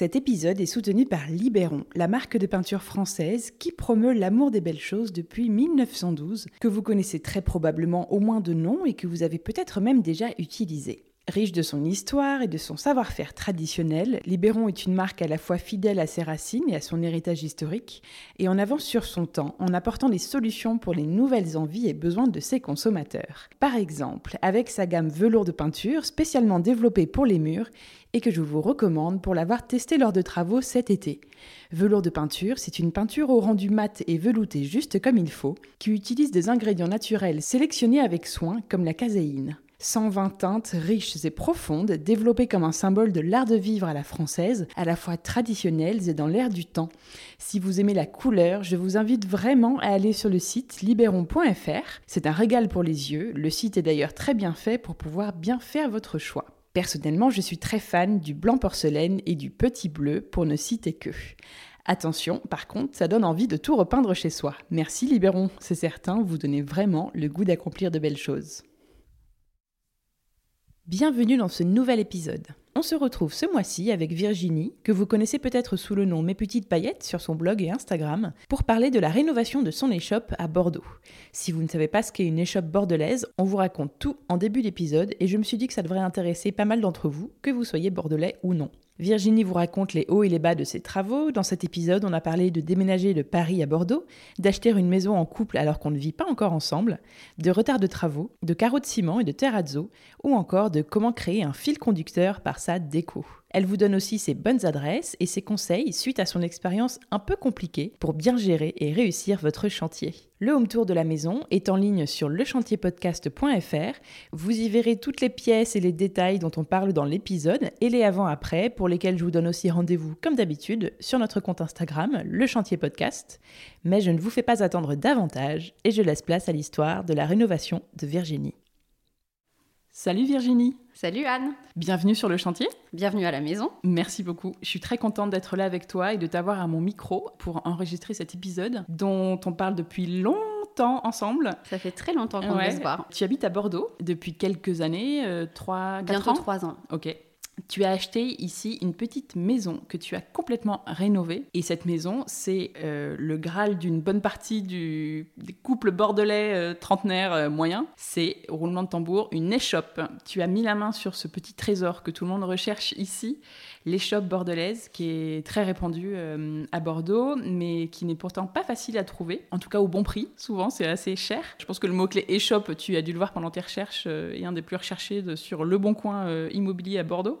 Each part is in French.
Cet épisode est soutenu par Libéron, la marque de peinture française qui promeut l'amour des belles choses depuis 1912, que vous connaissez très probablement au moins de nom et que vous avez peut-être même déjà utilisé. Riche de son histoire et de son savoir-faire traditionnel, Libéron est une marque à la fois fidèle à ses racines et à son héritage historique, et en avance sur son temps en apportant des solutions pour les nouvelles envies et besoins de ses consommateurs. Par exemple, avec sa gamme velours de peinture spécialement développée pour les murs et que je vous recommande pour l'avoir testé lors de travaux cet été. Velours de peinture, c'est une peinture au rendu mat et velouté juste comme il faut, qui utilise des ingrédients naturels sélectionnés avec soin comme la caséine. 120 teintes riches et profondes, développées comme un symbole de l'art de vivre à la française, à la fois traditionnelles et dans l'air du temps. Si vous aimez la couleur, je vous invite vraiment à aller sur le site libéron.fr. C'est un régal pour les yeux, le site est d'ailleurs très bien fait pour pouvoir bien faire votre choix. Personnellement, je suis très fan du blanc porcelaine et du petit bleu pour ne citer que. Attention, par contre, ça donne envie de tout repeindre chez soi. Merci Libéron, c'est certain, vous donnez vraiment le goût d'accomplir de belles choses. Bienvenue dans ce nouvel épisode. On se retrouve ce mois-ci avec Virginie, que vous connaissez peut-être sous le nom Mes Petites Paillettes sur son blog et Instagram, pour parler de la rénovation de son échoppe à Bordeaux. Si vous ne savez pas ce qu'est une échoppe bordelaise, on vous raconte tout en début d'épisode et je me suis dit que ça devrait intéresser pas mal d'entre vous, que vous soyez bordelais ou non. Virginie vous raconte les hauts et les bas de ses travaux. Dans cet épisode, on a parlé de déménager de Paris à Bordeaux, d'acheter une maison en couple alors qu'on ne vit pas encore ensemble, de retard de travaux, de carreaux de ciment et de terrazzo, ou encore de comment créer un fil conducteur par sa Elle vous donne aussi ses bonnes adresses et ses conseils suite à son expérience un peu compliquée pour bien gérer et réussir votre chantier. Le home tour de la maison est en ligne sur lechantierpodcast.fr. Vous y verrez toutes les pièces et les détails dont on parle dans l'épisode et les avant-après pour lesquels je vous donne aussi rendez-vous comme d'habitude sur notre compte Instagram, le chantier podcast. Mais je ne vous fais pas attendre davantage et je laisse place à l'histoire de la rénovation de Virginie. Salut Virginie Salut Anne Bienvenue sur le chantier Bienvenue à la maison Merci beaucoup. Je suis très contente d'être là avec toi et de t'avoir à mon micro pour enregistrer cet épisode dont on parle depuis longtemps ensemble. Ça fait très longtemps qu'on ouais. se voir. Tu habites à Bordeaux depuis quelques années, euh, 3, 4 Bientôt ans 3 ans. Ok. Tu as acheté ici une petite maison que tu as complètement rénovée. Et cette maison, c'est euh, le graal d'une bonne partie du, des couples bordelais euh, trentenaires euh, moyens. C'est, roulement de tambour, une échoppe. Tu as mis la main sur ce petit trésor que tout le monde recherche ici l'échoppe bordelaise qui est très répandue euh, à Bordeaux, mais qui n'est pourtant pas facile à trouver, en tout cas au bon prix. Souvent, c'est assez cher. Je pense que le mot-clé échoppe, tu as dû le voir pendant tes recherches, euh, est un des plus recherchés sur Le Bon Coin euh, immobilier à Bordeaux.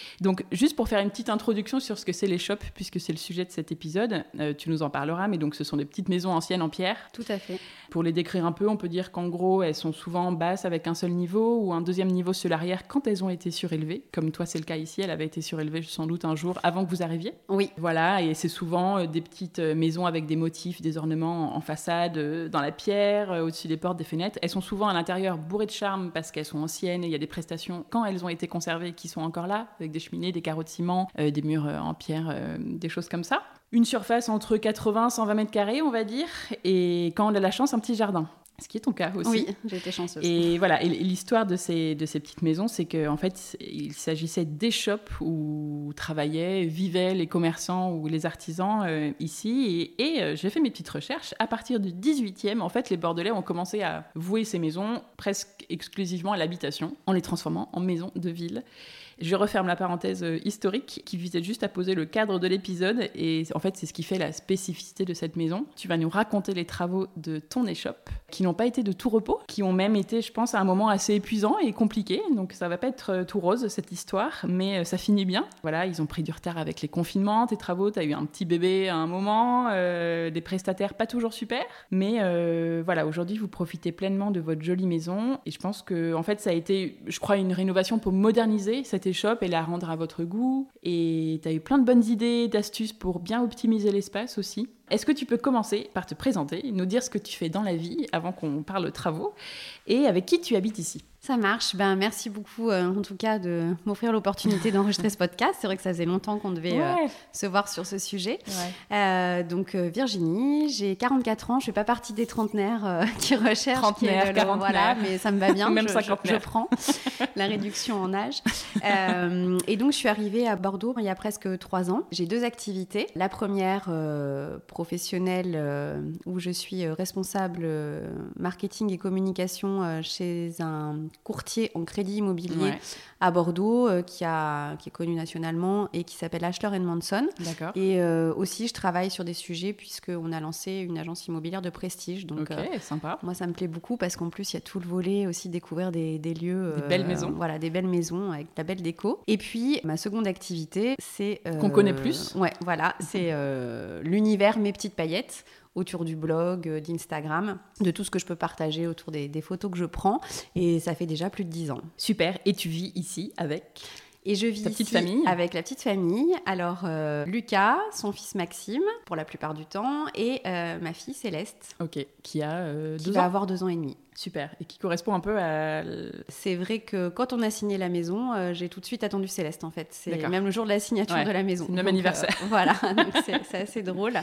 Donc, juste pour faire une petite introduction sur ce que c'est les shops, puisque c'est le sujet de cet épisode, euh, tu nous en parleras, mais donc ce sont des petites maisons anciennes en pierre. Tout à fait. Pour les décrire un peu, on peut dire qu'en gros, elles sont souvent basses avec un seul niveau ou un deuxième niveau sur l'arrière quand elles ont été surélevées. Comme toi, c'est le cas ici, elle avait été surélevée sans doute un jour avant que vous arriviez. Oui. Voilà, et c'est souvent euh, des petites euh, maisons avec des motifs, des ornements en façade, dans la pierre, au-dessus des portes, des fenêtres. Elles sont souvent à l'intérieur bourrées de charme parce qu'elles sont anciennes et il y a des prestations quand elles ont été conservées qui sont encore là, avec des cheminées, des carreaux de ciment euh, des murs euh, en pierre, euh, des choses comme ça. Une surface entre 80 et 120 mètres carrés, on va dire, et quand on a la chance, un petit jardin ce qui est ton cas aussi. Oui, j'ai été chanceuse. Et voilà, et l'histoire de ces, de ces petites maisons, c'est qu'en en fait, il s'agissait d'échoppes où travaillaient, vivaient les commerçants ou les artisans ici. Et, et j'ai fait mes petites recherches. À partir du 18e, en fait, les Bordelais ont commencé à vouer ces maisons presque exclusivement à l'habitation, en les transformant en maisons de ville. Je referme la parenthèse euh, historique qui visait juste à poser le cadre de l'épisode et en fait c'est ce qui fait la spécificité de cette maison. Tu vas nous raconter les travaux de ton échoppe qui n'ont pas été de tout repos, qui ont même été je pense à un moment assez épuisant et compliqué. Donc ça va pas être euh, tout rose cette histoire, mais euh, ça finit bien. Voilà, ils ont pris du retard avec les confinements, tes travaux, tu as eu un petit bébé à un moment, des prestataires pas toujours super, mais voilà, aujourd'hui vous profitez pleinement de votre jolie maison et je pense que en fait ça a été je crois une rénovation pour moderniser cette échoppe et la rendre à votre goût. Et tu as eu plein de bonnes idées, d'astuces pour bien optimiser l'espace aussi. Est-ce que tu peux commencer par te présenter, nous dire ce que tu fais dans la vie avant qu'on parle travaux et avec qui tu habites ici? Ça marche. Ben, merci beaucoup, euh, en tout cas, de m'offrir l'opportunité d'enregistrer ce podcast. C'est vrai que ça faisait longtemps qu'on devait euh, se voir sur ce sujet. Euh, donc, Virginie, j'ai 44 ans. Je ne fais pas partie des trentenaires qui recherchent. Trentenaires, quarantenaires. Voilà, mais ça me va bien. Même je, je, prends la réduction en âge. et donc, je suis arrivée à Bordeaux il y a presque trois ans. J'ai deux activités. La première, professionnelle, où je suis responsable marketing et communication chez un courtier en crédit immobilier à Bordeaux, euh, qui, a, qui est connu nationalement et qui s'appelle Ashler Manson. D'accord. Et euh, aussi, je travaille sur des sujets puisqu'on a lancé une agence immobilière de prestige. Donc, ok, euh, sympa. Moi, ça me plaît beaucoup parce qu'en plus, il y a tout le volet aussi découvrir des, des lieux. Des belles maisons. Voilà, des belles maisons avec la belle déco. Et puis, ma seconde activité, c'est. Qu'on connaît plus. Ouais, voilà, c'est l'univers Mes Petites Paillettes autour du blog, euh, d'Instagram, de tout ce que je peux partager autour des, photos que je prends. Et ça fait déjà plus de 10 ans. Super. Et tu vis ici avec et je vis petite famille. avec la petite famille. Alors, euh, Lucas, son fils Maxime, pour la plupart du temps, et euh, ma fille Céleste. Ok, qui a deux qui ans. va avoir deux ans et demi. Super, et qui correspond un peu à... C'est vrai que quand on a signé la maison, j'ai tout de suite attendu Céleste en fait. C'est même le jour de la signature de la maison. C'est le même anniversaire. voilà, c'est assez drôle.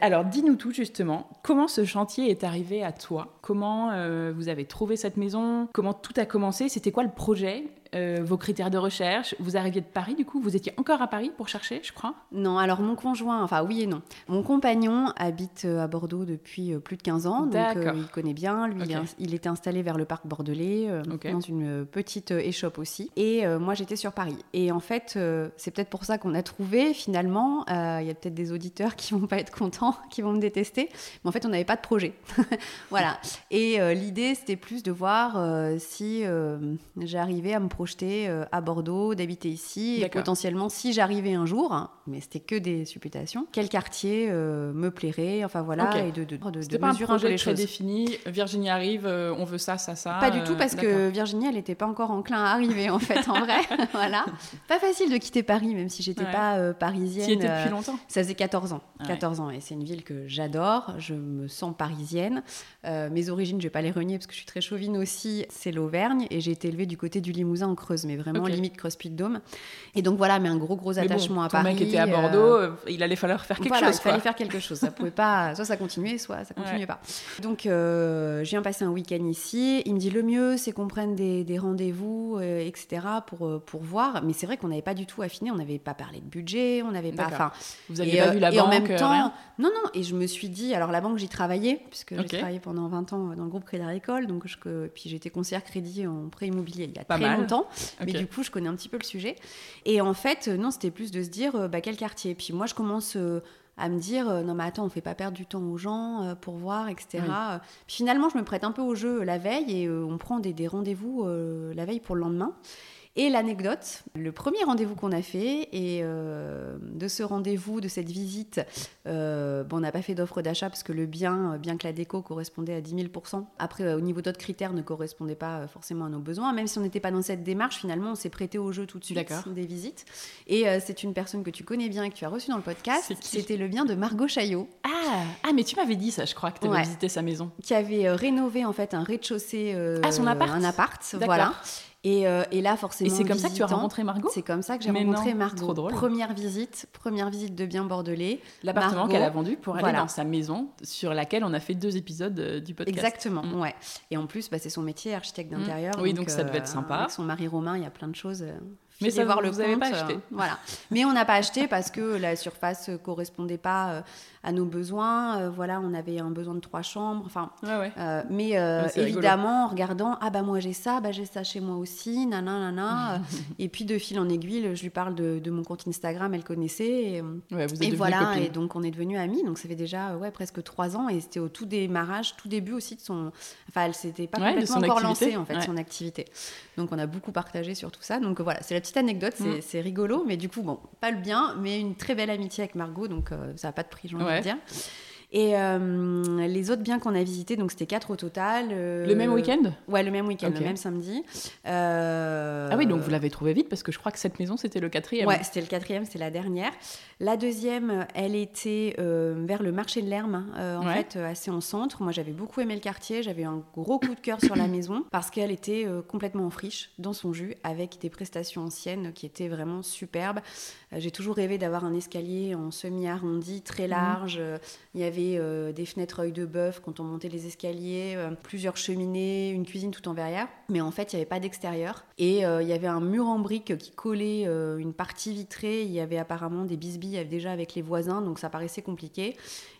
Alors, dis-nous tout justement. Comment ce chantier est arrivé à toi? Comment euh, vous avez trouvé cette maison? Comment tout a commencé? C'était quoi le projet euh, vos critères de recherche? Vous arriviez de Paris du coup? Vous étiez encore à Paris pour chercher, je crois? Non, alors mon conjoint, enfin oui et non. Mon compagnon habite euh, à Bordeaux depuis plus de 15 ans, donc il connaît bien. Lui, il, était installé vers le parc bordelais, dans une petite échoppe aussi. Et moi, j'étais sur Paris. Et en fait, c'est peut-être pour ça qu'on a trouvé finalement. Il y a peut-être des auditeurs qui vont pas être contents qui vont me détester. Mais en fait, on n'avait pas de projet. voilà. Et euh, l'idée, c'était plus de voir euh, si euh, j'arrivais à me projeter à Bordeaux, d'habiter ici, et potentiellement, si j'arrivais un jour, hein, mais c'était que des supputations, quel quartier me plairait, enfin voilà, et de, de, de, de pas un projet très défini. Virginie arrive, on veut ça, ça, ça. Pas du tout, parce que Virginie, elle n'était pas encore enclin à arriver, en fait, en vrai. voilà. Pas facile de quitter Paris, même si j'étais pas parisienne. Tu étais depuis longtemps Ça faisait 14 ans. 14 ans, et c'est une ville que j'adore, je me sens parisienne. Euh, mes origines, je vais pas les renier parce que je suis très chauvine aussi, c'est l'Auvergne et j'ai été élevée du côté du Limousin en Creuse, mais vraiment limite Creuse-Puy-de-Dôme. Et donc voilà, mais un gros gros attachement à Paris. mec était à Bordeaux, euh, il allait falloir faire quelque chose. il fallait faire quelque chose. Ça pouvait pas, soit ça continuait, soit ça continuait pas. Donc euh, je viens passer un week-end ici. Il me dit le mieux, c'est qu'on prenne des, des rendez-vous, etc. pour pour voir. Mais c'est vrai qu'on n'avait pas du tout affiné, on n'avait pas parlé de budget, on n'avait pas. Enfin, vous aviez pas vu la banque, en même temps, non non, et je me suis dit, alors la banque, j'y travaillais, puisque j'ai travaillé pendant 20 ans dans le groupe Crédit Agricole, donc je, puis j'étais conseillère crédit en prêt immobilier il y a très longtemps, mais du coup, je connais un petit peu le sujet. Et en fait, non, c'était plus de se dire, euh, bah, quel quartier? Puis moi, je commence euh, à me dire euh, non mais attends on fait pas perdre du temps aux gens pour voir etc puis finalement je me prête un peu au jeu la veille et on prend des, des rendez-vous la veille pour le lendemain et l'anecdote, le premier rendez-vous qu'on a fait, et euh, de ce rendez-vous, de cette visite, euh, bon, on n'a pas fait d'offre d'achat parce que le bien, bien que la déco correspondait à 10 000%, après, euh, au niveau d'autres critères, ne correspondait pas forcément à nos besoins. Même si on n'était pas dans cette démarche, finalement, on s'est prêté au jeu tout de suite des visites. Et c'est une personne que tu connais bien et que tu as reçue dans le podcast. C'était le bien de Margot Chaillot. Ah, ah, mais tu m'avais dit ça, je crois, que tu avais visité sa maison. Qui avait rénové en fait un rez-de-chaussée. ah, son appart? Un appart, voilà. Euh, et, là, forcément. Et c'est comme ça que tu as rencontré Margot C'est comme ça que j'ai rencontré Margot. Trop drôle. Première visite, première visite de bien bordelais. L'appartement qu'elle a vendu pour aller dans sa maison, sur laquelle on a fait deux épisodes euh, du podcast. Exactement, mm. ouais. Et en plus, bah, c'est son métier, architecte mm. d'intérieur. Oui, donc, ça devait être euh, sympa. Avec son mari Romain, il y a plein de choses mais ça, voir le vous compte. Pas acheté. voilà. Mais on n'a pas acheté parce que la surface correspondait pas à nos besoins. Euh, voilà, on avait un besoin de trois chambres. Enfin, euh, mais euh, évidemment, en regardant, ah bah moi j'ai ça, bah j'ai ça chez moi aussi, nana, nana. et puis de fil en aiguille, je lui parle de, de mon compte Instagram, elle connaissait. Et, vous et voilà, et donc on est devenus amis. Donc ça fait déjà ouais presque trois ans et c'était au tout démarrage, tout début aussi de son. Enfin, elle s'était pas complètement encore lancée en fait son activité. Donc on a beaucoup partagé sur tout ça. Donc voilà, c'est la petite anecdote, c'est mm. rigolo, mais du coup bon, pas le bien, mais une très belle amitié avec Margot, donc ça n'a pas de prix, j'en dire. Et euh, les autres biens qu'on a visités, donc c'était quatre au total. Euh, le même week-end? Ouais, le même week-end, le même samedi. Euh, ah oui, donc vous l'avez trouvé vite parce que je crois que cette maison c'était le quatrième. Ouais, c'était le quatrième, c'est la dernière. La deuxième, elle était vers le marché de l'Herme, en fait, assez en centre. Moi j'avais beaucoup aimé le quartier, j'avais un gros coup de cœur sur la maison parce qu'elle était complètement en friche, dans son jus, avec des prestations anciennes qui étaient vraiment superbes. J'ai toujours rêvé d'avoir un escalier en semi-arrondi, très mhm. large. Il y avait euh, des fenêtres œil de bœuf quand on montait les escaliers, euh, plusieurs cheminées, une cuisine tout en verrière. Mais en fait, il n'y avait pas d'extérieur. Et euh, il y avait un mur en briques qui collait une partie vitrée. Il y avait apparemment des bisbilles déjà avec les voisins, donc ça paraissait compliqué.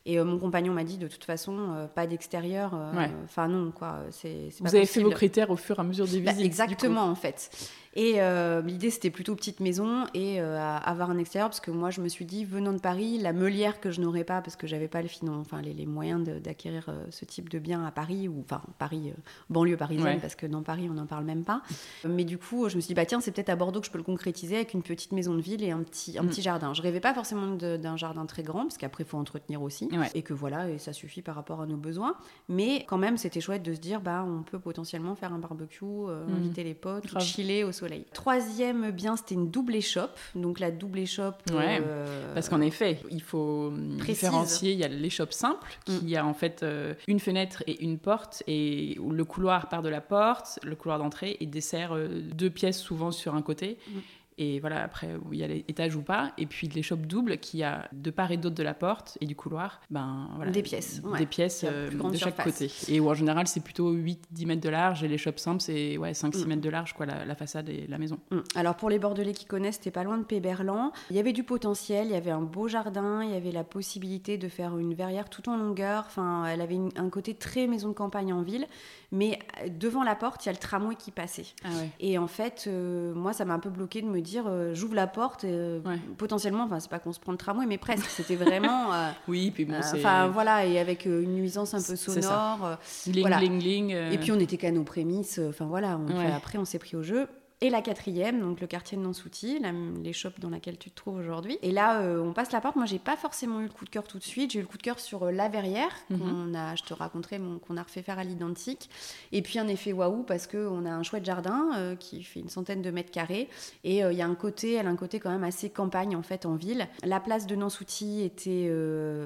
Et mon compagnon m'a dit de toute façon, pas d'extérieur. Enfin non, quoi. C'est, Vous avez fait vos critères au fur et à mesure des bah, visites. exactement, en fait. Et euh, l'idée, c'était plutôt petite maison et euh, avoir un extérieur, parce que moi, je me suis dit, venant de Paris, la meulière que je n'aurais pas, parce que j'avais pas le enfin, les, moyens d'acquérir euh, ce type de bien à Paris, ou enfin, Paris, banlieue parisienne, parce que dans Paris, on n'en parle même pas. Mais du coup, je me suis dit, bah tiens, c'est peut-être à Bordeaux que je peux le concrétiser avec une petite maison de ville et un petit, un mm. petit jardin. Je rêvais pas forcément d'un jardin très grand, parce qu'après, il faut entretenir aussi. Et que voilà, et ça suffit par rapport à nos besoins. Mais quand même, c'était chouette de se dire, bah, on peut potentiellement faire un barbecue, mm. inviter les potes, chiller au soleil. Troisième bien, c'était une double échoppe. Donc la double échoppe. Ouais, euh, parce qu'en effet, il faut différencier. Il y a l'échoppe simple, qui mm. a en fait euh, une fenêtre et une porte, et le couloir part de la porte, le couloir d'entrée, et dessert euh, deux pièces souvent sur un côté. Mm. Et voilà, après, il y a l'étage ou pas. Et puis l'échoppe double qui a de part et d'autre de la porte et du couloir, ben voilà. Des pièces. Des pièces euh, de chaque côté. Et où en général, c'est plutôt 8-10 mètres de large. Et l'échoppe simple, c'est ouais, 5-6 mm. mètres de large, quoi, la, façade et la maison. Mm. Alors pour les Bordelais qui connaissent, c'était pas loin de Péberlan. Il y avait du potentiel, il y avait un beau jardin, il y avait la possibilité de faire une verrière tout en longueur. Enfin, elle avait un côté très maison de campagne en ville. Mais euh, devant la porte, il y a le tramway qui passait. Ah et en fait, euh, moi, ça m'a un peu bloqué de me dire, euh, j'ouvre la porte, et, potentiellement, enfin, c'est pas qu'on se prend le tramway, mais presque. C'était vraiment. oui, puis bon, Enfin, voilà, et avec une nuisance un peu sonore. Ling, ling, Et puis, on était qu'à nos prémices. Enfin, voilà, après, on s'est pris au jeu et la quatrième, donc le quartier de Nansouty, les shops dans laquelle tu te trouves aujourd'hui. Et là, euh, on passe la porte. Moi, j'ai pas forcément eu le coup de cœur tout de suite. J'ai eu le coup de cœur sur euh, la verrière, mhm. qu'on a, je te raconterai, qu'on a refait faire à l'identique. Et puis un effet waouh parce qu'on a un chouette jardin euh, qui fait une centaine de mètres carrés. Et il y a un côté, elle a un côté quand même assez campagne en fait en ville. La place de Nansouty était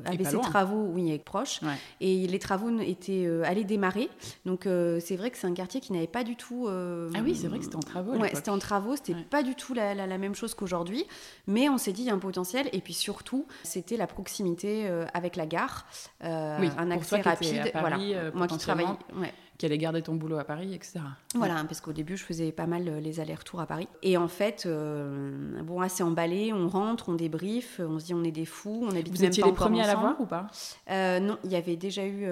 avait ses travaux, oui, est proche. Et les travaux étaient allés démarrer. Donc c'est vrai que c'est un quartier qui n'avait pas du tout. ah oui, c'est vrai que c'était en travaux c'était en travaux, c'était pas du tout la, même chose qu'aujourd'hui, mais on s'est dit il y a un potentiel et puis surtout c'était la proximité euh, avec la gare, euh, un accès rapide. voilà, euh, moi qui travaille. Qui allait garder ton boulot à Paris, etc. Voilà, parce qu'au début, je faisais pas mal les allers-retours à Paris. Et en fait, bon, assez emballé, on rentre, on débrief, on se dit on est des fous, on habite Vous étiez les premiers à la voir ou pas? Non, il y avait déjà eu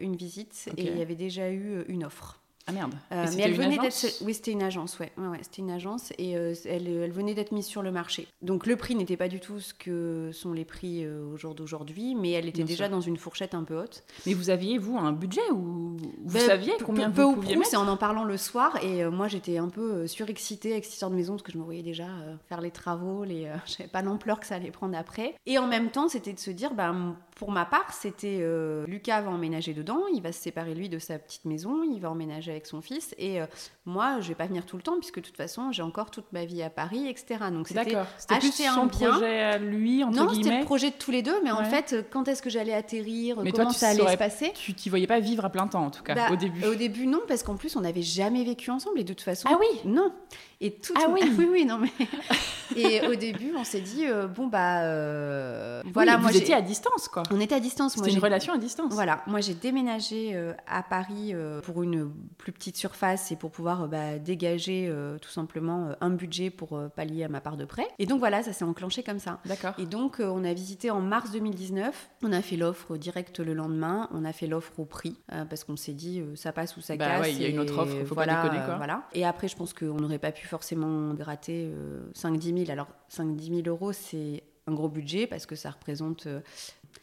une visite et il y avait déjà eu une offre. Ah merde. Euh, mais elle venait d'être. Oui, c'était une agence, ouais. ouais, c'était une agence et euh, elle, elle, venait d'être mise sur le marché. Donc le prix n'était pas du tout ce que sont les prix euh, au jour d'aujourd'hui, mais elle était déjà dans une fourchette un peu haute. Mais vous aviez, vous, un budget ou vous ben, saviez combien peu, vous pouviez mettre C'est en en parlant le soir et moi j'étais un peu surexcitée avec cette histoire de maison parce que je me voyais déjà faire les travaux, les, je savais pas l'ampleur que ça allait prendre après. Et en même temps, c'était de se dire, ben, pour ma part, c'était Lucas va emménager dedans, il va se séparer lui de sa petite maison, il va emménager avec son fils. Et euh, moi, je vais pas venir tout le temps, puisque de toute façon, j'ai encore toute ma vie à Paris, etc. Donc c'était acheter un bien. projet à lui, entre non, c'était le projet de tous les deux, mais en fait, quand est-ce que j'allais atterrir mais Comment ça allait se passer Tu t'y voyais pas vivre à plein temps, en tout cas, bah, au début. Au début, non, parce qu'en plus, on n'avait jamais vécu ensemble, et de toute façon. Ah oui Non. Et tout. Ah oui, oui, oui, non mais. et au début, on s'est dit euh, bon bah euh, voilà, moi vous étiez à distance quoi. On était à distance. C'était une relation à distance. Voilà, moi j'ai déménagé à Paris pour une plus petite surface et pour pouvoir bah, dégager tout simplement un budget pour pallier à ma part de prêt. Et donc voilà, ça s'est enclenché comme ça. D'accord. Et donc on a visité en mars 2019. On a fait l'offre direct le lendemain. On a fait l'offre au prix parce qu'on s'est dit ça passe ou ça bah, casse. il y a une autre offre, faut voilà, pas déconner quoi. Voilà. Et après, je pense qu'on n'aurait pas pu forcément gratter 5-10 000. Alors 5-10 000 euros, c'est un gros budget parce que ça représente euh,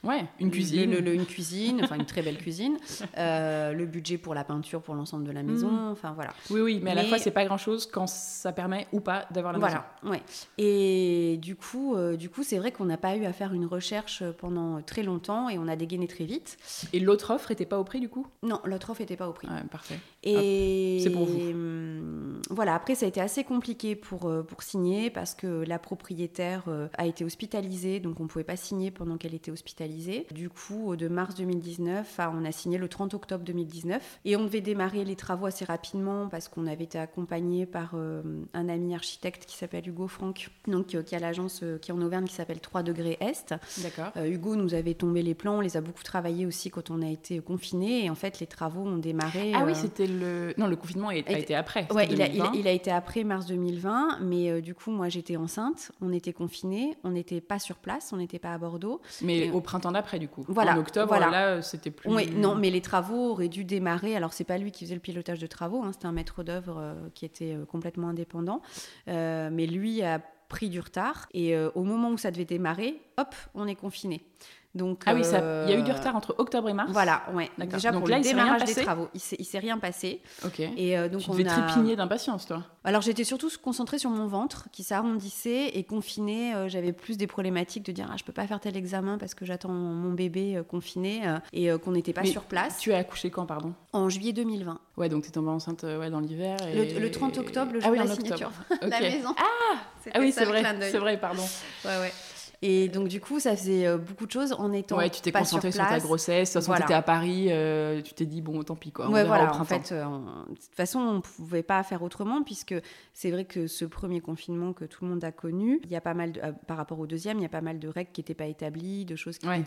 Ouais, une cuisine. une cuisine, enfin une très belle cuisine. Euh, le budget pour la peinture pour l'ensemble de la maison, mm. enfin voilà. Oui, oui, mais, à la fois, c'est pas grand-chose quand ça permet ou pas d'avoir la maison. Voilà, ouais. Et du coup, euh, du coup c'est vrai qu'on n'a pas eu à faire une recherche pendant très longtemps et on a dégainé très vite. Et l'autre offre n'était pas au prix du coup? Non, l'autre offre n'était pas au prix. Ouais, parfait. Et c'est pour vous. Hum, voilà, après, ça a été assez compliqué pour, euh, pour signer parce que la propriétaire a été hospitalisée, donc on ne pouvait pas signer pendant qu'elle était hospitalisée du coup, de mars 2019, on a signé le 30 octobre 2019 et on devait démarrer les travaux assez rapidement parce qu'on avait été accompagné par euh, un ami architecte qui s'appelle Hugo Franck, donc euh, qui a l'agence euh, qui est en Auvergne qui s'appelle 3 degrés Est. D'accord. Hugo nous avait tombé les plans, on les a beaucoup travaillés aussi quand on a été confiné et en fait les travaux ont démarré. Ah oui, c'était le non le confinement a, été après. Ouais, il a, il, a, été après mars 2020, mais du coup moi j'étais enceinte, on était confinés, on n'était pas sur place, on n'était pas à Bordeaux. Mais au printemps temps d'après, du coup. Voilà. En octobre, voilà. là, c'était plus. Oui, non, mais les travaux auraient dû démarrer. Alors, c'est pas lui qui faisait le pilotage de travaux, hein, c'était un maître d'œuvre euh, qui était euh, complètement indépendant. Euh, mais lui a pris du retard. Et au moment où ça devait démarrer, hop, on est confiné. Donc, ah oui, il y a eu du retard entre octobre et mars. Voilà, ouais. Déjà donc pour là, le démarrage des travaux, il s'est, s'est rien passé. Ok. Et euh, donc tu devais trépigner d'impatience, toi. Alors j'étais surtout concentrée sur mon ventre qui s'arrondissait et confiné. Euh, j'avais plus des problématiques de dire ah je peux pas faire tel examen parce que j'attends mon bébé euh, confiné et qu'on n'était pas sur place. Tu as accouché quand, pardon? En juillet 2020. Ouais, donc tu es tombée enceinte ouais, dans l'hiver. Et... Le, 30 octobre, le ah jour de la signature. La maison. Ah, ah oui, c'est vrai. C'est vrai, pardon. Ouais, ouais. Et donc, du coup, ça faisait euh, beaucoup de choses en étant. Ouais, tu t'es concentrée sur, ta grossesse. De toute façon, tu étais à Paris, euh, tu t'es dit, bon, tant pis, quoi. ouais, voilà. En fait, euh, de toute façon, on ne pouvait pas faire autrement, puisque c'est vrai que ce premier confinement que tout le monde a connu, il y a pas mal, de, par rapport au deuxième, il y a pas mal de règles qui n'étaient pas établies, de choses qui, ouais,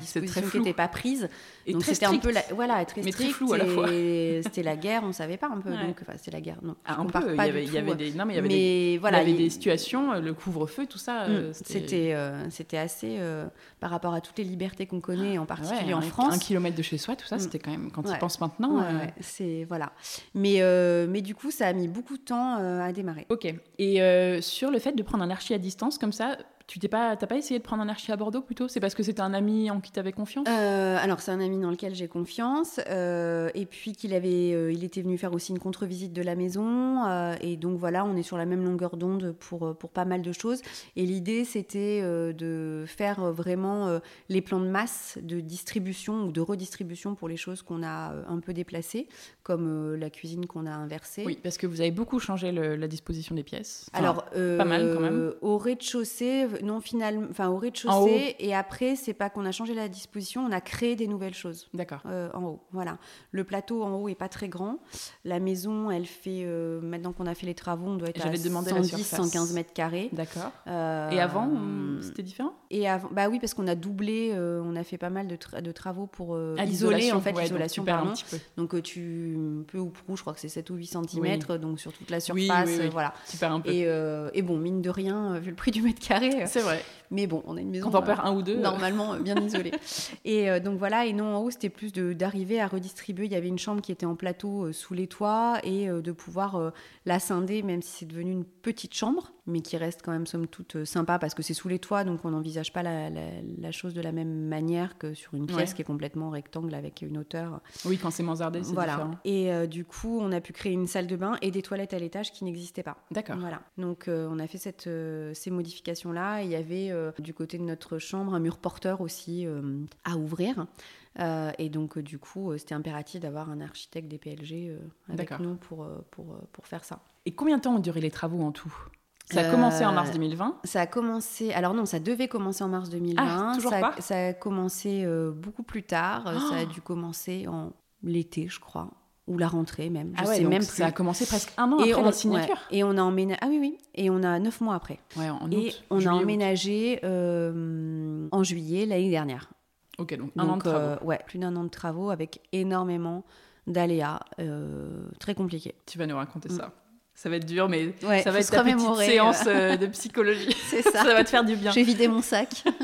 n'étaient pas prises. Et donc, c'était un peu. La, voilà, très strict. Mais très flou à la fois. c'était la guerre, on ne savait pas un peu. Donc, enfin, c'était la guerre. Non, ah, un peu. Il y avait, il y avait des. Non, mais il y avait des, voilà, il y avait des situations, le couvre-feu, tout ça. Mm, c'était c'était assez par rapport à toutes les libertés qu'on connaît, en particulier en France. Un kilomètre de chez soi, tout ça, mm. c'était quand même, quand tu penses maintenant. Euh, c'est, voilà. Mais, euh, mais du coup, ça a mis beaucoup de temps euh, à démarrer. Ok. Et sur le fait de prendre un archi à distance comme ça, tu t'es pas, t'as pas essayé de prendre un archi à Bordeaux plutôt? C'est parce que c'était un ami en qui tu avais confiance? Euh, Alors c'est un ami dans lequel j'ai confiance, euh, et puis qu'il avait, euh, il était venu faire aussi une contre-visite de la maison, et donc voilà, on est sur la même longueur d'onde pour pour pas mal de choses. Et l'idée c'était de faire vraiment les plans de masse de distribution ou de redistribution pour les choses qu'on a un peu déplacées, comme la cuisine qu'on a inversée. Oui, parce que vous avez beaucoup changé la disposition des pièces. Alors pas mal quand même. Au rez-de-chaussée non finalement, enfin au rez-de-chaussée. Et après, c'est pas qu'on a changé la disposition, on a créé des nouvelles choses. D'accord. Euh, en haut, voilà. Le plateau en haut est pas très grand. La maison, elle fait euh, maintenant qu'on a fait les travaux, on doit être à 110, 115 mètres carrés. D'accord. Euh, et avant, c'était différent? Et avant, bah oui, parce qu'on a doublé, on a fait pas mal de, de travaux pour isoler en fait l'isolation. pardon. Donc tu peu ou prou, je crois que c'est 7 ou 8 cm, donc sur toute la surface, voilà. Super un peu. Et, et bon, mine de rien, vu le prix du mètre carré, c'est vrai. Mais bon, on a une maison. Quand on perd un ou deux. Normalement, bien isolée. Et euh, donc voilà, et non, en haut, c'était plus d'arriver à redistribuer. Il y avait une chambre qui était en plateau euh, sous les toits et euh, de pouvoir la scinder, même si c'est devenu une petite chambre, mais qui reste quand même, somme toute, sympa parce que c'est sous les toits, donc on n'envisage pas la, chose de la même manière que sur une pièce qui est complètement rectangle avec une hauteur. Oui, quand c'est mansardé, c'est voilà. différent. Et du coup, on a pu créer une salle de bain et des toilettes à l'étage qui n'existaient pas. D'accord. Voilà. Donc on a fait cette, ces modifications-là. Il y avait euh, du côté de notre chambre un mur porteur aussi euh, à ouvrir. Euh, et donc, du coup, c'était impératif d'avoir un architecte des PLG avec nous pour, pour, pour faire ça. Et combien de temps ont duré les travaux en tout? Ça a commencé en mars 2020 Ça a commencé. Alors non, ça devait commencer en mars 2020. Ah, toujours ça, pas ça a commencé beaucoup plus tard. Ça a dû commencer en l'été, je crois ou la rentrée même. Je ah ouais, sais même Ça a commencé presque un an après la signature. Et on a emménagé. Ah oui oui. Et on a neuf mois après. Ouais, en et on a emménagé euh, en juillet l'année dernière. Ok donc un an de travaux. Euh, ouais, plus d'un an de travaux avec énormément d'aléas très compliqués. Tu vas nous raconter mm. ça. Ça va être dur, mais ça va être ta petite séance de psychologie. C'est ça. ça va te faire du bien. J'ai vidé mon sac.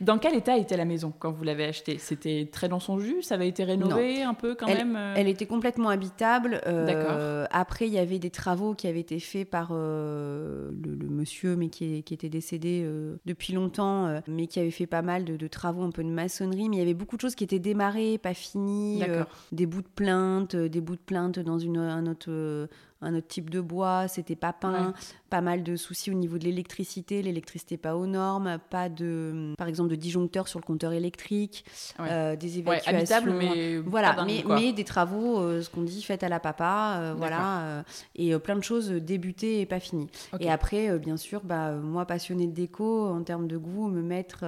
Dans quel état était la maison quand vous l'avez achetée? C'était très dans son jus? Ça avait été rénové un peu quand même euh Elle était complètement habitable. Euh, après, il y avait des travaux qui avaient été faits par euh, le, monsieur, mais qui, était décédé depuis longtemps, mais qui avait fait pas mal de, travaux, un peu de maçonnerie. Mais il y avait beaucoup de choses qui étaient démarrées, pas finies. des bouts de plainte, des bouts de plainte dans une, un autre un autre type de bois, c'était pas peint, pas mal de soucis au niveau de l'électricité, l'électricité pas aux normes, pas de, par exemple, de disjoncteurs sur le compteur électrique, euh, des évacuations. habitable, mais voilà, mais, des travaux, euh, ce qu'on dit, faites à la papa, euh, voilà, et plein de choses débutées et pas finies. Et après, bien sûr, bah, moi, passionnée de déco, en termes de goût, me mettre,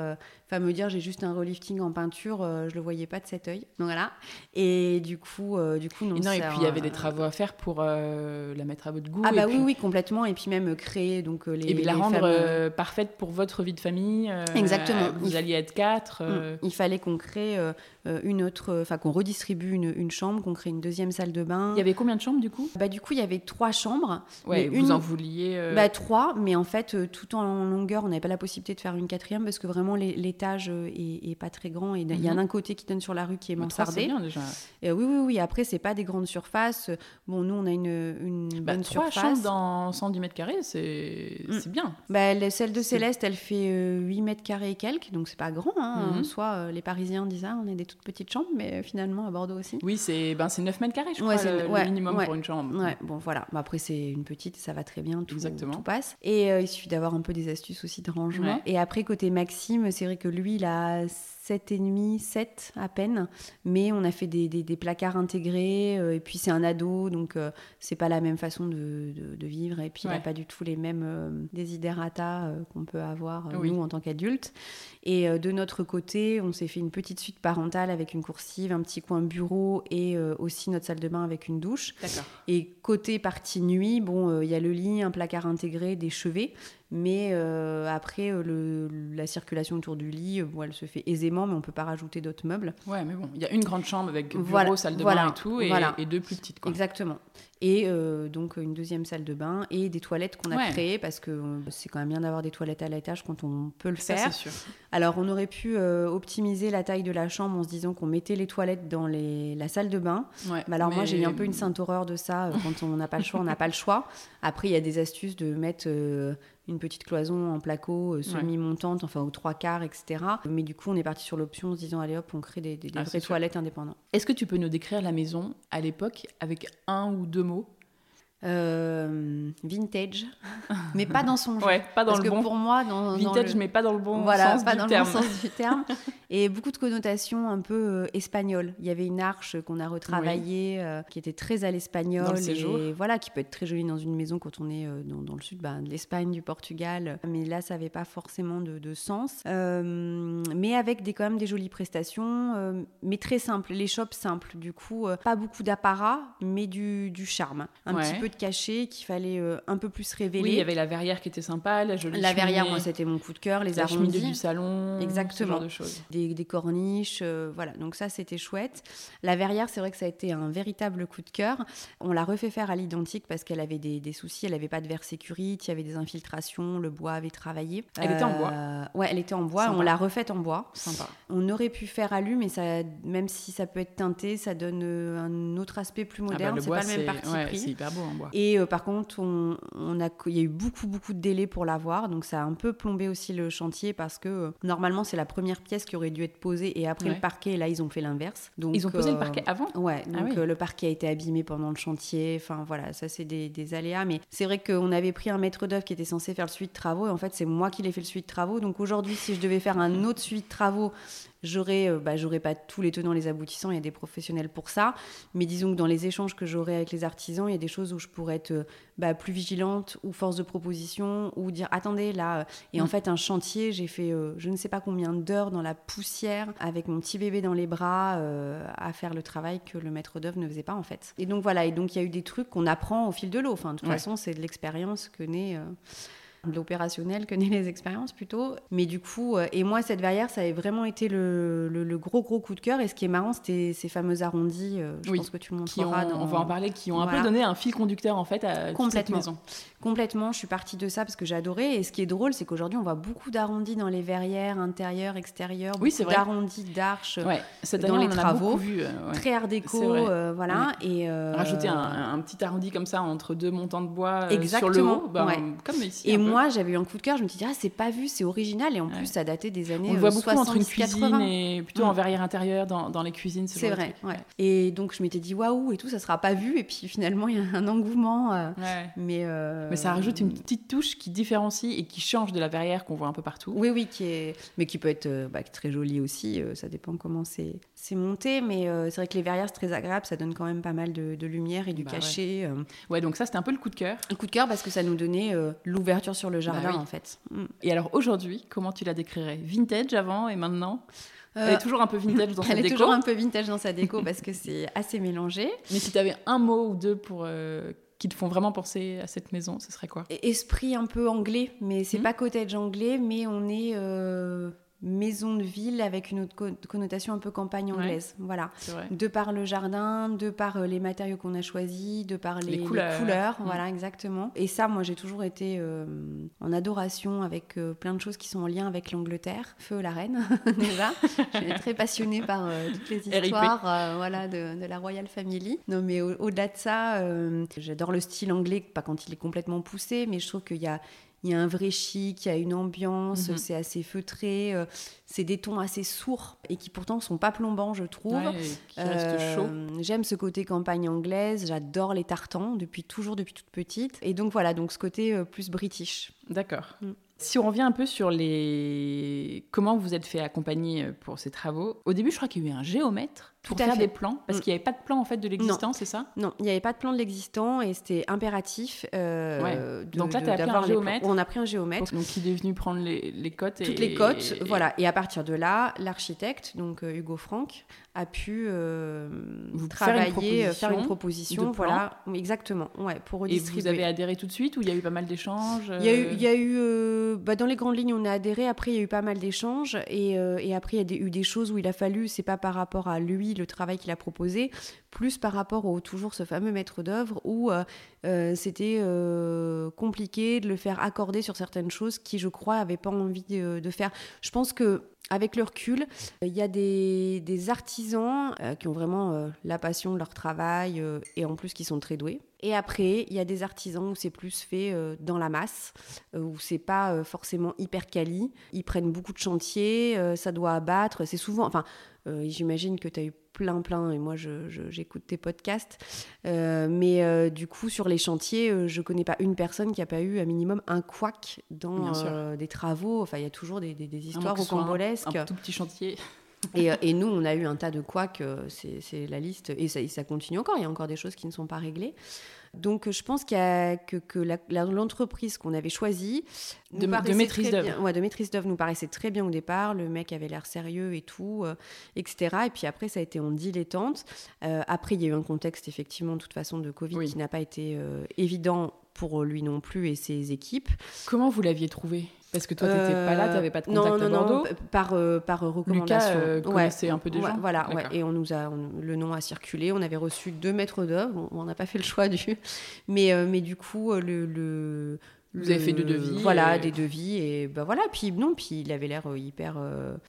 me dire, j'ai juste un relifting en peinture, je le voyais pas de cet œil. Donc voilà. Et du coup, du coup, non. Et, non, et puis il y avait des travaux à faire pour la mettre à votre goût. Ah bah oui, oui, complètement. Et puis même créer donc euh, les. Et la rendre euh, parfaite pour votre vie de famille. Euh, Exactement. vous alliez être quatre. Mm. Il fallait qu'on crée une autre, enfin qu'on redistribue une, une chambre, qu'on crée une deuxième salle de bain. Il y avait combien de chambres du coup? Bah du coup il y avait trois chambres. Ouais, vous en vouliez. Bah trois, mais en fait tout en longueur, on n'avait pas la possibilité de faire une quatrième parce que vraiment l'étage est, pas très grand et il y a mhm. un côté qui donne sur la rue qui est bah, mansardé. Déjà. Et oui oui oui. Après c'est pas des grandes surfaces. Bon nous on a une, une bah, bonne trois surface. chambres dans 110 mètres carrés, c'est mm. bien. Bah, celle de Céleste, elle fait 8 euh, mètres carrés et quelques, donc c'est pas grand. Hein. Mhm. Soit euh, les Parisiens disent ah, on est des toutes petites chambres, mais euh, finalement à Bordeaux aussi. Oui, c'est ben, 9 mètres carrés, je crois, le, minimum pour une chambre. Ouais, bon voilà. après, c'est une petite, ça va très bien, tout, Exactement. tout passe. Et il suffit d'avoir un peu des astuces aussi de rangement. Et après, côté Maxime, c'est vrai que lui, il a 7,5, 7 à peine. Mais on a fait des, des, placards intégrés. Euh, et puis c'est un ado, donc euh, c'est pas la même façon de, de, vivre. Et puis il n'a pas du tout les mêmes euh, desiderata qu'on peut avoir nous en tant qu'adultes. Et de notre côté, on s'est fait une petite suite parentale avec une coursive, un petit coin bureau et aussi notre salle de bain avec une douche. Et côté partie nuit, bon, il y a le lit, un placard intégré, des chevets. Mais euh, après, euh, le, la circulation autour du lit, euh, bon, elle se fait aisément, mais on peut pas rajouter d'autres meubles. Ouais, mais bon, il y a une grande chambre avec bureau, salle de bain et tout, et, et, deux plus petites. Quoi. Exactement. Et donc une deuxième salle de bain et des toilettes qu'on a créées parce que c'est quand même bien d'avoir des toilettes à l'étage quand on peut le Ça, faire. Sûr. Alors on aurait pu optimiser la taille de la chambre en se disant qu'on mettait les toilettes dans les, la salle de bain. Ouais, mais alors moi j'ai eu un peu une sainte horreur de ça. quand on n'a pas le choix, on n'a pas le choix. Après il y a des astuces de mettre une petite cloison en placo euh, semi-montante, enfin aux trois quarts, etc. Mais du coup, on est parti sur l'option en se disant, allez hop, on crée des, des, ah, vraies toilettes indépendantes. Est-ce que tu peux nous décrire la maison à l'époque avec un ou deux mots? Euh, vintage, mais pas dans son genre. Ouais, pas dans Parce le que pour moi, dans, vintage, mais pas dans le bon voilà, sens pas du dans terme. le bon sens du terme. Et beaucoup de connotations un peu euh, espagnoles. Il y avait une arche qu'on a retravaillée, euh, qui était très à l'espagnol. Et voilà, qui peut être très jolie dans une maison quand on est dans, dans, le sud bah, de l'Espagne, du Portugal. Mais là, ça n'avait pas forcément de, de sens. mais avec des, quand même des jolies prestations, mais très simples. Les shops simples. Du coup, pas beaucoup d'apparat, mais du, du charme. Un petit peu caché qu'il fallait euh, un peu plus révéler. Oui, il y avait la verrière qui était sympa, la jolie La verrière, moi, c'était mon coup de cœur, les arrondis. du salon, exactement, ce genre de choses. Des, des corniches, euh, voilà. Donc ça, c'était chouette. La verrière, c'est vrai que ça a été un véritable coup de cœur. On l'a refait faire à l'identique parce qu'elle avait des, des, soucis. Elle n'avait pas de verre sécurité, il y avait des infiltrations, le bois avait travaillé. Elle était en bois. Euh, ouais, elle était en bois. On l'a refaite en bois. Sympa. On aurait pu faire alu, mais ça, même si ça peut être teinté, ça donne un autre aspect plus moderne. Ah bah, c'est pas le même parti ouais, C'est hyper beau en bois. Et par contre, on, a, il y a eu beaucoup, beaucoup de délais pour l'avoir. Donc, ça a un peu plombé aussi le chantier parce que euh, normalement, c'est la première pièce qui aurait dû être posée et après le parquet, là, ils ont fait l'inverse. Donc, ils ont posé le parquet euh, avant? Ouais, ah donc euh, le parquet a été abîmé pendant le chantier. Enfin, voilà, ça, c'est des, aléas. Mais c'est vrai qu'on avait pris un maître d'œuvre qui était censé faire le suivi de travaux et en fait, c'est moi qui l'ai fait le suivi de travaux. Donc, aujourd'hui, si je devais faire un autre suivi de travaux, J'aurais, euh, bah, pas tous les tenants, les aboutissants, il y a des professionnels pour ça. Mais disons que dans les échanges que j'aurais avec les artisans, il y a des choses où je pourrais être euh, bah, plus vigilante ou force de proposition ou dire attendez là. Euh, et en mm. fait, un chantier, j'ai fait je ne sais pas combien d'heures dans la poussière avec mon petit bébé dans les bras à faire le travail que le maître d'œuvre ne faisait pas en fait. Et donc voilà, et donc il y a eu des trucs qu'on apprend au fil de l'eau. Enfin, de toute façon, c'est de l'expérience que naît de l'opérationnel que les expériences plutôt. Mais du coup, euh, et moi, cette verrière, ça a vraiment été le, le, gros, gros coup de cœur. Et ce qui est marrant, c'était ces fameux arrondis, euh, je pense que tu montreras. On va en parler, qui ont un peu donné un fil conducteur en fait à Complètement. cette maison. Complètement, je suis partie de ça parce que j'ai adoré. Et ce qui est drôle, c'est qu'aujourd'hui, on voit beaucoup d'arrondis dans les verrières, intérieures, extérieures, oui, c'est d'arrondis, d'arches ouais. dans les travaux. Vu, Très art déco, voilà. Et rajouter un, petit arrondi comme ça entre deux montants de bois sur le haut, bah, comme ici. Et moi, j'avais eu un coup de cœur. Je me suis dit, ah, c'est pas vu, c'est original. Et en plus, ça datait des années. On le voit beaucoup entre une cuisine et plutôt en verrière intérieure dans, dans les cuisines. C'est vrai. Et donc, je m'étais dit, waouh, et tout, ça sera pas vu. Et puis finalement, il y a un engouement. Euh, mais, euh, mais ça rajoute une petite touche qui différencie et qui change de la verrière qu'on voit un peu partout. Oui, oui, qui est... mais qui peut être euh, bah, très jolie aussi. ça dépend comment c'est monté. Mais c'est vrai que les verrières, c'est très agréable. Ça donne quand même pas mal de, lumière et du bah cachet. Ouais. donc ça, c'était un peu le coup de cœur. Le coup de cœur parce que ça nous donnait l'ouverture sur le bah jardin, en fait. Mm. Et alors aujourd'hui, comment tu la décrirais? Vintage avant et maintenant? Elle est toujours un peu vintage dans sa déco. Elle est toujours un peu vintage dans sa déco parce que c'est assez mélangé. Mais si tu avais un mot ou deux pour euh, qui te font vraiment penser à cette maison, ce serait quoi? Esprit un peu anglais, mais c'est hmm. pas cottage anglais, mais on est euh, maison de ville avec une autre connotation un peu campagne anglaise. Voilà. De par le jardin, de par euh, les matériaux qu'on a choisis, de par les, couleurs. Mm. Voilà, exactement. Et ça, moi, j'ai toujours été euh, en adoration avec euh, plein de choses qui sont en lien avec l'Angleterre. Feu la reine, déjà. je suis très passionnée par toutes les histoires voilà, de, la Royal Family. Non, mais au-delà de ça, j'adore le style anglais, pas quand il est complètement poussé, mais je trouve qu'il y a il y a un vrai chic, il y a une ambiance, mhm. c'est assez feutré, euh, c'est des tons assez sourds et qui pourtant sont pas plombants, je trouve. Euh, j'aime ce côté campagne anglaise, j'adore les tartans depuis toujours, depuis toute petite. Et donc voilà, donc ce côté euh, plus british. D'accord. Mm. Si on revient un peu sur les comment vous êtes fait accompagner pour ces travaux, au début je crois qu'il y a eu un géomètre pour faire des plans Parce mm. qu'il n'y avait pas de plan en fait de l'existant, c'est ça? Non, il n'y avait pas de plan de l'existant et c'était impératif. Euh, Donc là, tu as pris un géomètre. On a pris un géomètre. Donc il est venu prendre les, les cotes. Toutes les cotes, voilà. Et à partir de là, l'architecte, donc euh, Hugo Franck, a pu euh, vous travailler, faire une proposition, voilà, exactement, ouais, pour redistribuer. Et vous avez adhéré tout de suite ou il y a eu pas mal d'échanges Il y a eu, il y a eu bah, dans les grandes lignes, on a adhéré. Après, il y a eu pas mal d'échanges et, et, après, il y a eu des choses où il a fallu, c'est pas par rapport à lui le travail qu'il a proposé, plus par rapport au toujours ce fameux maître d'œuvre où euh, euh, c'était euh, compliqué de le faire accorder sur certaines choses qui, je crois, n'avait pas envie de, faire. Je pense que avec le recul, il y a des, des artisans qui ont vraiment la passion de leur travail et en plus qui sont très doués. Et après, il y a des artisans où c'est plus fait dans la masse, où c'est pas forcément hyper quali. Ils prennent beaucoup de chantiers, ça doit abattre. C'est souvent, enfin, j'imagine que tu as eu plein, plein, et moi j'écoute tes podcasts. Euh, mais euh, du coup, sur les chantiers, euh, je connais pas une personne qui a pas eu un minimum un couac dans des travaux. Enfin, il y a toujours des, des, histoires rocambolesques. Un, un tout petit chantier. et, et, nous, on a eu un tas de couacs, c'est la liste, et ça, ça continue encore, il y a encore des choses qui ne sont pas réglées. Donc je pense a, que, que l'entreprise qu'on avait choisie de, maîtrise d'œuvre, ouais, de maîtrise d'œuvre nous paraissait très bien au départ. Le mec avait l'air sérieux et tout, euh, etc. Et puis après ça a été en dilettante. Euh, après il y a eu un contexte effectivement de toute façon de Covid qui n'a pas été euh, évident pour lui non plus et ses équipes. Comment vous l'aviez trouvé? Parce que toi, tu n'étais pas là, tu n'avais pas de contact non, non, Non, par, euh, par recommandation. Lucas euh, connaissait un peu des gens Voilà, ouais. et on nous a, le nom a circulé. On avait reçu deux maîtres d'œuvre. On n'a pas fait le choix du. Mais, euh, mais du coup, le, le, vous avez fait deux devis Voilà, des devis. Et ben voilà, puis non, puis il avait l'air hyper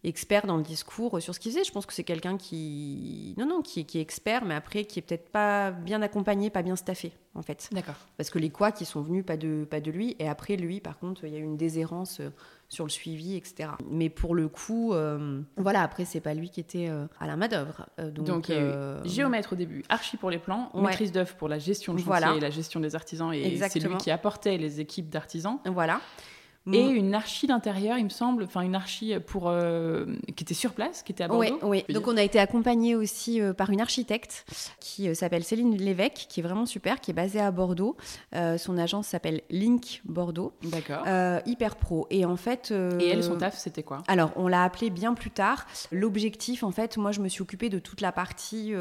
expert dans le discours sur ce qu'il faisait. Je pense que c'est quelqu'un qui. Non, non, qui, qui, est expert, mais après, qui est peut-être pas bien accompagné, pas bien staffé en fait. D'accord. Parce que les quoi qui sont venus, pas de, pas de lui. Et après, lui, par contre, il y a eu une déshérence euh, sur le suivi, etc. Mais pour le coup, euh, voilà, après, c'est pas lui qui était euh, à la main-d'œuvre. donc, géomètre au début, archi pour les plans, maîtrise d'œuvre pour la gestion de chantier et la gestion des artisans. Et c'est lui qui apportait les équipes d'artisans. Voilà. Et une archi d'intérieur, il me semble, enfin une archi pour euh, qui était sur place, qui était à Bordeaux. Oui, donc on a été accompagné aussi euh, par une architecte qui euh, s'appelle Céline Lévesque, qui est vraiment super, qui est basée à Bordeaux. son agence s'appelle Link Bordeaux. D'accord. hyper pro. Et en fait. et elle, son taf, c'était quoi? Alors, on l'a appelé bien plus tard. L'objectif, en fait, moi, je me suis occupée de toute la partie.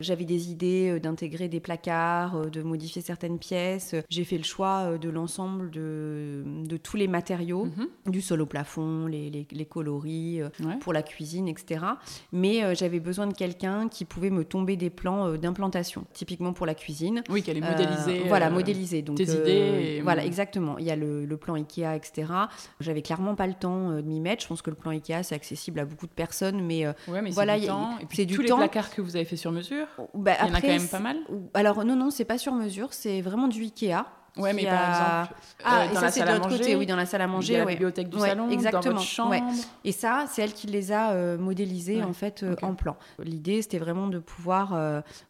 J'avais des idées d'intégrer des placards, de modifier certaines pièces. J'ai fait le choix de l'ensemble de, de tous les matériaux matériaux, mhm. du sol au plafond, les, les, coloris euh, pour la cuisine, etc. Mais euh, j'avais besoin de quelqu'un qui pouvait me tomber des plans euh, d'implantation, typiquement pour la cuisine. Oui, qu'elle est modéliser. voilà, modéliser. Donc, tes idées. Voilà, exactement. Il y a le, plan Ikea, etc. J'avais clairement pas le temps de m'y mettre. Je pense que le plan Ikea, c'est accessible à beaucoup de personnes, mais, ouais, mais voilà, c'est du temps. Et puis tous les placards que vous avez fait sur mesure, bah, il y en a quand même pas mal? Alors non, non, c'est pas sur mesure, c'est vraiment du Ikea. Ouais, mais par exemple, ah, euh, dans la salle à manger, côté, oui, dans la salle à manger, la bibliothèque du salon, exactement. dans votre chambre. Et ça, c'est elle qui les a euh, modélisés en fait euh, en plan. L'idée, c'était vraiment de pouvoir,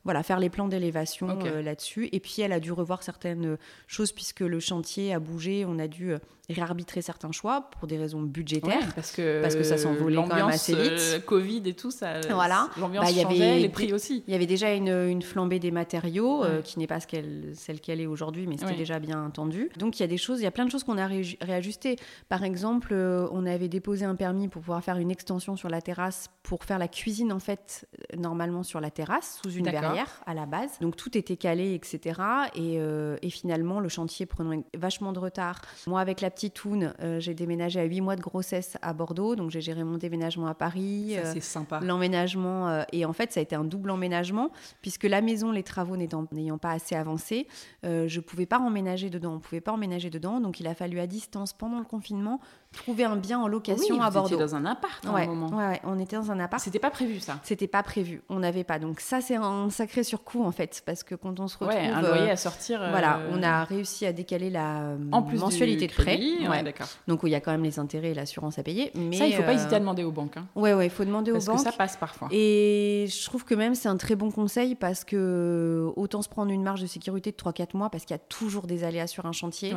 voilà, faire les plans d'élévation là-dessus. Et puis, elle a dû revoir certaines choses puisque le chantier a bougé. On a dû réarbitrer certains choix pour des raisons budgétaires parce que parce que ça s'envolait quand même assez vite. Covid et tout ça. Voilà. L'ambiance bah, changeait, les prix aussi. Il y avait déjà une, une flambée des matériaux qui n'est pas ce qu'elle, celle qu'elle est aujourd'hui, mais c'était déjà bien entendu. Donc il y a des choses, il y a plein de choses qu'on a réajustées. Par exemple, euh, on avait déposé un permis pour pouvoir faire une extension sur la terrasse pour faire la cuisine en fait normalement sur la terrasse sous une verrière à la base. Donc tout était calé, etc. Euh, et, finalement le chantier prenant vachement de retard. Moi avec la petite Toune, euh, j'ai déménagé à 8 mois de grossesse à Bordeaux, donc j'ai géré mon déménagement à Paris. c'est sympa. L'emménagement et en fait ça a été un double emménagement puisque la maison, les travaux n'ayant pas assez avancé, je pouvais pas emménager dedans. On ne pouvait pas emménager dedans, donc il a fallu à distance pendant le confinement trouver un bien en location à Bordeaux. dans un appart à un moment. Ouais, on était dans un appart. C'était pas prévu ça. C'était pas prévu. On n'avait pas. Donc ça c'est un sacré surcoût en fait parce que quand on se retrouve. Ouais, un loyer à sortir. Voilà, euh, on a réussi à décaler la en plus mensualité de prêt. Ouais, d'accord. Donc il y a quand même les intérêts et l'assurance à payer. Mais ça il faut pas hésiter à demander aux banques. Hein. Ouais ouais, il faut demander aux banques. Parce que ça passe parfois. Et je trouve que même c'est un très bon conseil parce que autant se prendre une marge de sécurité de 3-4 mois parce qu'il y a toujours des aléas sur un chantier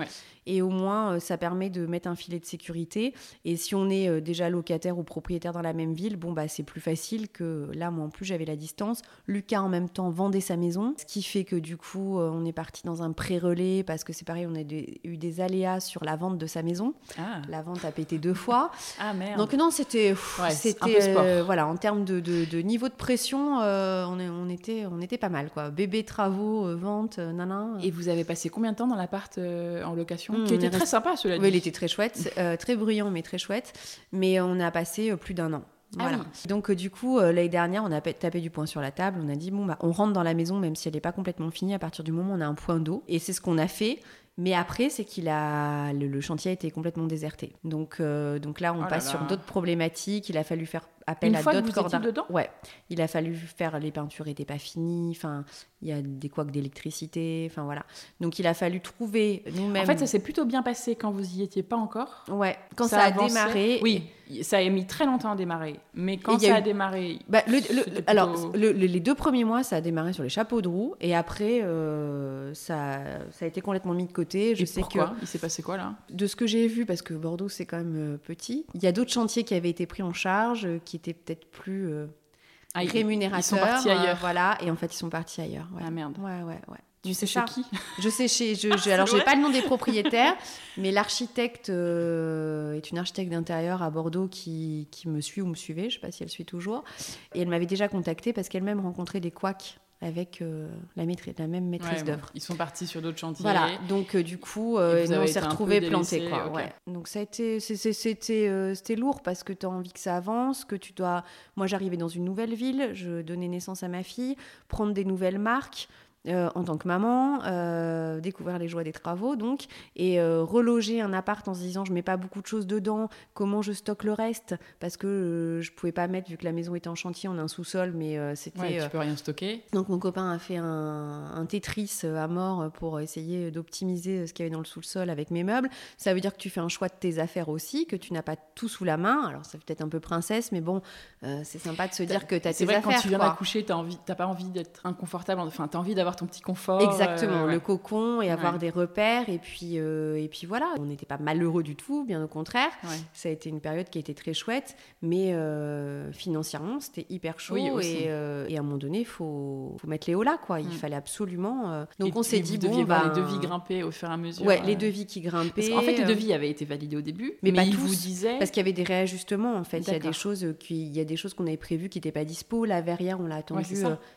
et au moins, euh, ça permet de mettre un filet de sécurité. Et si on est euh, déjà locataire ou propriétaire dans la même ville, bon, bah, c'est plus facile que là, moi en plus, j'avais la distance. Lucas, en même temps, vendait sa maison. Ce qui fait que du coup, euh, on est parti dans un pré-relais parce que c'est pareil, on a eu des aléas sur la vente de sa maison. Ah. La vente a pété deux fois. ah merde. Donc, non, c'était. c'était voilà, en termes de, de, niveau de pression, on, est, on, était, on était pas mal, quoi. Bébé, travaux, vente, nanan. Et vous avez passé combien de temps dans l'appart en location, mmh, qui était très sympa, cela dit. Oui, il était très chouette, euh, très bruyant, mais très chouette. Mais on a passé euh, plus d'un an. Ah voilà. Donc euh, du coup, l'année dernière, on a tapé du poing sur la table. On a dit bon bah, on rentre dans la maison même si elle n'est pas complètement finie. À partir du moment où on a un point d'eau, et c'est ce qu'on a fait. Mais après, c'est qu'il a le, chantier a été complètement déserté. Donc donc là, on oh passe sur d'autres problématiques. Il a fallu faire appel Une à d'autres cordes. dedans Ouais. Il a fallu faire les peintures n'étaient pas finies. Enfin, il y a des couacs d'électricité. Enfin voilà. Donc il a fallu trouver nous-mêmes. En fait, ça s'est plutôt bien passé quand vous y étiez pas encore. Ouais. Quand ça, a démarré. Oui. Ça a mis très longtemps à démarrer. Mais quand ça a, démarrré. Bah, alors, les deux premiers mois, ça a démarré sur les chapeaux de roue. Et après, euh, ça, ça a été complètement mis de côté. Je sais pourquoi que. Il s'est passé quoi là? De ce que j'ai vu, parce que Bordeaux, c'est quand même euh, petit, il y a d'autres chantiers qui avaient été pris en charge, euh, qui étaient peut-être plus ah, rémunérateurs. Ils sont partis ailleurs. voilà. Et en fait, ils sont partis ailleurs. Ah merde. Ouais, ouais, ouais. Tu sais chez qui Je sais chez. Je, je, alors, j'ai pas le nom des propriétaires, mais l'architecte euh, est une architecte d'intérieur à Bordeaux qui, qui, me suit ou me suivait, je sais pas si elle suit toujours. Et elle m'avait déjà contactée parce qu'elle-même rencontrait des couacs avec euh, la, la, même maîtrise d'œuvre. ils sont partis sur d'autres chantiers. Voilà, donc euh, du coup, on s'est retrouvés plantés. Quoi, ouais. Donc ça a été, c'était lourd parce que tu as envie que ça avance, que tu dois... Moi, j'arrivais dans une nouvelle ville, je donnais naissance à ma fille, prendre des nouvelles marques, euh, en tant que maman, euh, découvrir les joies des travaux, donc, et euh, reloger un appart en se disant je mets pas beaucoup de choses dedans, comment je stocke le reste, parce que je pouvais pas mettre, vu que la maison était en chantier, on a un sous-sol, mais c'était. Ouais, tu peux rien stocker. Donc mon copain a fait un, un Tetris à mort pour essayer d'optimiser ce qu'il y avait dans le sous-sol avec mes meubles. Ça veut dire que tu fais un choix de tes affaires aussi, que tu n'as pas tout sous la main. Alors ça fait peut-être un peu princesse, mais bon, c'est sympa de se dire que tu as tes affaires. C'est vrai, quand tu viens d'accoucher, tu n'as pas envie d'être inconfortable, enfin, tu as envie d'avoir ton petit confort. Exactement, le cocon et avoir des repères. Et puis, et puis voilà, on n'était pas malheureux du tout, bien au contraire. Ça a été une période qui a été très chouette, mais financièrement, c'était hyper chaud. et, et, à un moment donné, il faut, faut, mettre les hauts là, quoi. Il mm. fallait absolument. Donc on s'est dit, bon, bah, les devis grimper au fur et à mesure. Ouais, les devis qui grimpaient. en fait, les devis avaient été validés au début, mais, mais pas tous. Vous disaient... Parce qu'il y avait des réajustements, en fait. Il y a des choses qu'on avait prévues qui n'étaient pas dispo. La verrière, on l'a attendu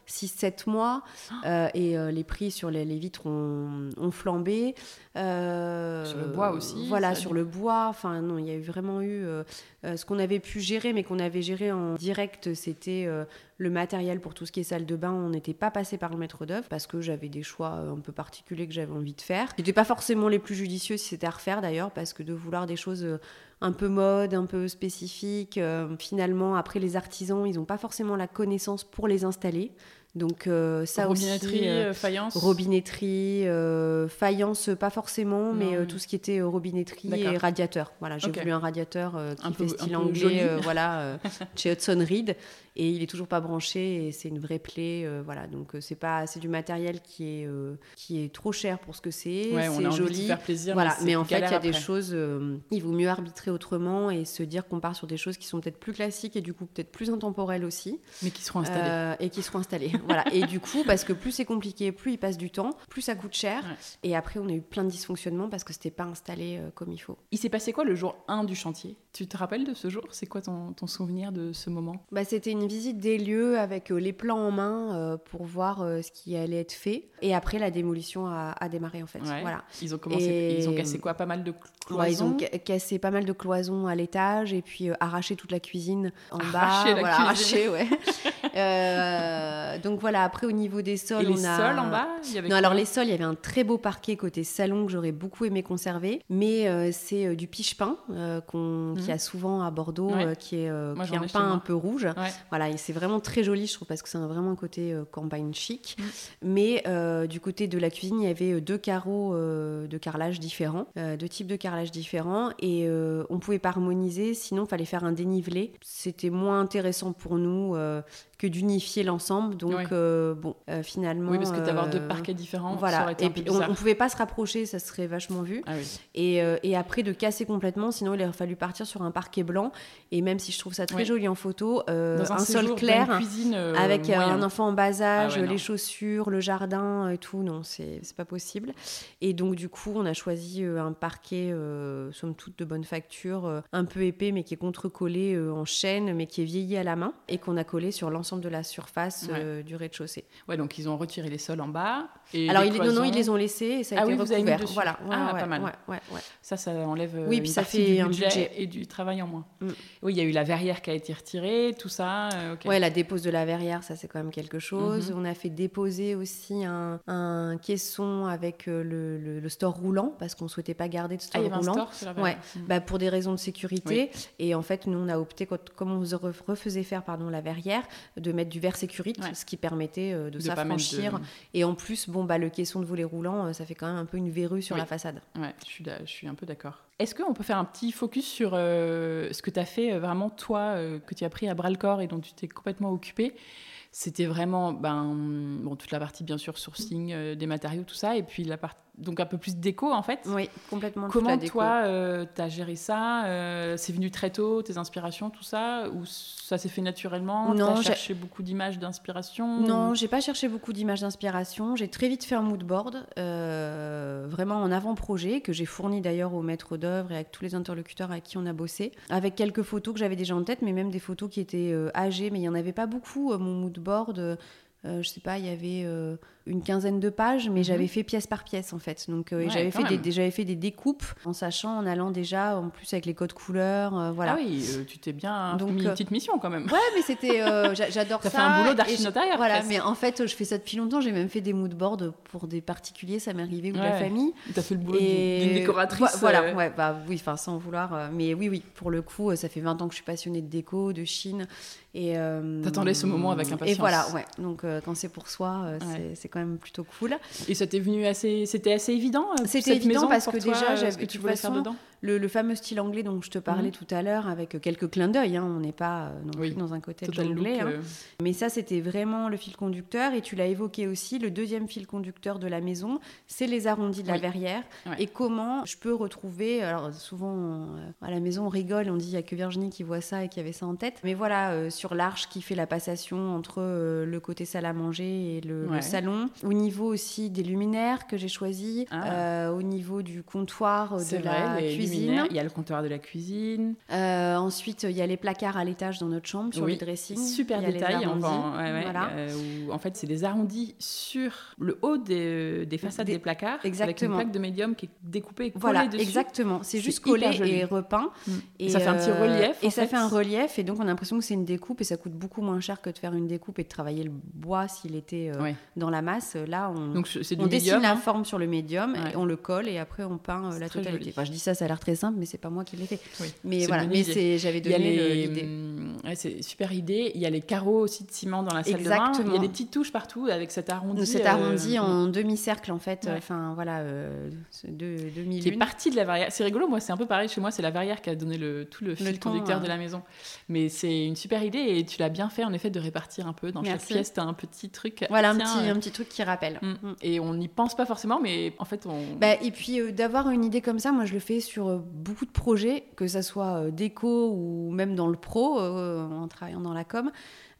6-7 mois. Ah. et les prix sur les, vitres ont, ont flambé. Euh, sur le bois aussi. Voilà, sur le bois. Enfin, non, il y a eu vraiment eu euh, euh, ce qu'on avait pu gérer, mais qu'on avait géré en direct, c'était le matériel pour tout ce qui est salle de bain. On n'était pas passé par le maître d'œuvre parce que j'avais des choix un peu particuliers que j'avais envie de faire. C'était pas forcément les plus judicieux si c'était à refaire d'ailleurs, parce que de vouloir des choses un peu mode, un peu spécifiques, finalement, après les artisans, ils n'ont pas forcément la connaissance pour les installer. Donc euh, ça robinetterie, aussi, euh, faïence. Robinetterie, euh, faïence pas forcément, mais tout ce qui était robinetterie et radiateur. Voilà, j'ai voulu un radiateur qui fait style anglais, voilà, chez Hudson Reed. Et il est toujours pas branché et c'est une vraie plaie euh, voilà. Donc euh, c'est pas c'est du matériel qui est euh, qui est trop cher pour ce que c'est. C'est joli. faire plaisir voilà mais, en fait il y a des choses il vaut mieux arbitrer autrement et se dire qu'on part sur des choses qui sont peut-être plus classiques et du coup peut-être plus intemporelles aussi. Mais qui seront installées. Et qui seront installées voilà et du coup parce que plus c'est compliqué plus il passe du temps plus ça coûte cher et après on a eu plein de dysfonctionnements parce que c'était pas installé comme il faut il s'est passé quoi le jour 1 du chantier? Tu te rappelles de ce jour? C'est quoi ton, ton souvenir de ce moment? Bah c'était une visite des lieux avec euh, les plans en main euh, pour voir euh, ce qui allait être fait. Et après, la démolition a, démarré en fait. Voilà. Ils ont commencé. Ils ont cassé quoi? Pas mal de cloisons. ils ont cassé pas mal de cloisons à l'étage et puis arraché toute la cuisine en bas. La voilà, arraché, ouais. donc voilà. Après, au niveau des sols, et on les a. sols en bas. non, alors les sols, il y avait un très beau parquet côté salon que j'aurais beaucoup aimé conserver, mais c'est du piche-pain qu'on qui mhm. a souvent à Bordeaux, qui est, qui est un pain un peu rouge. Voilà, et c'est vraiment très joli, je trouve, parce que c'est vraiment un côté euh, campagne chic. Mm. Mais euh, du côté de la cuisine, il y avait euh, deux carreaux de carrelage différents, deux types de carrelage différents, et on pouvait pas harmoniser, sinon il fallait faire un dénivelé. C'était moins intéressant pour nous que d'unifier l'ensemble. Donc, euh, bon, euh, finalement. Oui, parce que d'avoir deux euh, parquets différents, voilà. ça aurait été et puis, on, ne pouvait pas se rapprocher, ça serait vachement vu. Ah et, et, après, de casser complètement, sinon il aurait fallu partir sur un parquet blanc. Et même si je trouve ça très joli en photo, un, sol clair, cuisine, avec un enfant en bas ah âge, les chaussures, le jardin et tout, non, c'est pas possible. Et donc, du coup, on a choisi un parquet, somme toute de bonne facture, un peu épais, mais qui est contre-collé en chaîne, mais qui est vieilli à la main, et qu'on a collé sur l'ensemble de la surface euh, du rez-de-chaussée. Ouais, donc ils ont retiré les sols en bas. Et Alors, ils, non, non, ils les ont laissés et ça a ah été oui, recouvert. Vous voilà, ah, pas mal. Ça, ça enlève oui, une puis ça fait du un budget, et du travail en moins. Mm. Oui, il y a eu la verrière qui a été retirée, tout ça. Euh, Ouais, la dépose de la verrière, ça c'est quand même quelque chose. Mm-hmm. On a fait déposer aussi un, un caisson avec euh, le, le, store roulant parce qu'on souhaitait pas garder de store ah, roulant. Un store sur la ouais, mm. bah, pour des raisons de sécurité. Et en fait, nous on a opté, comme on refaisait faire pardon la verrière, de mettre du verre sécurité ce qui permettait euh, de, s'affranchir. Et en plus, bon, bah, le caisson de volet roulant, euh, ça fait quand même un peu une verrue sur la façade. Ouais, je suis, je suis un peu d'accord. Est-ce qu'on peut faire un petit focus sur euh, ce que tu as fait vraiment, toi, que tu as pris à bras le corps et dont tu t'es complètement occupé? C'était vraiment ben, bon, toute la partie, bien sûr, sourcing des matériaux, tout ça, et puis la partie donc un peu plus déco en fait. Oui, complètement. Comment toi, euh, tu as géré ça euh, C'est venu très tôt, tes inspirations, tout ça Ou ça s'est fait naturellement Non. As cherché beaucoup d'images d'inspiration Non, j'ai pas cherché beaucoup d'images d'inspiration. J'ai très vite fait un mood board, euh, vraiment en avant-projet, que j'ai fourni d'ailleurs au maître d'œuvre et avec tous les interlocuteurs avec qui on a bossé, avec quelques photos que j'avais déjà en tête, mais même des photos qui étaient âgées, mais il n'y en avait pas beaucoup, mon mood board. je sais pas, il y avait une quinzaine de pages, mais j'avais mhm. fait pièce par pièce en fait. Donc euh, j'avais fait des, j'avais fait des découpes en sachant, en allant déjà en plus avec les codes couleurs, euh, voilà. Ah oui, euh, tu t'es bien Donc, mis une petite mission quand même. Ouais, mais c'était, j'adore ça. Ça fait un boulot d'archi-notaire. Voilà, mais en fait, je fais ça depuis longtemps. J'ai même fait des moodboards pour des particuliers, ça m'est arrivé ou de la famille. T'as fait le boulot d'une décoratrice. Voilà, ouais, bah oui, enfin sans vouloir, mais oui, oui, pour le coup, ça fait 20 ans que je suis passionnée de déco, de Chine, Et t'attendais ce moment avec impatience. Et voilà, ouais. Donc quand c'est pour soi, c'est quand même plutôt cool. Et ça t'est venu assez, c'était assez évident. C'était évident parce que déjà, j'avais que tu voulais faire dedans le, fameux style anglais dont je te parlais mhm. tout à l'heure, avec quelques clins d'œil, hein, on n'est pas euh, non plus dans un côté anglais. Hein. Euh. Mais ça, c'était vraiment le fil conducteur. Et tu l'as évoqué aussi, le deuxième fil conducteur de la maison, c'est les arrondis de la verrière. Et comment je peux retrouver. Alors, souvent, euh, à la maison, on rigole, on dit il n'y a que Virginie qui voit ça et qui avait ça en tête. Mais voilà, sur l'arche qui fait la passation entre le côté salle à manger et le, salon. Au niveau aussi des luminaires que j'ai choisis, ah. au niveau du comptoir de la cuisine il y a le comptoir de la cuisine. Euh, ensuite, il y a les placards à l'étage dans notre chambre, sur le dressing. Super détail. en fait, c'est des arrondis sur le haut des, des façades des, placards. Exactement. Avec une plaque de médium qui est découpée et collée voilà, dessus. exactement. C'est juste collé et repeint. Mm. Et, ça fait un petit relief. Et ça fait un relief. Et donc, on a l'impression que c'est une découpe et ça coûte beaucoup moins cher que de faire une découpe et de travailler le bois s'il était euh, dans la masse. Là, on, donc, on dessine la hein. forme sur le médium, et on le colle et après, on peint euh, la totalité. Enfin, je dis ça, ça a l'air très simple, mais c'est pas moi qui l'ai fait. mais voilà, mais j'avais donné l'idée. Hum, c'est super idée. Il y a les carreaux aussi de ciment dans la salle Exactement. de bain. Il y a des petites touches partout avec cet arrondi. Cet arrondi euh, en demi-cercle en fait. Enfin voilà, euh, demi Qui est partie de la verrière. C'est rigolo. Moi, c'est un peu pareil chez moi. C'est la verrière qui a donné le, tout le fil conducteur de la maison. Mais c'est une super idée et tu l'as bien fait en effet de répartir un peu dans chaque pièce. T'as un petit truc. Voilà un petit, un petit qui rappelle. Hum. Hum. Et on n'y pense pas forcément, mais en fait on. Bah, et puis euh, d'avoir une idée comme ça, moi je le fais sur beaucoup de projets, que ça soit euh, déco ou même dans le pro, euh, en travaillant dans la com.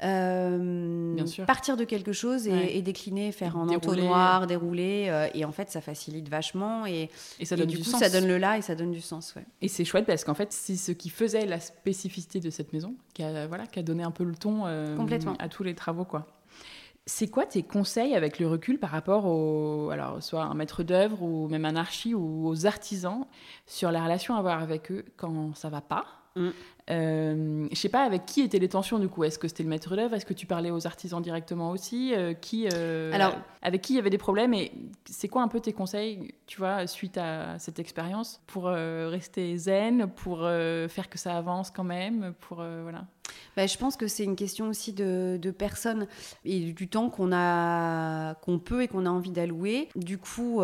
Euh, partir de quelque chose et, décliner, faire en entonnoir, dérouler, et en fait ça facilite vachement et, et ça donne du, coup ça donne le là et ça donne du sens. Ouais. Et c'est chouette parce qu'en fait c'est ce qui faisait la spécificité de cette maison qui a, voilà, qui a donné un peu le ton à tous les travaux. quoi. C'est quoi tes conseils avec le recul par rapport au, alors soit un maître d'œuvre ou même un archi ou aux artisans sur la relation à avoir avec eux quand ça va pas? Mm. Euh, je sais pas avec qui étaient les tensions du coup? Est-ce que c'était le maître d'œuvre? Est-ce que tu parlais aux artisans directement aussi? Euh, Qui euh, Alors, avec qui il y avait des problèmes? Et c'est quoi un peu tes conseils, tu vois, suite à cette expérience pour rester zen, pour faire que ça avance quand même, pour voilà? Bah, je pense que c'est une question aussi de, de personnes et du temps qu'on a, qu'on peut et qu'on a envie d'allouer. Du coup,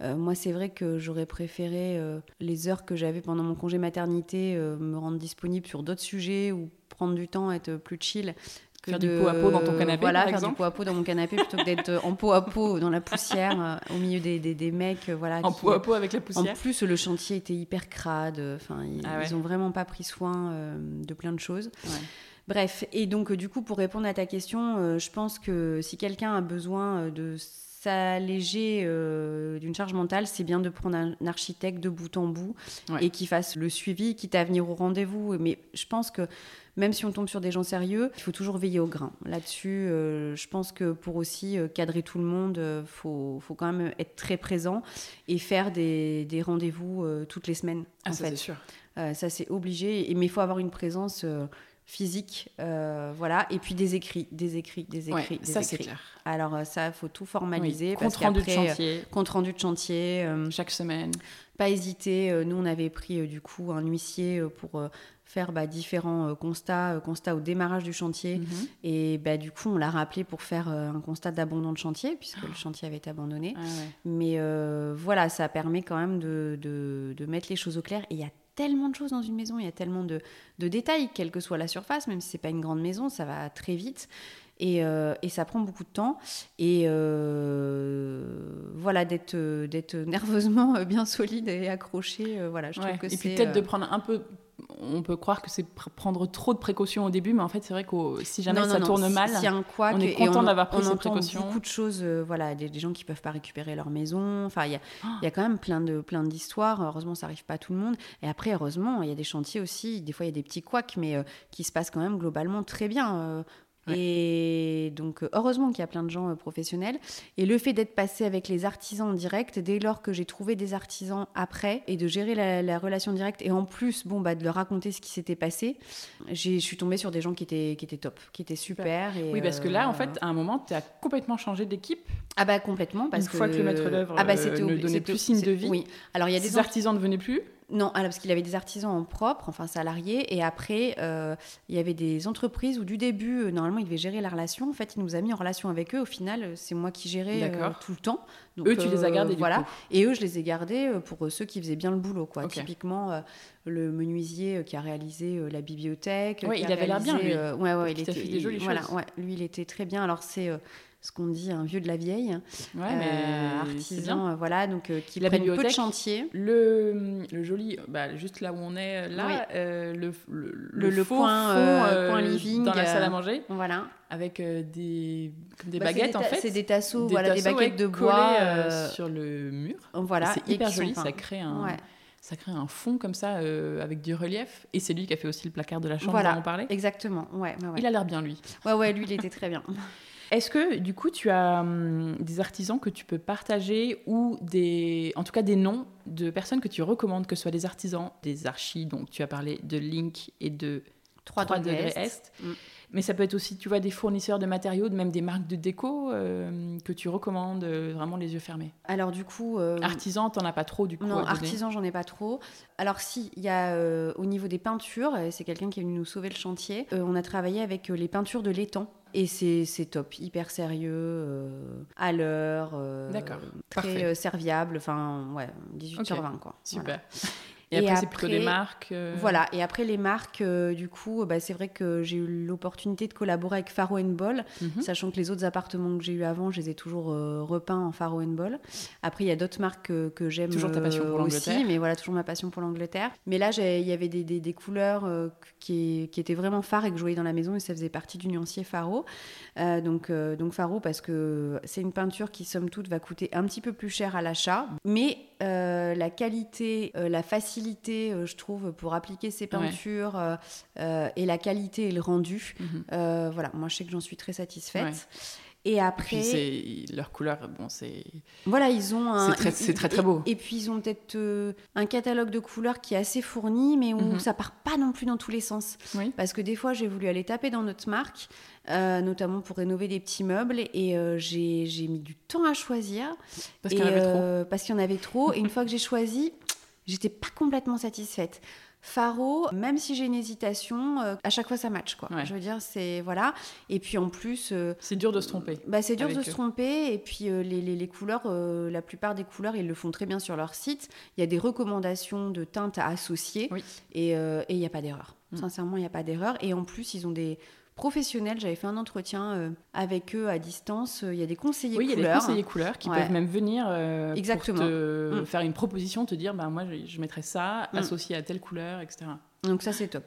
euh, euh, moi, c'est vrai que j'aurais préféré euh, les heures que j'avais pendant mon congé maternité me rendre disponible sur d'autres sujets ou prendre du temps, être plus chill faire du pot à pot dans ton canapé voilà par faire du pot à pot dans mon canapé plutôt que d'être en pot à pot dans la poussière au milieu des, des, des mecs voilà en pot à pot avec la poussière. En plus le chantier était hyper crade enfin ils, ah ont vraiment pas pris soin de plein de choses. Ouais. Bref, et donc du coup, pour répondre à ta question, euh, je pense que si quelqu'un a besoin euh, de s'alléger euh, d'une charge mentale, c'est bien de prendre un architecte de bout en bout et qui fasse le suivi, quitte à venir au rendez-vous. Mais je pense que même si on tombe sur des gens sérieux, il faut toujours veiller au grain. Là-dessus, je pense que pour aussi cadrer tout le monde, il faut, faut, quand même être très présent et faire des, des rendez-vous toutes les semaines. Ah, ça c'est sûr. ça c'est obligé, mais il faut avoir une présence physique, euh, voilà, et puis des écrits, des écrits, des écrits, des ça c'est clair. Alors euh, ça, il faut tout formaliser. Compte rendu de chantier. Euh, compte rendu de chantier. Chaque semaine. Pas hésiter. nous, on avait pris du coup un huissier pour faire bah, différents constats, constats au démarrage du chantier. Mhm. Et bah, du coup, on l'a rappelé pour faire un constat d'abandon de chantier, puisque le chantier avait été abandonné. Ah Mais voilà, ça permet quand même de, de, de mettre les choses au clair. Et il y a tellement de choses dans une maison, il y a tellement de, détails, quelle que soit la surface, même si c'est pas une grande maison, ça va très vite. Et, euh, ça prend beaucoup de temps. Et euh, voilà, d'être nerveusement bien solide et accroché. Euh, voilà, je trouve que et puis peut-être de prendre un peu on peut croire que c'est prendre trop de précautions au début, mais en fait, c'est vrai que si jamais ça tourne mal, on est content d'avoir pris ces précautions. beaucoup de choses, euh, voilà, des, gens qui peuvent pas récupérer leur maison. Enfin, il y, y, a quand même plein de plein d'histoires. Heureusement, ça arrive pas à tout le monde. Et après, heureusement, il y a des chantiers aussi. Des fois, il y a des petits couacs, mais euh, qui se passent quand même globalement très bien. Euh, et donc, heureusement qu'il y a plein de gens euh, professionnels. Et le fait d'être passé avec les artisans en direct, dès lors que j'ai trouvé des artisans après, et de gérer la, relation directe, et en plus, bon, bah, de leur raconter ce qui s'était passé, je suis tombée sur des gens qui étaient, qui étaient top, qui étaient super. Et, oui, parce que là, en fait, à un moment, tu as complètement changé d'équipe. Ah bah complètement. Parce Une fois que le maître d'œuvre ah bah, euh, ne donnait plus signe de vie, oui. Alors, y a des artisans ne venaient plus Non, parce qu'il avait des artisans en propre, enfin salariés, et après, euh, il y avait des entreprises où du début, euh, normalement, il devait gérer la relation. En fait, il nous a mis en relation avec eux. Au final, c'est moi qui gérais tout le temps. Donc, eux, tu les as gardés Voilà. Et eux, je les ai gardés pour ceux qui faisaient bien le boulot. Quoi. Typiquement, le menuisier qui a réalisé la bibliothèque. Oui, il avait l'air bien, lui. ouais, ouais, il était. Fait des jolies voilà, Ouais, lui, il était très bien. Alors, c'est ce qu'on dit un vieux de la vieille, ouais, euh, artisan, euh, voilà, donc euh, qui la prennent peu de chantier. Le, le joli, bah, juste là où on est là, le, le, le, le, point, living dans la salle à manger, voilà, avec des, des bah, baguettes en fait, c'est des tasseaux, des voilà, des baguettes de bois sur le mur. Voilà, c'est hyper joli, ça crée un ça crée un fond comme ça avec du relief. Et c'est lui qui a fait aussi le placard de la chambre voilà, dont on parlait. Exactement, ouais, ouais, Il a l'air bien lui. Ouais, ouais, lui il était très bien. Est-ce que du coup tu as hum, des artisans que tu peux partager ou des, en tout cas des noms de personnes que tu recommandes, que ce soit des artisans, des archis, donc tu as parlé de Link et de 3, degrés Est. Mm. Mais ça peut être aussi, tu vois, des fournisseurs de matériaux, même des marques de déco euh, que tu recommandes euh, vraiment les yeux fermés. Alors du coup... Euh... Artisan, t'en as pas trop du coup Non, artisan, j'en ai pas trop. Alors si, il y a euh, au niveau des peintures, c'est quelqu'un qui est venu nous sauver le chantier, on a travaillé avec les peintures de l'étang. Et c'est top, hyper sérieux, euh, à l'heure, euh, très euh, serviable, enfin ouais, 18 sur 20 quoi. Super. Et, après, c'est plutôt des marques. Euh, voilà. Et après, les marques, euh, du coup, bah, c'est vrai que j'ai eu l'opportunité de collaborer avec Faro Ball, mhm. sachant que les autres appartements que j'ai eu avant, je les ai toujours euh, repeints en Faro Ball. Après, il y a d'autres marques que, j'aime toujours ta passion pour aussi, mais voilà, toujours ma passion pour l'Angleterre. Mais là, il y avait des, des, des couleurs qui, qui, étaient vraiment phares et que je voyais dans la maison, et ça faisait partie du nuancier Faro. donc, donc Faro, parce que c'est une peinture qui, somme toute, va coûter un petit peu plus cher à l'achat, mais la qualité, la facilité euh, je trouve, pour appliquer ces peintures euh, euh, et la qualité et le rendu. Mhm. voilà, moi, je sais que j'en suis très satisfaite. Et après, et leur couleur, bon, c'est. Voilà, ils ont un. C'est très, très, beau. Et, puis ils ont peut-être un catalogue de couleurs qui est assez fourni, mais où mhm. ça part pas non plus dans tous les sens. Parce que des fois, j'ai voulu aller taper dans notre marque, notamment pour rénover des petits meubles, et j'ai mis du temps à choisir. Parce qu'il y en avait trop. Parce qu'il y en avait trop. et une fois que j'ai choisi, j'étais pas complètement satisfaite. Faro, même si j'ai une hésitation, euh, à chaque fois ça match quoi. Je veux dire c'est voilà. Et puis en plus, euh, c'est dur de se tromper. Bah c'est dur de se tromper. Et puis euh, les, les, les, couleurs, la plupart des couleurs ils le font très bien sur leur site. Il y a des recommandations de teintes à associer et il n'y a pas d'erreur. Mm. Sincèrement il n'y a pas d'erreur. Et en plus ils ont des professionnels. J'avais fait un entretien euh, avec eux à distance. Il y a des conseillers couleurs. Oui, il y a des conseillers couleurs qui peuvent même venir euh, Exactement. Pour te mm. faire une proposition, te dire bah, moi je, mettrais ça mm. associé à telle couleur, etc. Donc ça c'est top.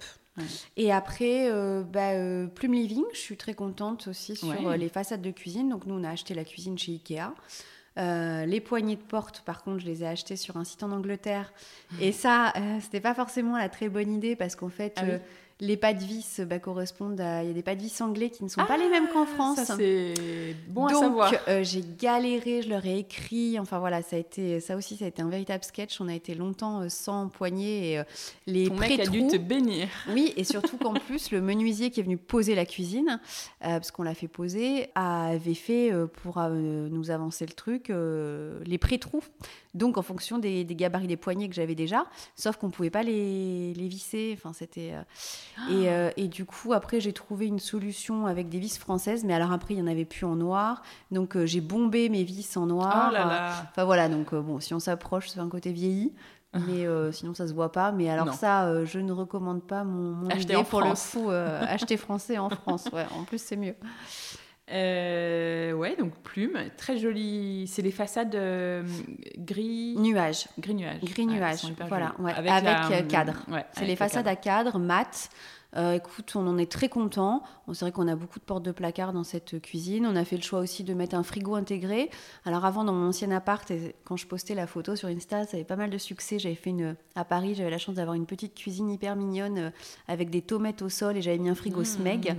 Et après, euh, bah, Plume Living, je suis très contente aussi sur les façades de cuisine. Donc nous on a acheté la cuisine chez Ikea. les poignées de porte, par contre, je les ai achetées sur un site en Angleterre. Mm. Et ça, c'était pas forcément la très bonne idée parce qu'en fait, ah les pas de vis bah, correspondent à. Il y a des pas de vis anglais qui ne sont pas les mêmes qu'en ah, France. Ça, c'est bon à savoir. Donc, euh, j'ai galéré, je leur ai écrit. Enfin, voilà, ça, a été, ça aussi, ça a été un véritable sketch. On a été longtemps euh, sans poignée. Et, euh, les Ton mec a dû te bénir. Oui, et surtout qu'en plus, le menuisier qui est venu poser la cuisine, parce qu'on l'a fait poser, avait fait, pour nous avancer le truc, les pré-trous. Donc, en fonction des, gabarits des poignées que j'avais déjà, sauf qu'on ne pouvait pas les, les visser. Enfin, c'était. Euh, et, du coup, après, j'ai trouvé une solution avec des vis françaises, mais alors après, il n'y en avait plus en noir. Donc, euh, j'ai bombé mes vis en noir. Oh là là. Enfin, voilà, donc euh, bon, si on s'approche, c'est un côté vieilli. Mais sinon, ça se voit pas. Mais alors, ça, je ne recommande pas mon, mon acheter en pour France. le coup. acheter français en France. Ouais, en plus, c'est mieux. Ouais, donc plume, très jolie. C'est les façades gris. Nuage. Gris nuage. Gris nuage. voilà, avec, cadre. c'est les façades à cadre mat. Euh, écoute, on en est très content. C'est vrai qu'on a beaucoup de portes de placard dans cette cuisine. On a fait le choix aussi de mettre un frigo intégré. Alors avant, dans mon ancien appart, quand je postais la photo sur Insta, ça avait pas mal de succès. J'avais fait une à Paris, j'avais la chance d'avoir une petite cuisine hyper mignonne euh, avec des tomates au sol et j'avais mis un frigo mmh. Smeg.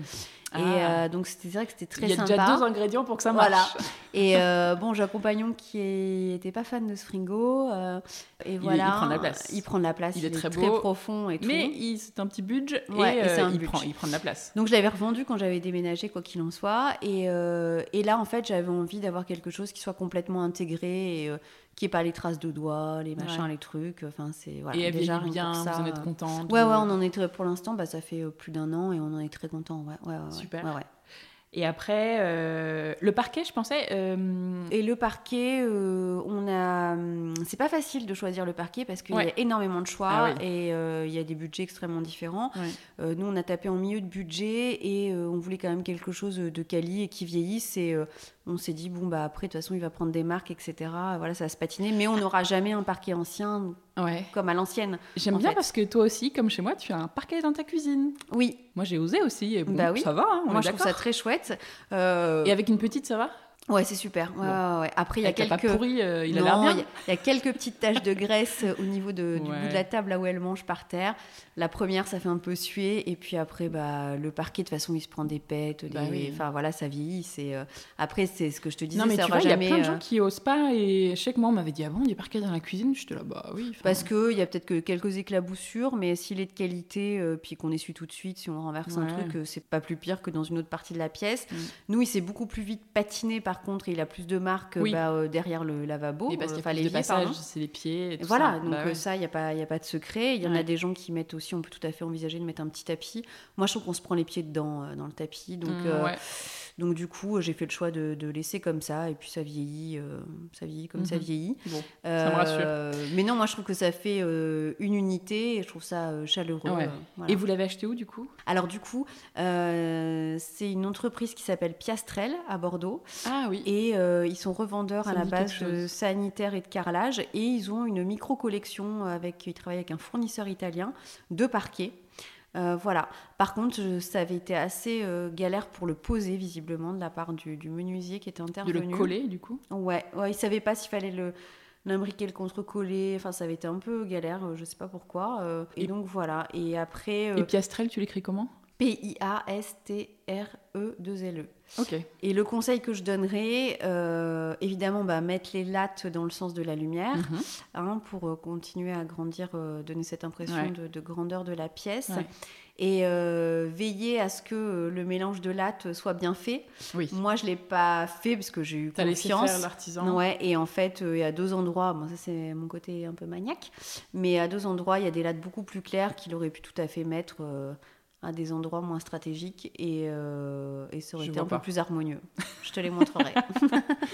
Et ah. euh, donc c'était vrai que c'était très sympa. Il y a déjà deux ingrédients pour que ça marche. Voilà. Et euh, bon, j'ai un compagnon qui n'était pas fan de ce frigo. Euh, et voilà. Il, prend de la place. Il prend de la place. Il, est, très, très profond et tout. Mais c'est un petit budget et, il, Prend, il prend de la place. Donc je l'avais revendu quand j'avais déménagé, quoi qu'il en soit. Et, et là, en fait, j'avais envie d'avoir quelque chose qui soit complètement intégré et qui est pas les traces de doigts, les machins, les trucs. Enfin, c'est voilà. Et déjà bien, vous en êtes contente. Ouais, ouais, on en est très, pour l'instant, bah, ça fait plus d'un an et on en est très content. Ouais, ouais, Super. Ouais, et après, euh, le parquet, je pensais. Euh, et le parquet, euh, on a. Hum, c'est pas facile de choisir le parquet parce qu'il y a énormément de choix ah et il y a des budgets extrêmement différents. nous, on a tapé en milieu de budget et on voulait quand même quelque chose de quali et qui vieillisse. Et on s'est dit, bon, bah après, de toute façon, il va prendre des marques, etc. Voilà, ça va se patiner. Mais on n'aura jamais un parquet ancien comme à l'ancienne. J'aime bien parce que toi aussi, comme chez moi, tu as un parquet dans ta cuisine. Oui. Moi, j'ai osé aussi. Et bon, bah oui. ça va. Hein, moi, je trouve ça très chouette. Euh, et avec une petite, ça va? Ouais, c'est super. Ouais, Après, il y a quelques. pourri, euh, il a l'air bien. Il y, a quelques petites taches de graisse euh, au niveau de, du bout de la table, là où elle mange par terre. La première, ça fait un peu suer. Et puis après, bah, le parquet, de toute façon, il se prend des pètes. Bah enfin, voilà, ça vieillit. C'est, euh, Après, c'est ce que je te disais. Non, mais tu vois, il y a plein de gens qui osent pas. Et chaque mois, on m'avait dit, ah bon, il y a parquet dans la cuisine J'étais là, bah oui. Parce qu'il y a peut-être que quelques éclaboussures. Mais s'il est de qualité, puis qu'on essuie tout de suite, si on renverse un truc, c'est pas plus pire que dans une autre partie de la pièce. Mm. Nous, il s'est beaucoup plus vite patiné, par contre. Et il a plus de de marque bah, euh, derrière le lavabo. parce qu'il y a passages, c'est les pieds. Et voilà, donc bah euh, ça, il n'y a, pas, y a pas de secret. Il y en a des gens qui mettent aussi, on peut tout à fait envisager de mettre un petit tapis. Moi, je trouve qu'on se prend les pieds dedans, euh, dans le tapis. Donc, mmh, donc du coup, j'ai fait le choix de, laisser comme ça, et puis ça vieillit, euh, ça vieillit comme ça mhm. vieillit. Bon, ça me rassure. Euh, mais non, moi je trouve que ça fait euh, une unité, et je trouve ça chaleureux. Et vous l'avez acheté où du coup? Alors du coup, c'est une entreprise qui s'appelle Piastrel à Bordeaux. Ah oui. Et ils sont revendeurs à la base de sanitaire et de carrelage, et ils ont une micro collection avec, ils travaillent avec un fournisseur italien de parquets. Euh, voilà. Par contre, ça avait été assez euh, galère pour le poser, visiblement, de la part du, menuisier qui était intervenu. De le coller, du coup? Ouais, ouais il savait pas s'il fallait le l'imbriquer, le contre-coller. Enfin, ça avait été un peu galère, euh, je sais pas pourquoi. et, donc, voilà. Et après... Et Piastrel, tu l'écris comment? P-I-A-S-T-R-E-2-L-E. Et le conseil que je donnerais, euh, évidemment, bah, mettre les lattes dans le sens de la lumière mhm. hein, pour euh, continuer à grandir, euh, donner cette impression de, grandeur de la pièce. Et veiller à ce que le mélange de lattes soit bien fait. Oui. Moi, je ne l'ai pas fait parce que j'ai eu As confiance. l'artisan. Ouais, et en fait, il y a deux endroits, bon, ça c'est mon côté un peu maniaque, mais à deux endroits, il y a des lattes beaucoup plus claires qu'il aurait pu tout à fait mettre à des endroits moins stratégiques et, euh, et ça aurait été un peu plus harmonieux. Je te les montrerai.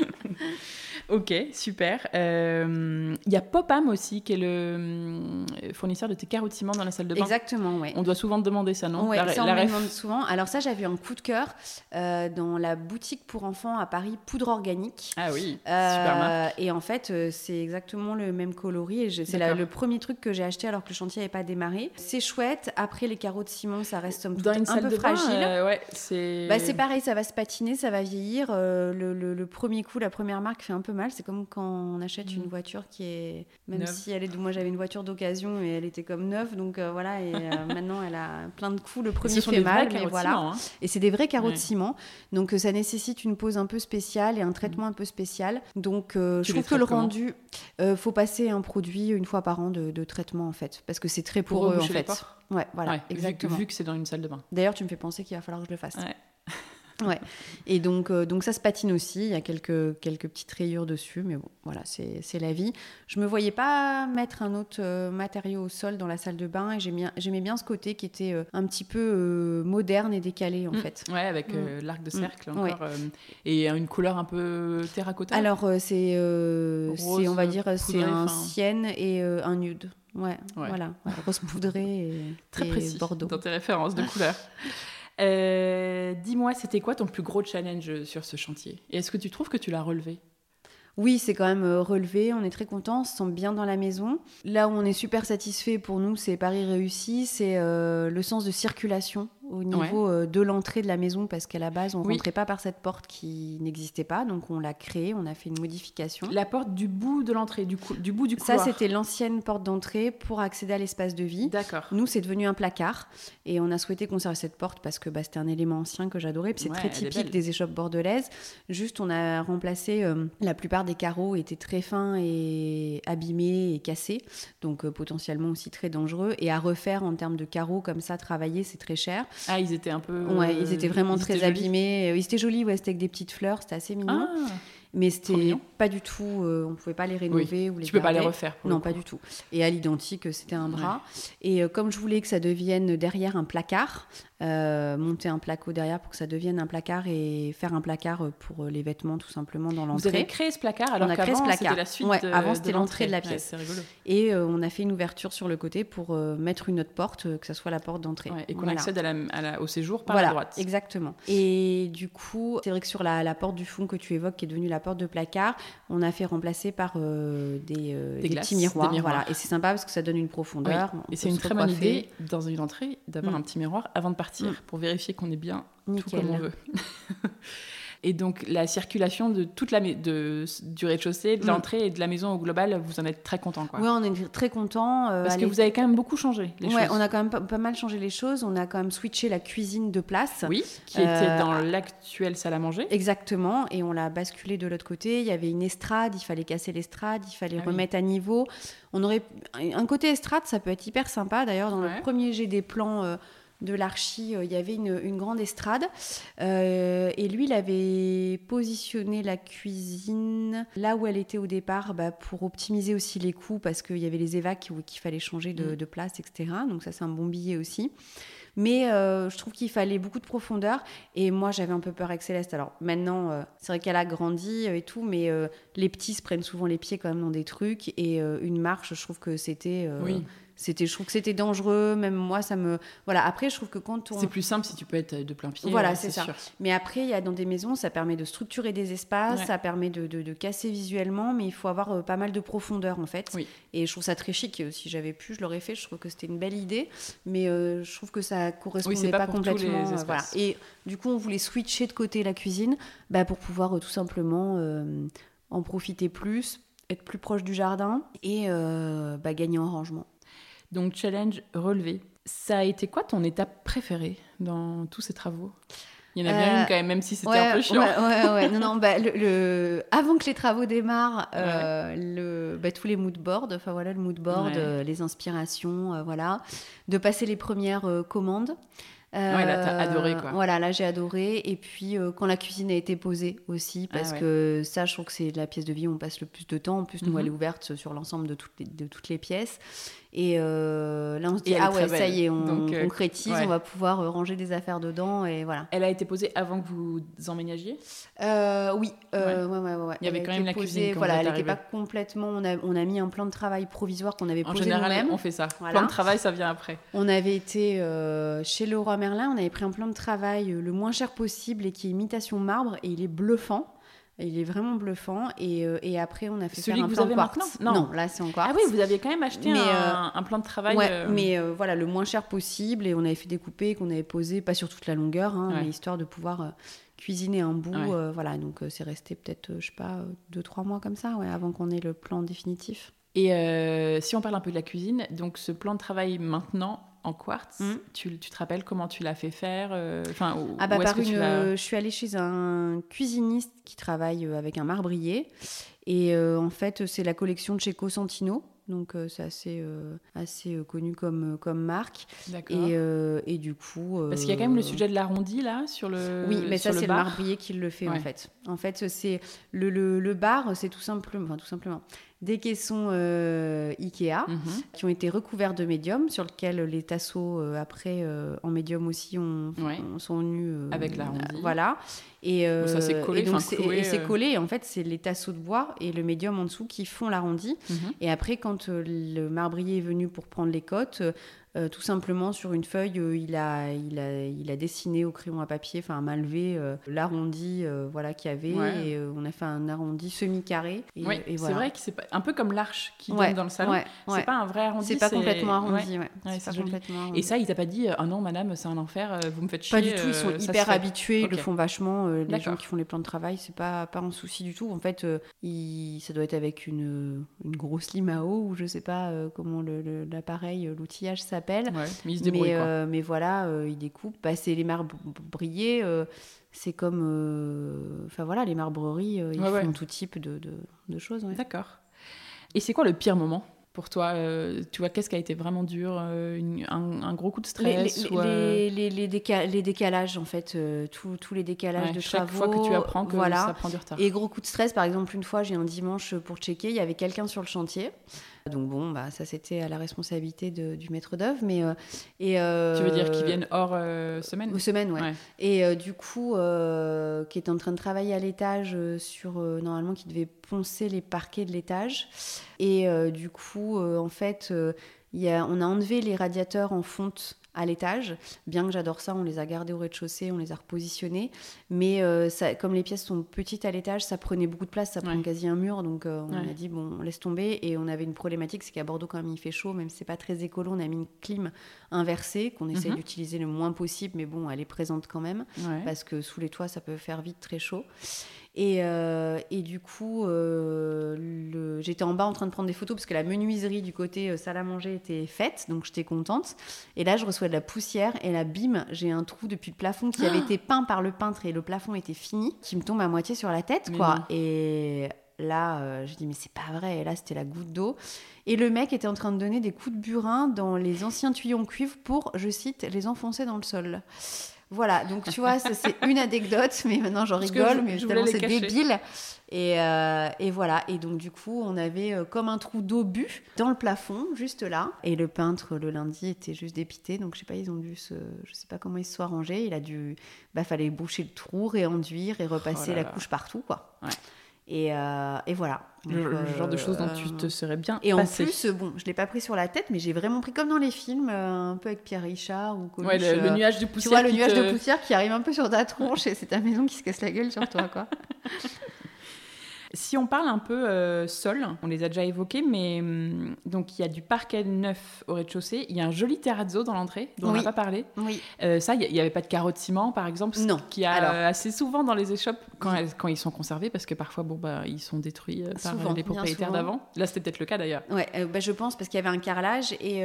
ok, super. Il euh, y a Popam aussi, qui est le euh, fournisseur de tes carottes ciment dans la salle de bain. Exactement, oui. On doit souvent te demander ça, non? Oui, ça on me demande souvent. Alors ça, j'avais un coup de cœur dans la boutique pour enfants à Paris, Poudre Organique. Ah oui, super marque. Et en fait, c'est exactement le même coloris. Et c'est le premier truc que j'ai acheté alors que le chantier n'avait pas démarré. C'est chouette. Après, les carreaux de ciment, ça reste un, Dans une un peu fragile. Euh, ouais, c'est bah, pareil, ça va se patiner, ça va vieillir. Euh, le, le, premier coup, la première marque fait un peu mal. C'est comme quand on achète une mm. voiture qui est. Même si elle est. Moi, j'avais une voiture d'occasion et elle était comme neuve. Donc euh, voilà, et maintenant, elle a plein de coups. Le premier fait mal, mais voilà. Hein. Et c'est des vrais carreaux de ciment. Donc ça nécessite une pose un peu spéciale et un traitement un peu spécial. Donc je trouve que le rendu. faut passer un produit une fois par an de, de traitement en fait. Parce que c'est très poreux en fait. Ouais, voilà, exactement. Vu, que c'est dans une salle de bain. D'ailleurs, tu me fais penser qu'il va falloir que je le fasse. Ouais. ouais. Et donc, euh, donc ça se patine aussi. Il y a quelques, quelques petites rayures dessus, mais bon, voilà, c'est la vie. Je me voyais pas mettre un autre euh, matériau au sol dans la salle de bain et j'aimais bien ce côté qui était euh, un petit peu moderne et décalé en mm. fait. Ouais, avec mm. l'arc de cercle mm. encore. et une couleur un peu terracotta. Alors, c'est, on va dire, c'est un cienne et un nude. Ouais, voilà. Rose poudrée et, Très précis Bordeaux. dans tes références de couleurs. Euh, dis-moi, c'était quoi ton plus gros challenge sur ce chantier? Et est-ce que tu trouves que tu l'as relevé? Oui, c'est quand même euh, relevé, on est très content, on se sent bien dans la maison. Là où on est super satisfait pour nous, c'est Paris réussi, c'est euh, le sens de circulation au niveau euh, de l'entrée de la maison parce qu'à la base on ne rentrait pas par cette porte qui n'existait pas donc on l'a créée, on a fait une modification. La porte du bout de l'entrée, du, du bout du couloir. Ça c'était l'ancienne porte d'entrée pour accéder à l'espace de vie. D'accord. Nous c'est devenu un placard et on a souhaité conserver cette porte parce que bah, c'était un élément ancien que j'adorais c'est très typique des échoppes bordelaises. Juste on a remplacé euh, la plupart des carreaux étaient très fins et abîmés et cassés donc euh, potentiellement aussi très dangereux et à refaire en termes de carreaux comme ça travailler c'est très cher. Ah, ils étaient un peu. Ouais, ils étaient vraiment très abîmés. Ils étaient jolis, ouais, c'était avec des petites fleurs, c'était assez mignon. Ah. Mais c'était pas du tout, euh, on pouvait pas les rénover ou les Tu peux pas les refaire. non, pas du tout. Et à l'identique, c'était un bras. Et euh, comme je voulais que ça devienne derrière un placard, euh, monter un placo derrière pour que ça devienne un placard et faire un placard pour les vêtements tout simplement dans l'entrée. Vous avez créé ce placard alors qu'avant c'était la suite Avant c'était l'entrée de la pièce. rigolo. Et on a fait une ouverture sur le côté pour mettre une autre porte, que ça soit la porte d'entrée. et qu'on accède à au séjour par la droite. Exactement. Et du coup, c'est vrai que sur la, la porte du fond que tu évoques, qui est devenue la porte de placard, on a fait remplacer par euh, des, euh, des, petits miroirs, Voilà. Et c'est sympa parce que ça donne une profondeur. Et c'est une très bonne idée dans une entrée d'avoir mm. un petit miroir avant de partir mm. pour vérifier qu'on est bien tout comme on veut. Et donc, la circulation de toute la de, du rez-de-chaussée, de mm. l'entrée et de la maison au global, vous en êtes très content, quoi. Oui, on est très content. Euh, Parce que vous avez quand même beaucoup changé les ouais, on a quand même pas, mal changé les choses. On a quand même switché la cuisine de place. Oui, qui était euh, dans l'actuelle salle à manger. Exactement. Et on l'a basculé de l'autre côté. Il y avait une estrade, il fallait casser l'estrade, il fallait ah remettre à niveau. On aurait un côté estrade, ça peut être hyper sympa. D'ailleurs, dans le premier jet des plans. Euh, de l'archi, euh, il y avait une, grande estrade. Euh, et lui, il avait positionné la cuisine là où elle était au départ bah, pour optimiser aussi les coûts parce qu'il y avait les évacs qu'il fallait changer de, mm. place, etc. Donc ça, c'est un bon billet aussi. Mais euh, je trouve qu'il fallait beaucoup de profondeur. Et moi, j'avais un peu peur avec Céleste. Alors maintenant, c'est vrai qu'elle a grandi et tout, mais les petits se prennent souvent les pieds quand même dans des trucs. Et une marche, je trouve que c'était... oui c'était je trouve que c'était dangereux même moi ça me voilà. Après je trouve que quand on c'est plus simple si tu peux être de plein pied voilà c'est ça. mais après il y a dans des maisons ça permet de structurer des espaces ça permet de, de, casser visuellement mais il faut avoir euh, pas mal de profondeur en fait. Et je trouve ça très chic. Si j'avais pu je l'aurais fait. Je trouve que c'était une belle idée. Mais euh, je trouve que ça correspondait pas, complètement euh, voilà. et du coup on voulait switcher de côté la cuisine bah, pour pouvoir tout simplement en profiter plus être plus proche du jardin et bah, gagner en rangement donc challenge relevé. Ça a été quoi ton étape préférée dans tous ces travaux? Il y en a bien une quand même, même si c'était un peu chiant. Ouais, ouais, non, non, bah, le, avant que les travaux démarrent, euh, le, bah, tous les moodboards, enfin voilà, le moodboard, euh, les inspirations, euh, voilà, de passer les premières commandes. Ouais, là, t'as adoré, quoi. Voilà, là, j'ai adoré. Et puis, quand la cuisine a été posée aussi, ah parce que ça, je trouve que c'est la pièce de vie où on passe le plus de temps. En plus, nous, elle est mhm. ouverte sur l'ensemble de, toutes les, de toutes les pièces. Et euh, là, on se dit, ah ouais, ça y est, on euh, concrétise, on va pouvoir euh, ranger des affaires dedans, et voilà. Elle a été posée avant que vous emménagiez? Euh, Oui, ouais. Il y avait quand même la cuisine. Voilà, elle n'était pas complètement. On a, on a mis un plan de travail provisoire qu'on avait posé nous-mêmes. En général, on fait ça. Voilà. Plan de travail, ça vient après. On avait été chez Leroy Merlin, on avait pris un plan de travail le moins cher possible et qui est imitation marbre, et il est bluffant. Il est vraiment bluffant. Et, euh, et après, on a fait Celui faire un que plan vous avez quartz. Maintenant non. là, c'est en quartz. Ah oui, vous aviez quand même acheté un, euh, un, plan de travail. Ouais, euh, mais voilà, le moins cher possible. Et on avait fait découper, qu'on avait posé, pas sur toute la longueur, hein, mais histoire de pouvoir cuisiner un bout. voilà, donc c'est resté peut-être, je sais pas, deux, trois mois comme ça, ouais, avant qu'on ait le plan définitif. Et si on parle un peu de la cuisine, donc ce plan de travail maintenant, en quartz. Hmm. Tu, te rappelles comment tu l'as fait faire euh, Enfin, ah bah par une, euh, je suis allée chez un cuisiniste qui travaille euh, avec un marbrier. Et en fait, c'est la collection de chez Cosentino. Donc c'est assez, assez connu comme, comme marque. Et, et, du coup... Parce qu'il y a quand même le sujet de l'arrondi là sur le Oui, mais ça c'est le, marbrier qui le fait en fait. En fait, c'est le, le, le bar, c'est tout simplement... Enfin, tout simplement des caissons euh, Ikea mhm. qui ont été recouverts de médium, sur lesquels les tasseaux euh, après euh, en médium aussi ont, sont venus avec l'arrondi. voilà. Et ça c'est collé. Et, c'est collé. en fait, c'est les tasseaux de bois et le médium en dessous qui font l'arrondi. Mhm. Et après, quand le marbrier est venu pour prendre les côtes, euh, tout simplement sur une feuille, euh, il, a, il, a, il a dessiné au crayon à papier, enfin à main levée, euh, l'arrondi voilà, qu'il y avait. Et on a fait un arrondi semi-carré. Et, oui, c'est vrai que c'est un peu comme l'arche qui donne dans le salon. c'est pas un vrai arrondi. C'est pas complètement arrondi. Et ça, il t'a pas dit Ah non, madame, c'est un enfer, vous me faites chier. Pas du tout, ils sont hyper habitués, ils le font vachement. les gens qui font les plans de travail, c'est pas, pas un souci du tout. En fait, ça doit être avec une, une grosse limao ou je sais pas comment l'appareil, l'outillage s'appelle mais, euh, mais, voilà, euh, il découpe. Bah, c'est les marbriers, euh, c'est comme. Enfin voilà, les marbreries, ils font tout type de, de, choses. D'accord. Et c'est quoi le pire moment pour toi euh, Tu vois, qu'est-ce qui a été vraiment dur un, gros coup de stress Les, les, les, les, décalages, en fait, tous les décalages de chaque travaux. fois que tu apprends que ça prend du retard. Et gros coup de stress, par exemple, une fois, j'ai un dimanche pour checker, il y avait quelqu'un sur le chantier. Donc bon, bah, ça c'était à la responsabilité du maître d'œuvre. Mais, et, tu veux dire qu'ils viennent hors semaine? Semaine, ouais. Et du coup, qui est en train de travailler à l'étage sur, normalement, qui devait poncer les parquets de l'étage. Et du coup, en fait, y a, on a enlevé les radiateurs en fonte à l'étage. Bien que j'adore ça, on les a gardés au rez-de-chaussée, on les a repositionnés. Mais euh, ça, comme les pièces sont petites à l'étage, ça prenait beaucoup de place, ça prend quasi un mur. Donc euh, on a dit, bon, on laisse tomber. Et on avait une problématique, c'est qu'à Bordeaux, quand même, il fait chaud, même si c'est pas très écolo, on a mis une clim inversée qu'on essaie mhm. d'utiliser le moins possible. Mais bon, elle est présente quand même. Parce que sous les toits, ça peut faire vite très chaud. Et, euh, et, du coup, euh, j'étais en bas en train de prendre des photos parce que la menuiserie du côté euh, salle à manger était faite, donc j'étais contente. Et là, je reçois de la poussière et là, bim, j'ai un trou depuis le plafond qui avait été peint par le peintre et le plafond était fini, qui me tombe à moitié sur la tête, quoi. Et là, je dis mais c'est pas vrai. Et là, c'était la goutte d'eau. Et le mec était en train de donner des coups de burin dans les anciens tuyaux en cuivre pour, je cite, les enfoncer dans le sol. Voilà, donc tu vois, c'est une anecdote, mais maintenant j'en rigole, mais c'est débile. Et, euh, et, voilà, et donc du coup, on avait euh, comme un trou d'obus dans le plafond, juste là. Et le peintre, le lundi, était juste dépité, donc je sais pas, ils ont dû se. Je sais pas comment ils se sont arrangés. Il a dû. Bah, fallait boucher le trou, réenduire et repasser oh la couche partout, quoi. Ouais. Et, euh, et, voilà. le, genre de choses dont tu te serais bien Et en plus, bon, je l'ai pas pris sur la tête, mais j'ai vraiment pris comme dans les films, euh, un peu avec Pierre Richard ou ouais, le, nuage de poussière. Tu vois, le nuage de poussière qui arrive un peu sur ta tronche et c'est ta maison qui se casse la gueule sur toi, quoi. Si on parle un peu euh, sol, on les a déjà évoqués, mais hum, donc il y a du parquet neuf au rez-de-chaussée, il y a un joli terrazzo dans l'entrée, dont on n'a pas parlé. Oui. Euh, ça, il n'y avait pas de carreaux de ciment, par exemple, non. qui a euh, assez souvent dans les échoppes quand, quand, ils sont conservés, parce que parfois, bon, bah, ils sont détruits par les propriétaires d'avant. Là, c'était peut-être le cas d'ailleurs. Ouais, bah, je pense, parce qu'il y avait un carrelage et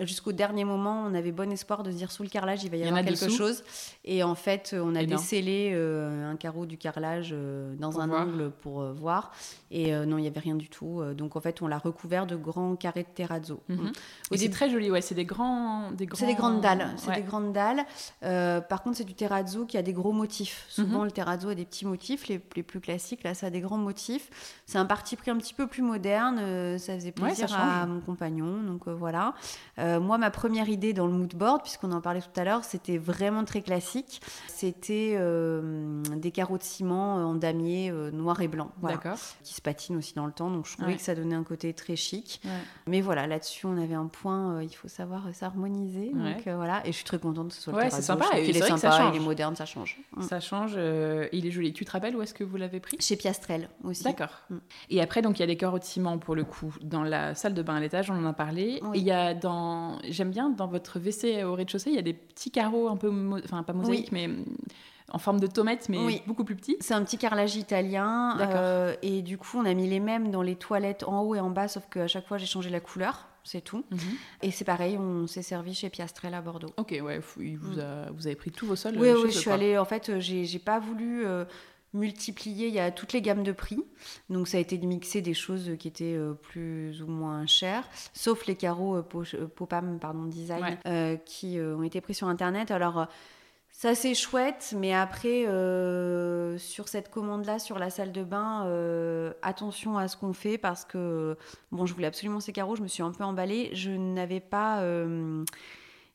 jusqu'au dernier moment, on avait bon espoir de se dire sous le carrelage, il va y, avoir quelque chose. Et en fait, on a décelé un carreau du carrelage dans un angle pour euh, voir. Et euh, non, il n'y avait rien du tout. Euh, donc en fait, on l'a recouvert de grands carrés de terrazzo. Mhm. Mm. c'est très joli, ouais. C'est des grands, des C'est des grandes dalles. C'est des grandes dalles. par contre, c'est du terrazzo qui a des gros motifs. Souvent, mhm. le terrazzo a des petits motifs, les, les, plus classiques. Là, ça a des grands motifs. C'est un parti pris un petit peu plus moderne. ça faisait plaisir à mon compagnon. Donc voilà. moi, ma première idée dans le mood board, puisqu'on en parlait tout à l'heure, c'était vraiment très classique. C'était des carreaux de ciment en damier noir et blanc qui se patine aussi dans le temps. Donc je trouvais que ça donnait un côté très chic. Mais voilà, là-dessus, on avait un point, euh, il faut savoir s'harmoniser. Donc euh, voilà, et je suis très contente que ce soit le c'est sympa. il est, sympa, ça il est moderne, ça change. Mm. Ça change, euh, il est joli. Tu te rappelles où est-ce que vous l'avez pris? Chez Piastrel aussi. D'accord. Mm. Et après, donc il y a de ciment pour le coup dans la salle de bain à l'étage, on en a parlé. il y a dans, j'aime bien dans votre WC au rez-de-chaussée, il y a des petits carreaux un peu, enfin pas mosaïques, mais en forme de tomate, mais beaucoup plus petit. C'est un petit carrelage italien. Euh, et du coup, on a mis les mêmes dans les toilettes en haut et en bas, sauf qu'à chaque fois, j'ai changé la couleur. C'est tout. Mhm. Et c'est pareil, on s'est servi chez Piastrel à Bordeaux. Ok, ouais, vous, vous avez pris tous vos sols Oui, oui, je suis allée. En fait, j'ai pas voulu. Euh, multiplier, il y a toutes les gammes de prix. Donc ça a été de mixer des choses qui étaient euh, plus ou moins chères, sauf les carreaux Popam pardon, design qui ont été pris sur internet. Alors ça c'est chouette, mais après, euh, sur cette commande-là, sur la salle de bain, euh, attention à ce qu'on fait parce que, bon, je voulais absolument ces carreaux, je me suis un peu emballée. Je n'avais pas euh,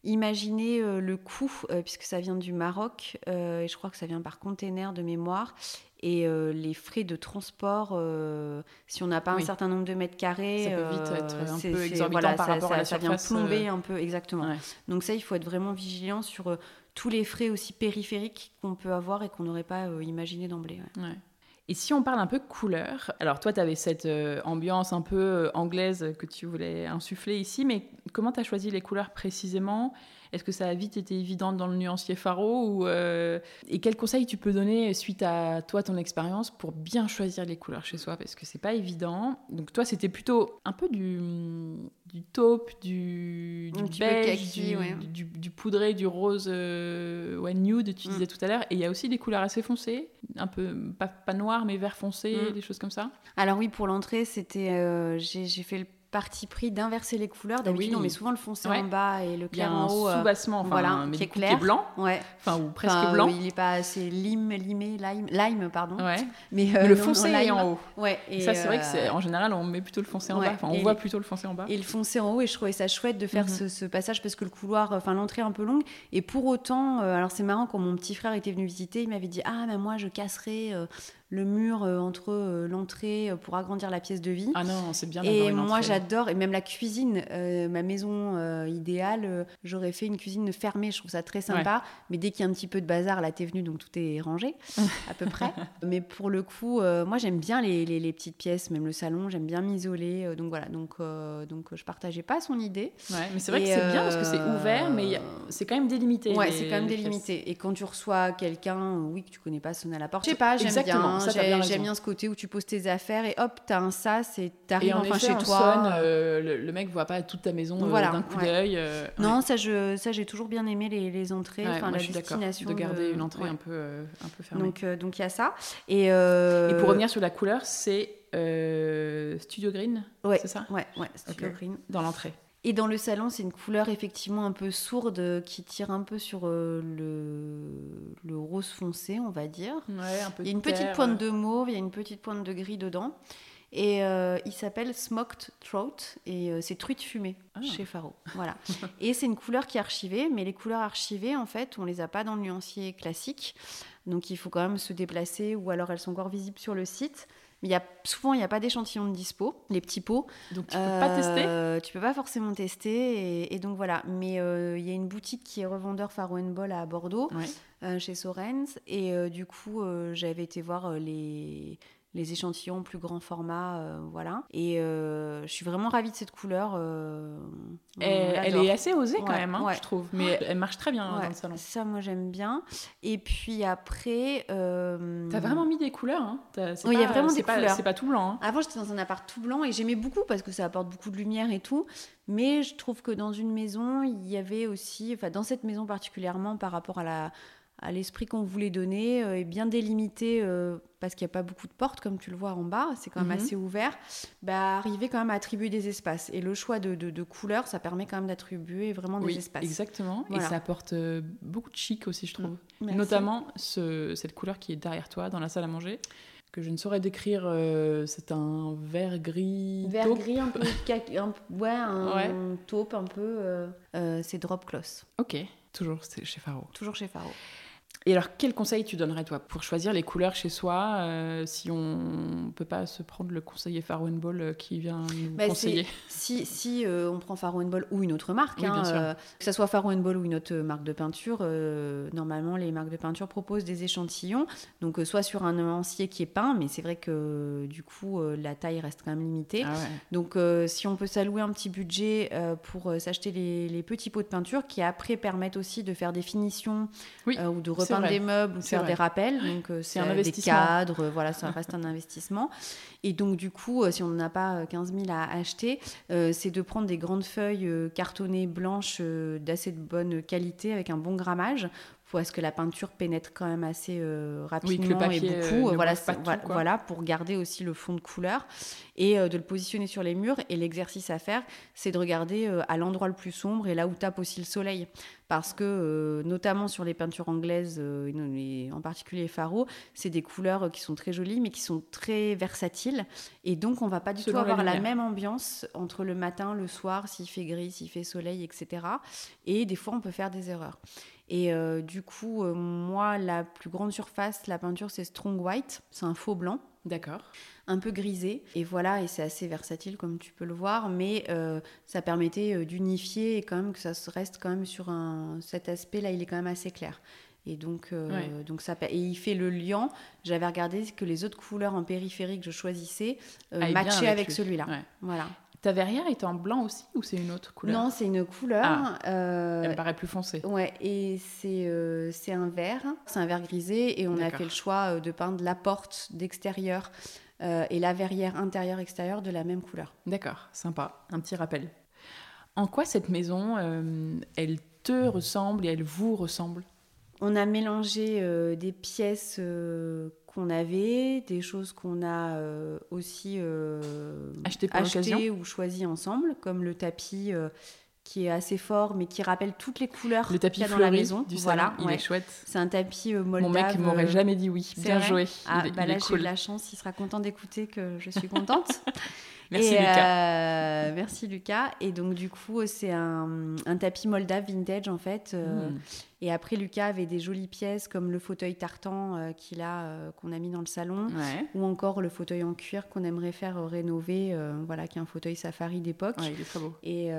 imaginé le coût, puisque ça vient du Maroc, et je crois que ça vient par container de mémoire. Et les frais de transport, si on n'a pas un certain nombre de mètres carrés, ça peut vite être un peu exorbitant par rapport à la ça vient plomber un peu, exactement. Donc ça, il faut être vraiment vigilant sur tous les frais aussi périphériques qu'on peut avoir et qu'on n'aurait pas euh, imaginé d'emblée. Et si on parle un peu couleur, alors toi, tu avais cette euh, ambiance un peu euh, anglaise que tu voulais insuffler ici, mais comment tu as choisi les couleurs précisément? Est-ce que ça a vite été évident dans le nuancier Faro ou, euh, Et quels conseils tu peux donner suite à toi, ton expérience, pour bien choisir les couleurs chez soi? Parce que c'est pas évident. Donc toi, c'était plutôt un peu du, du taupe, du, du beige, du, du, poudré, du rose euh, nude, tu mm. disais tout à l'heure. Et il y a aussi des couleurs assez foncées, un peu, pas, pas noir, mais vert foncé, mm. des choses comme ça. Alors oui, pour l'entrée, c'était, euh, j'ai fait le parti pris d'inverser les couleurs. D'habitude, on met souvent le foncé en bas et le clair en haut. Un sous-bassement, enfin, voilà, qui est clair. Qui est blanc. Ouais. Enfin, ou presque blanc. il n'est pas assez lime, limé, lime, lime pardon. Ouais. Mais, le foncé est en haut. Ouais. Et ça, c'est vrai que c'est en général, on met plutôt le foncé en bas. Enfin, on voit plutôt le foncé en bas. Et le foncé en haut. Et je trouvais ça chouette de faire mhm. ce, passage parce que le couloir, enfin, l'entrée est un peu longue. Et pour autant, alors c'est marrant quand mon petit frère était venu visiter, il m'avait dit ah mais moi je casserai le mur euh, entre euh, l'entrée euh, pour agrandir la pièce de vie. Ah non, c'est bien. Et moi, j'adore, et même la cuisine, ma maison idéale, j'aurais fait une cuisine fermée. Je trouve ça très sympa. Mais dès qu'il y a un petit peu de bazar, là, t'es venu, donc tout est rangé à peu près. mais pour le coup, moi, j'aime bien les, les, petites pièces, même le salon. J'aime bien m'isoler. donc voilà. Donc donc je partageais pas son idée. Ouais, mais c'est vrai que c'est bien parce que c'est ouvert, mais c'est quand même délimité. Ouais, c'est quand même délimité. Et quand tu reçois quelqu'un, oui, que tu connais pas sonner à la porte. Je sais pas, j'aime bien. J'aime bien ce côté où tu poses tes affaires et hop, t'as un sas et t'arrives enfin effet, chez toi. Sonne, euh, le, mec voit pas toute ta maison euh, d'un coup d'œil. Euh, non, ça, je, ça j'ai toujours bien aimé les, les entrées, enfin la destination. De garder une entrée un peu, un peu fermée. Donc donc il y a ça. Et, et pour revenir sur la couleur, c'est Studio Green, ouais, c'est ça? Ouais, ouais, Studio Green. Dans l'entrée. Et dans le salon, c'est une couleur effectivement un peu sourde qui tire un peu sur euh, le, le, rose foncé, on va dire. Ouais, un peu il y a une petite pointe de mauve, il y a une petite pointe de gris dedans. Et euh, il s'appelle Smoked Throat et euh, c'est truite fumée ah. chez Faro. Voilà. et c'est une couleur qui est archivée, mais les couleurs archivées, en fait, on les a pas dans le nuancier classique. Donc il faut quand même se déplacer ou alors elles sont encore visibles sur le site. Mais y a, souvent, il n'y a pas d'échantillon de dispo, les petits pots. Donc tu peux pas tester euh, Tu peux pas forcément tester. Et, donc voilà. Mais il euh, y a une boutique qui est revendeur Faro Ball à Bordeaux, euh, chez Sorens. Et du coup, j'avais été voir les les échantillons plus grand format, euh, voilà. Et euh, je suis vraiment ravie de cette couleur. Euh, elle, est assez osée quand même, hein, je trouve. Mais elle marche très bien dans le salon. Ça, moi, j'aime bien. Et puis après... T'as vraiment mis des couleurs, hein Oui, il y a vraiment des couleurs. C'est pas tout blanc. Hein. Avant, j'étais dans un appart tout blanc et j'aimais beaucoup parce que ça apporte beaucoup de lumière et tout. Mais je trouve que dans une maison, il y avait aussi... Enfin, dans cette maison particulièrement, par rapport à la à l'esprit qu'on voulait donner euh, et bien délimité euh, parce qu'il n'y a pas beaucoup de portes comme tu le vois en bas, c'est quand même mhm. assez ouvert, bah, arriver quand même à attribuer des espaces. Et le choix de, de, couleurs, ça permet quand même d'attribuer vraiment des espaces. Exactement, et ça apporte euh, beaucoup de chic aussi, je trouve. Mm. Notamment ce, cette couleur qui est derrière toi dans la salle à manger que je ne saurais décrire. c'est un vert gris. Vert gris, un peu. un, ouais, un taupe un peu. c'est Drop Close. Ok, toujours chez Faro. Toujours chez Faro. Et alors, quel conseil tu donnerais, toi, pour choisir les couleurs chez soi, euh, si on ne peut pas se prendre le conseiller Ball euh, qui vient nous bah, conseiller? Si, si euh, on prend Ball ou une autre marque, hein, que ce soit Ball ou une autre marque de peinture, normalement, les marques de peinture proposent des échantillons, donc soit sur un nuancier qui est peint, mais c'est vrai que du coup, la taille reste quand même limitée. Ah donc, si on peut s'allouer un petit budget pour s'acheter les, petits pots de peinture, qui après permettent aussi de faire des finitions ou de repeindre des meubles ou faire des rappels. Donc, euh, c'est un Des cadres, euh, voilà, ça reste un investissement. Et donc, du coup, euh, si on n'en a pas 15 000 à acheter, c'est de prendre des grandes feuilles cartonnées blanches d'assez de bonne qualité avec un bon grammage pour ce que la peinture pénètre quand même assez rapidement et beaucoup. voilà, voilà, pour garder aussi le fond de couleur et de le positionner sur les murs. Et l'exercice à faire, c'est de regarder à l'endroit le plus sombre et là où tape aussi le soleil parce que euh, notamment sur les peintures anglaises, euh, en particulier Faro, c'est des couleurs qui sont très jolies mais qui sont très versatiles et donc on va pas du tout avoir la, même ambiance entre le matin, le soir, s'il fait gris, s'il fait soleil, etc. Et des fois on peut faire des erreurs. Et euh, du coup, moi, la plus grande surface, la peinture, c'est Strong White, c'est un faux blanc. D'accord un peu grisé. Et voilà, et c'est assez versatile comme tu peux le voir, mais euh, ça permettait euh, d'unifier et quand même que ça reste quand même sur un... Cet aspect-là, il est quand même assez clair. Et donc, euh, donc ça, et il fait le lien. J'avais regardé que les autres couleurs en périphérie que je choisissais matchaient avec, celui-là. Voilà. Ta verrière est en blanc aussi ou c'est une autre couleur Non, c'est une couleur. Ah, elle paraît plus foncée. Ouais, et c'est c'est un vert, c'est un vert grisé, et on a fait le choix de peindre la porte d'extérieur euh, et la verrière intérieure-extérieure de la même couleur. D'accord, sympa. Un petit rappel. En quoi cette maison, euh, elle te ressemble et elle vous ressemble? On a mélangé des pièces qu'on avait, des choses qu'on a aussi achetées ou choisies ensemble, comme le tapis qui est assez fort, mais qui rappelle toutes les couleurs le tapis qu'il y a dans la maison. Du voilà, il est chouette. C'est un tapis euh, moldave. Mon mec m'aurait euh, jamais dit oui. Bien joué. Ah, bah là, j'ai eu de la chance. Il sera content d'écouter que je suis contente. Merci Lucas. Euh, merci Lucas. Et donc du coup, c'est un, tapis moldave vintage en fait. Euh, hmm. Et après, Lucas avait des jolies pièces comme le fauteuil tartan euh, qu'il a, qu'on a mis dans le salon, ou encore le fauteuil en cuir qu'on aimerait faire rénover, voilà, qui est un fauteuil safari d'époque. Ouais, il est très beau. Et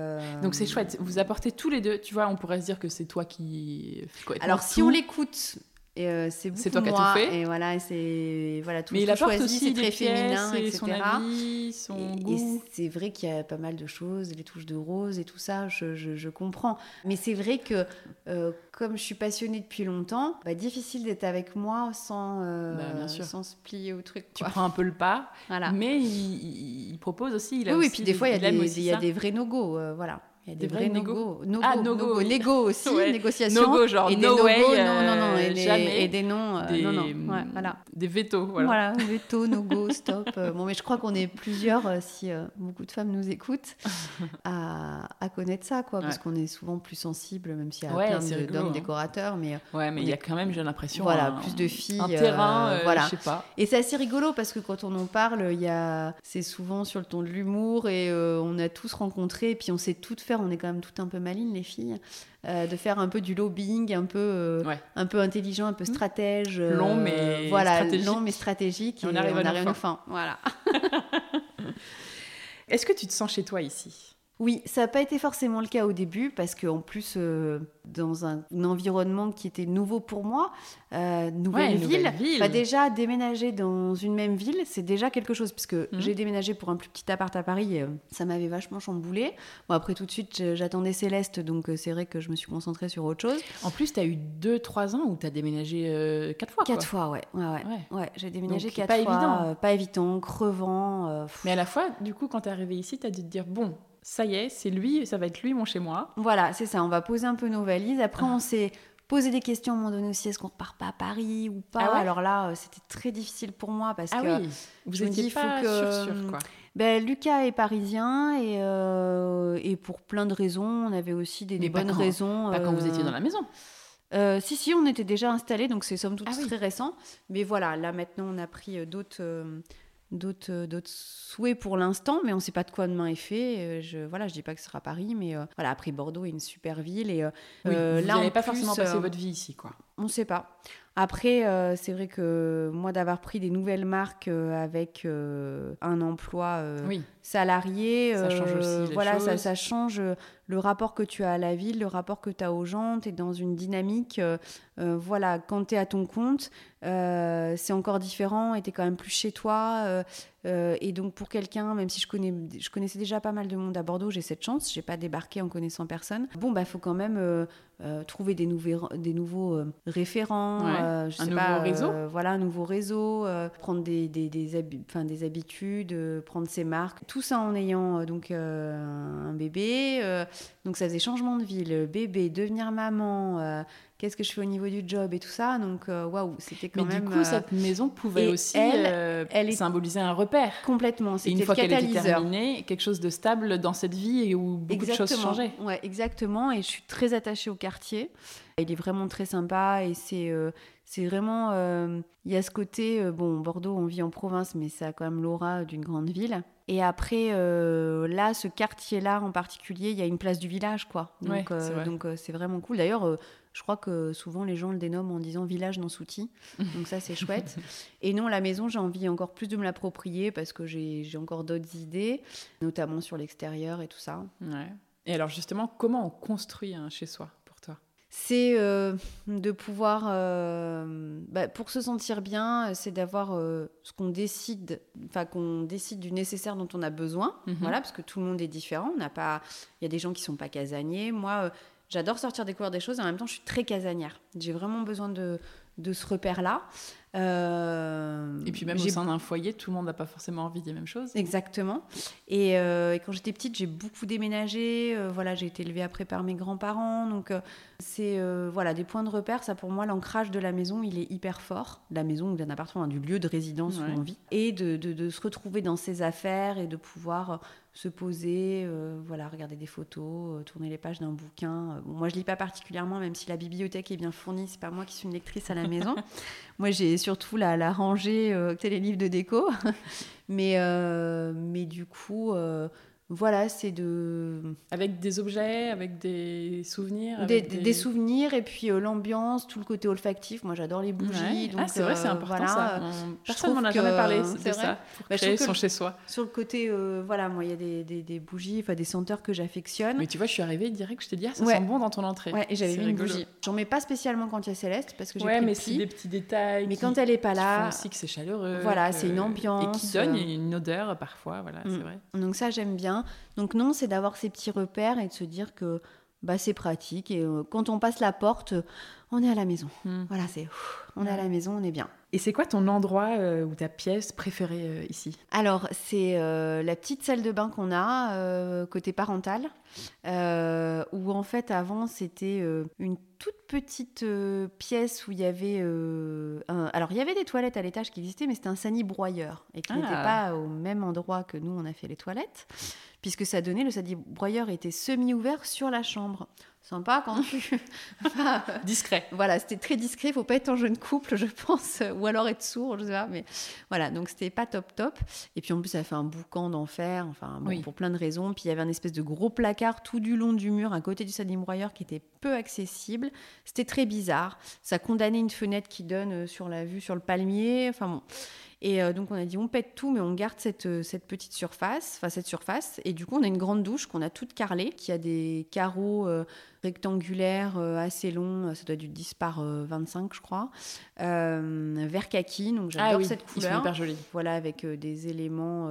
donc c'est chouette. Vous apportez tous les deux. Tu vois, on pourrait se dire que c'est toi qui. Alors si on l'écoute et euh, c'est beaucoup toi qui as tout fait. Et voilà, c'est voilà tout Mais il apporte choisi, aussi très féminin, etc. Son avis, son goût. Et c'est vrai qu'il y a pas mal de choses, les touches de rose et tout ça, je, je, comprends. Mais c'est vrai que euh, comme je suis passionnée depuis longtemps, bah, difficile d'être avec moi sans, euh, bah, sans se plier au truc. Tu prends un peu le pas, voilà. mais il, propose aussi. Il a oui, aussi et puis des fois il y a des, il y a des vrais no-go, voilà. Il y a des, vrais no-go. No ah, no-go. Lego aussi, ouais. négociation. No-go, genre et des no way, non, non, non. Et, jamais. et des noms, euh, des, non, non. Ouais, voilà. Des vétos, voilà. Voilà, veto, no-go, stop. Euh, bon, mais je crois qu'on est plusieurs, euh, si beaucoup de femmes nous écoutent, à, à connaître ça, quoi. Parce qu'on est souvent plus sensible, même s'il y a plein d'hommes hein. décorateurs. Mais, ouais, mais il y a quand même, j'ai l'impression, voilà, plus de filles. Un terrain, voilà. je sais pas. Et c'est assez rigolo parce que quand on en parle, il y a... c'est souvent sur le ton de l'humour et on a tous rencontré, et puis on sait tout on est quand même tout un peu malines, les filles, euh, de faire un peu du lobbying, un peu, euh, un peu intelligent, un peu mmh. stratège. long, mais euh, voilà, stratégique. long mais stratégique. Et on arrive, à, nos fins. Voilà. Est-ce que tu te sens chez toi ici? Oui, ça n'a pas été forcément le cas au début parce qu'en plus, euh, dans un, environnement qui était nouveau pour moi, euh, nouvelle, ville, ville. déjà déménager dans une même ville, c'est déjà quelque chose puisque mhm. j'ai déménagé pour un plus petit appart à Paris, euh, ça m'avait vachement chamboulé. Bon, après tout de suite, j'attendais Céleste, donc c'est vrai que je me suis concentrée sur autre chose. En plus, tu as eu 2-3 ans où tu as déménagé 4 fois. 4 fois, ouais. ouais, ouais. ouais. j'ai déménagé 4 fois. Pas évident. pas évident, crevant. Mais à la fois, du coup, quand tu es arrivé ici, tu as dû te dire, bon, ça y est, c'est lui, ça va être lui mon chez moi. Voilà, c'est ça. On va poser un peu nos valises. Après, on s'est posé des questions à un moment donné aussi. Est-ce qu'on repart pas à Paris ou pas? Ah Alors là, euh, c'était très difficile pour moi parce ah que oui. vous étiez pas sûr, sûr, quoi. Ben, Lucas est parisien et, euh, et pour plein de raisons. On avait aussi des, bonnes raisons. Pas quand vous étiez dans la maison. Euh, si, si, on était déjà installés, donc c'est somme toute ah très récent. Mais voilà, là maintenant, on a pris d'autres d'autres euh, d'autres souhaits pour l'instant mais on ne sait pas de quoi demain est fait. Euh, je voilà je dis pas que ce sera Paris mais euh, voilà après Bordeaux est une super ville et vous n'allez pas forcément passer votre vie ici quoi. on ne sait pas après, euh, c'est vrai que moi, d'avoir pris des nouvelles marques euh, avec euh, un emploi salarié, ça change aussi voilà, Ça, ça, change le rapport que tu as à la ville, le rapport que tu as aux gens, tu es dans une dynamique. voilà, quand tu es à ton compte, c'est encore différent et tu es quand même plus chez toi. Et donc, pour quelqu'un, même si je, connais, je connaissais déjà pas mal de monde à Bordeaux, j'ai cette chance, j'ai pas débarqué en connaissant personne. Bon, bah, faut quand même trouver des, des nouveaux référents. Euh, un nouveau réseau? euh, Voilà, un nouveau réseau, euh, prendre des, des, des, des habitudes, prendre ses marques. Tout ça en ayant donc un bébé. donc ça faisait changement de ville, bébé, devenir maman qu'est-ce que je fais au niveau du job et tout ça. Donc, waouh, c'était quand Mais même. du coup, cette maison pouvait aussi elle, elle symboliser un repère. Complètement. C'était une fois qu'elle était terminée, quelque chose de stable dans cette vie et où beaucoup de choses changeaient. Ouais, exactement. Et je suis très attachée au quartier. Il est vraiment très sympa et c'est c'est vraiment. Euh, il y a ce côté. Euh, bon, Bordeaux, on vit en province, mais ça a quand même l'aura d'une grande ville. Et après, euh, là, ce quartier-là en particulier, il y a une place du village, quoi. Donc, donc c'est vraiment cool. D'ailleurs, je crois que souvent les gens le dénomment en disant village non souti. Donc ça, c'est chouette. Et non, la maison, j'ai envie encore plus de me l'approprier parce que j'ai encore d'autres idées, notamment sur l'extérieur et tout ça. Ouais. Et alors justement, comment on construit un chez soi c'est euh, de pouvoir, euh, bah, pour se sentir bien, c'est d'avoir euh, ce qu'on décide, enfin qu'on décide du nécessaire dont on a besoin, mhm. voilà, parce que tout le monde est différent. On n'a pas, il y a des gens qui sont pas casaniers. Moi, j'adore sortir découvrir des choses, et en même temps, je suis très casanière. J'ai vraiment besoin de, de ce repère-là. Euh, et puis même au sein d'un foyer, tout le monde n'a pas forcément envie des mêmes choses. Exactement. Et, euh, quand j'étais petite, j'ai beaucoup déménagé. Euh, voilà, j'ai été élevée après par mes grands-parents. Donc c'est voilà des points de repère. Ça pour moi, l'ancrage de la maison, il est hyper fort. De la maison ou d'un appartement, du lieu de résidence où on vit. Et de, de, de, se retrouver dans ses affaires et de pouvoir se poser, euh, voilà, regarder des photos, euh, tourner les pages d'un bouquin. Euh, moi, je lis pas particulièrement, même si la bibliothèque est bien fournie. C'est pas moi qui suis une lectrice à la maison. moi, j'ai surtout la, la rangée, les livres de déco. mais, mais du coup voilà, c'est de. Avec des objets, avec des souvenirs des, souvenirs, et puis euh, l'ambiance, tout le côté olfactif. Moi, j'adore les bougies. ah, c'est vrai, c'est euh, important ça. Personne m'en a jamais parlé, c'est ça. Pour bah, créer son chez-soi. Sur le côté, euh, voilà, moi, il y a des, des, bougies, enfin des senteurs que j'affectionne. Mais tu vois, je suis arrivée direct, je t'ai dit, ah, ça sent bon dans ton entrée. Ouais, et j'avais mis une bougie. J'en mets pas spécialement quand il y a Céleste, parce que j'ai Ouais, mais c'est des petits détails. Mais quand elle est pas là. aussi que c'est chaleureux. Voilà, c'est une ambiance. Et qui donne une odeur parfois, voilà, c'est mm. vrai. Donc ça, j'aime bien. Donc non, c'est d'avoir ces petits repères et de se dire que bah, c'est pratique. Et euh, quand on passe la porte, on est à la maison. Hmm. Voilà, c'est on est à la maison, on est bien. Et c'est quoi ton endroit euh, ou ta pièce préférée euh, ici? Alors, c'est la petite salle de bain qu'on a côté parental, où en fait avant c'était une toute petite pièce où il y avait alors il y avait des toilettes à l'étage qui existaient, mais c'était un sani broyeur et qui n'était ah. pas au même endroit que nous on a fait les toilettes puisque ça donnait, le sadi broyeur était semi-ouvert sur la chambre. Sympa quand tu... discret. Voilà, c'était très discret, il faut pas être en jeune couple, je pense, ou alors être sourd, je sais pas, mais voilà, donc c'était pas top top. Et puis en plus, ça fait un boucan d'enfer, enfin, pour plein de raisons. Puis il y avait un espèce de gros placard tout du long du mur à côté du sadi broyeur qui était peu accessible. C'était très bizarre. Ça condamnait une fenêtre qui donne euh, sur la vue sur le palmier. Enfin bon. Et euh, donc on a dit on pète tout, mais on garde cette, euh, cette petite surface, enfin cette surface. Et du coup on a une grande douche qu'on a toute carrelée, qui a des carreaux euh, rectangulaires assez longs, ça doit être du 10 par 25 je crois, vert kaki. Donc j'adore ah oui, cette couleur. Ils sont hyper jolis. Voilà avec des éléments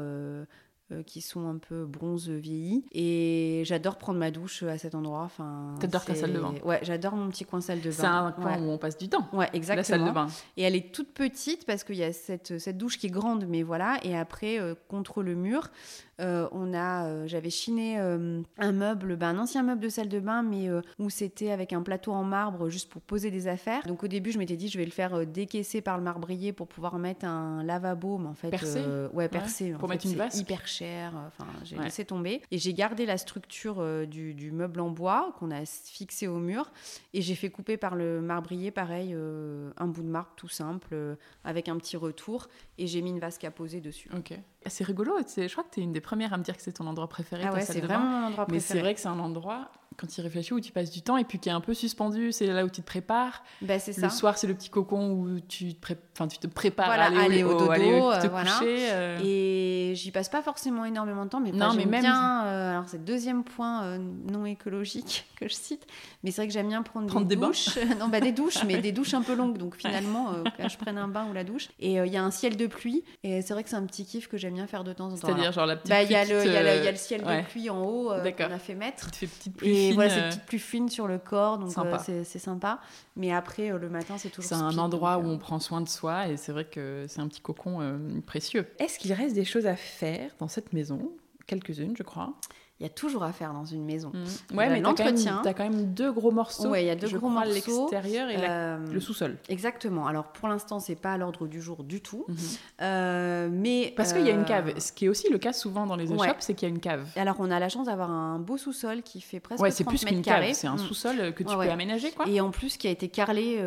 qui sont un peu bronze vieillis. Et j'adore prendre ma douche à cet endroit. Enfin, T'adores ta salle de bain Ouais, j'adore mon petit coin salle de bain. C'est un coin où on passe du temps. Ouais, exactement. La salle de bain. Et elle est toute petite parce qu'il y a cette, cette douche qui est grande, mais voilà. Et après, euh, contre le mur, euh, on a, euh, j'avais chiné euh, un meuble, ben, un ancien meuble de salle de bain, mais où c'était avec un plateau en marbre juste pour poser des affaires. Donc au début, je m'étais dit, je vais le faire décaisser par le marbrier pour pouvoir mettre un lavabo, mais en fait, percé, ouais, percé. pour mettre une vasque. Hyper cher. Enfin, j'ai laissé tomber et j'ai gardé la structure du, meuble en bois qu'on a fixé au mur et j'ai fait couper par le marbrier, pareil, un bout de marbre tout simple avec un petit retour et j'ai mis une vasque à poser dessus. Ok. C'est rigolo, je crois que tu es une des premières à me dire que c'est ton endroit préféré. Ah ouais, c'est vraiment mon endroit préféré. Mais c'est vrai que c'est un endroit quand tu y réfléchis, où tu passes du temps et puis qui est un peu suspendu, c'est là où tu te prépares. Ben, c'est ça. Le soir, c'est le petit cocon où tu te, enfin, tu te prépares à aller, au, dodo, aller te euh, coucher. Euh. Et j'y passe pas forcément énormément de temps, mais, non, mais même bien. Euh, alors, c'est le deuxième point non écologique que je cite, mais c'est vrai que j'aime bien prendre, prendre des, douches. non, bah, des douches, mais des douches un peu longues. Donc finalement, quand je prenne un bain ou la douche. Et il y a un ciel de pluie, et c'est vrai que c'est un petit kiff que j'aime bien faire de temps en temps. C'est-à-dire, genre la petite. Bah, il y, a le ciel de pluie en haut qu'on a fait mettre. Tu fais petite pluie. Et voilà, cette petite pluie fine sur le corps, donc euh, c'est sympa. Mais après, euh, le matin, c'est toujours. C'est un endroit où euh, on prend soin de soi et c'est vrai que c'est un petit cocon précieux. Est-ce qu'il reste des choses à faire dans cette maison? Quelques-unes, je crois il y a toujours à faire dans une maison. Mmh. Ouais, mais l'entretien. Tu as, quand même deux gros morceaux. Ouais, il y a deux gros morceaux. L'extérieur et euh, le sous-sol. Exactement. Alors pour l'instant, c'est pas à l'ordre du jour du tout. Mmh. Euh, mais Parce qu'il y a une cave. Euh, Ce qui est aussi le cas souvent dans les shops, c'est qu'il y a une cave. Alors on a la chance d'avoir un beau sous-sol qui fait presque ouais, c'est plus qu'une cave. C'est un mmh. sous-sol que tu peux aménager. Quoi. Et en plus qui a été carrelé.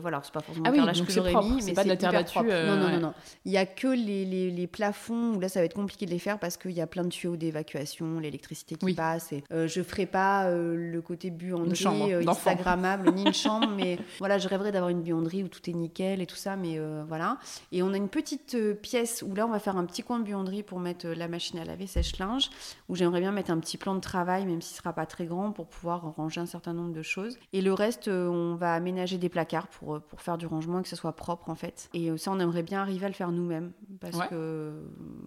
voilà, c'est pas forcément ah oui, carrelage que j'aurais mis, mais pas de la terre battue. Non, non, non. Il y a que les, plafonds où là ça va être compliqué de les faire parce qu'il y a plein de tuyaux d'évacuation, l'électricité qui passe je Euh, je ferai pas euh, le côté buanderie euh, instagrammable ni une chambre, mais voilà, je rêverais d'avoir une buanderie où tout est nickel et tout ça, mais euh, voilà. Et on a une petite pièce où là, on va faire un petit coin de buanderie pour mettre la machine à laver sèche-linge, où j'aimerais bien mettre un petit plan de travail, même si ce sera pas très grand, pour pouvoir ranger un certain nombre de choses. Et le reste, on va aménager des placards pour, pour faire du rangement et que ce soit propre en fait. Et ça, on aimerait bien arriver à le faire nous-mêmes, parce que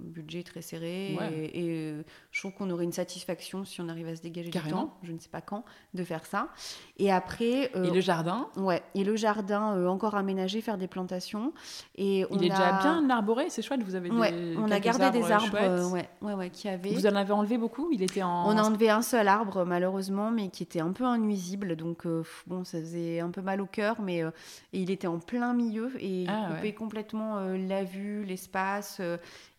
budget très serré et, je trouve qu'on aurait une satisfaction si on arrive à se dégager du temps, je ne sais pas quand, de faire ça. Et après. et le jardin Ouais, et le jardin encore aménagé, faire des plantations. Et Il est déjà bien arboré, c'est chouette, vous avez des. On a gardé des arbres ouais, ouais, ouais, qui avaient. Vous en avez enlevé beaucoup Il était en. On a enlevé un seul arbre, malheureusement, mais qui était un peu innuisible. Donc, bon, ça faisait un peu mal au cœur, mais il était en plein milieu et il ah, coupait complètement la vue, l'espace.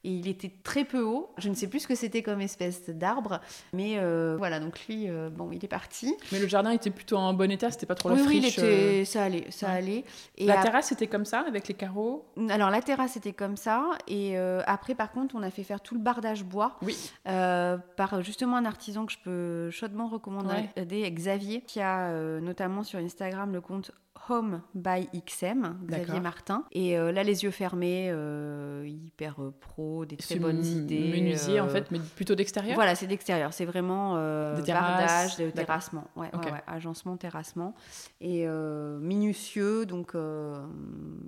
Euh, et il était très peu haut. Je ne sais plus ce que c'était comme espèce d'arbre, mais euh, voilà. Donc lui, euh, bon, il est parti. Mais le jardin était plutôt en bon état. C'était pas trop la friche. Oui, il était, ça allait, ça allait. Et la terrasse était comme ça avec les carreaux? Alors la terrasse était comme ça. Et après, par contre, on a fait faire tout le bardage bois. Oui. par justement un artisan que je peux chaudement recommander, Xavier, qui a notamment sur Instagram le compte Home by XM, Xavier Martin. Et euh, là, les yeux fermés, euh, hyper euh, pro, des très bonnes idées. Menuisier, en fait, mais plutôt d'extérieur Voilà, c'est d'extérieur. C'est vraiment des bardage, de terrassement. Ouais, agencement, terrassement. Et minutieux, donc,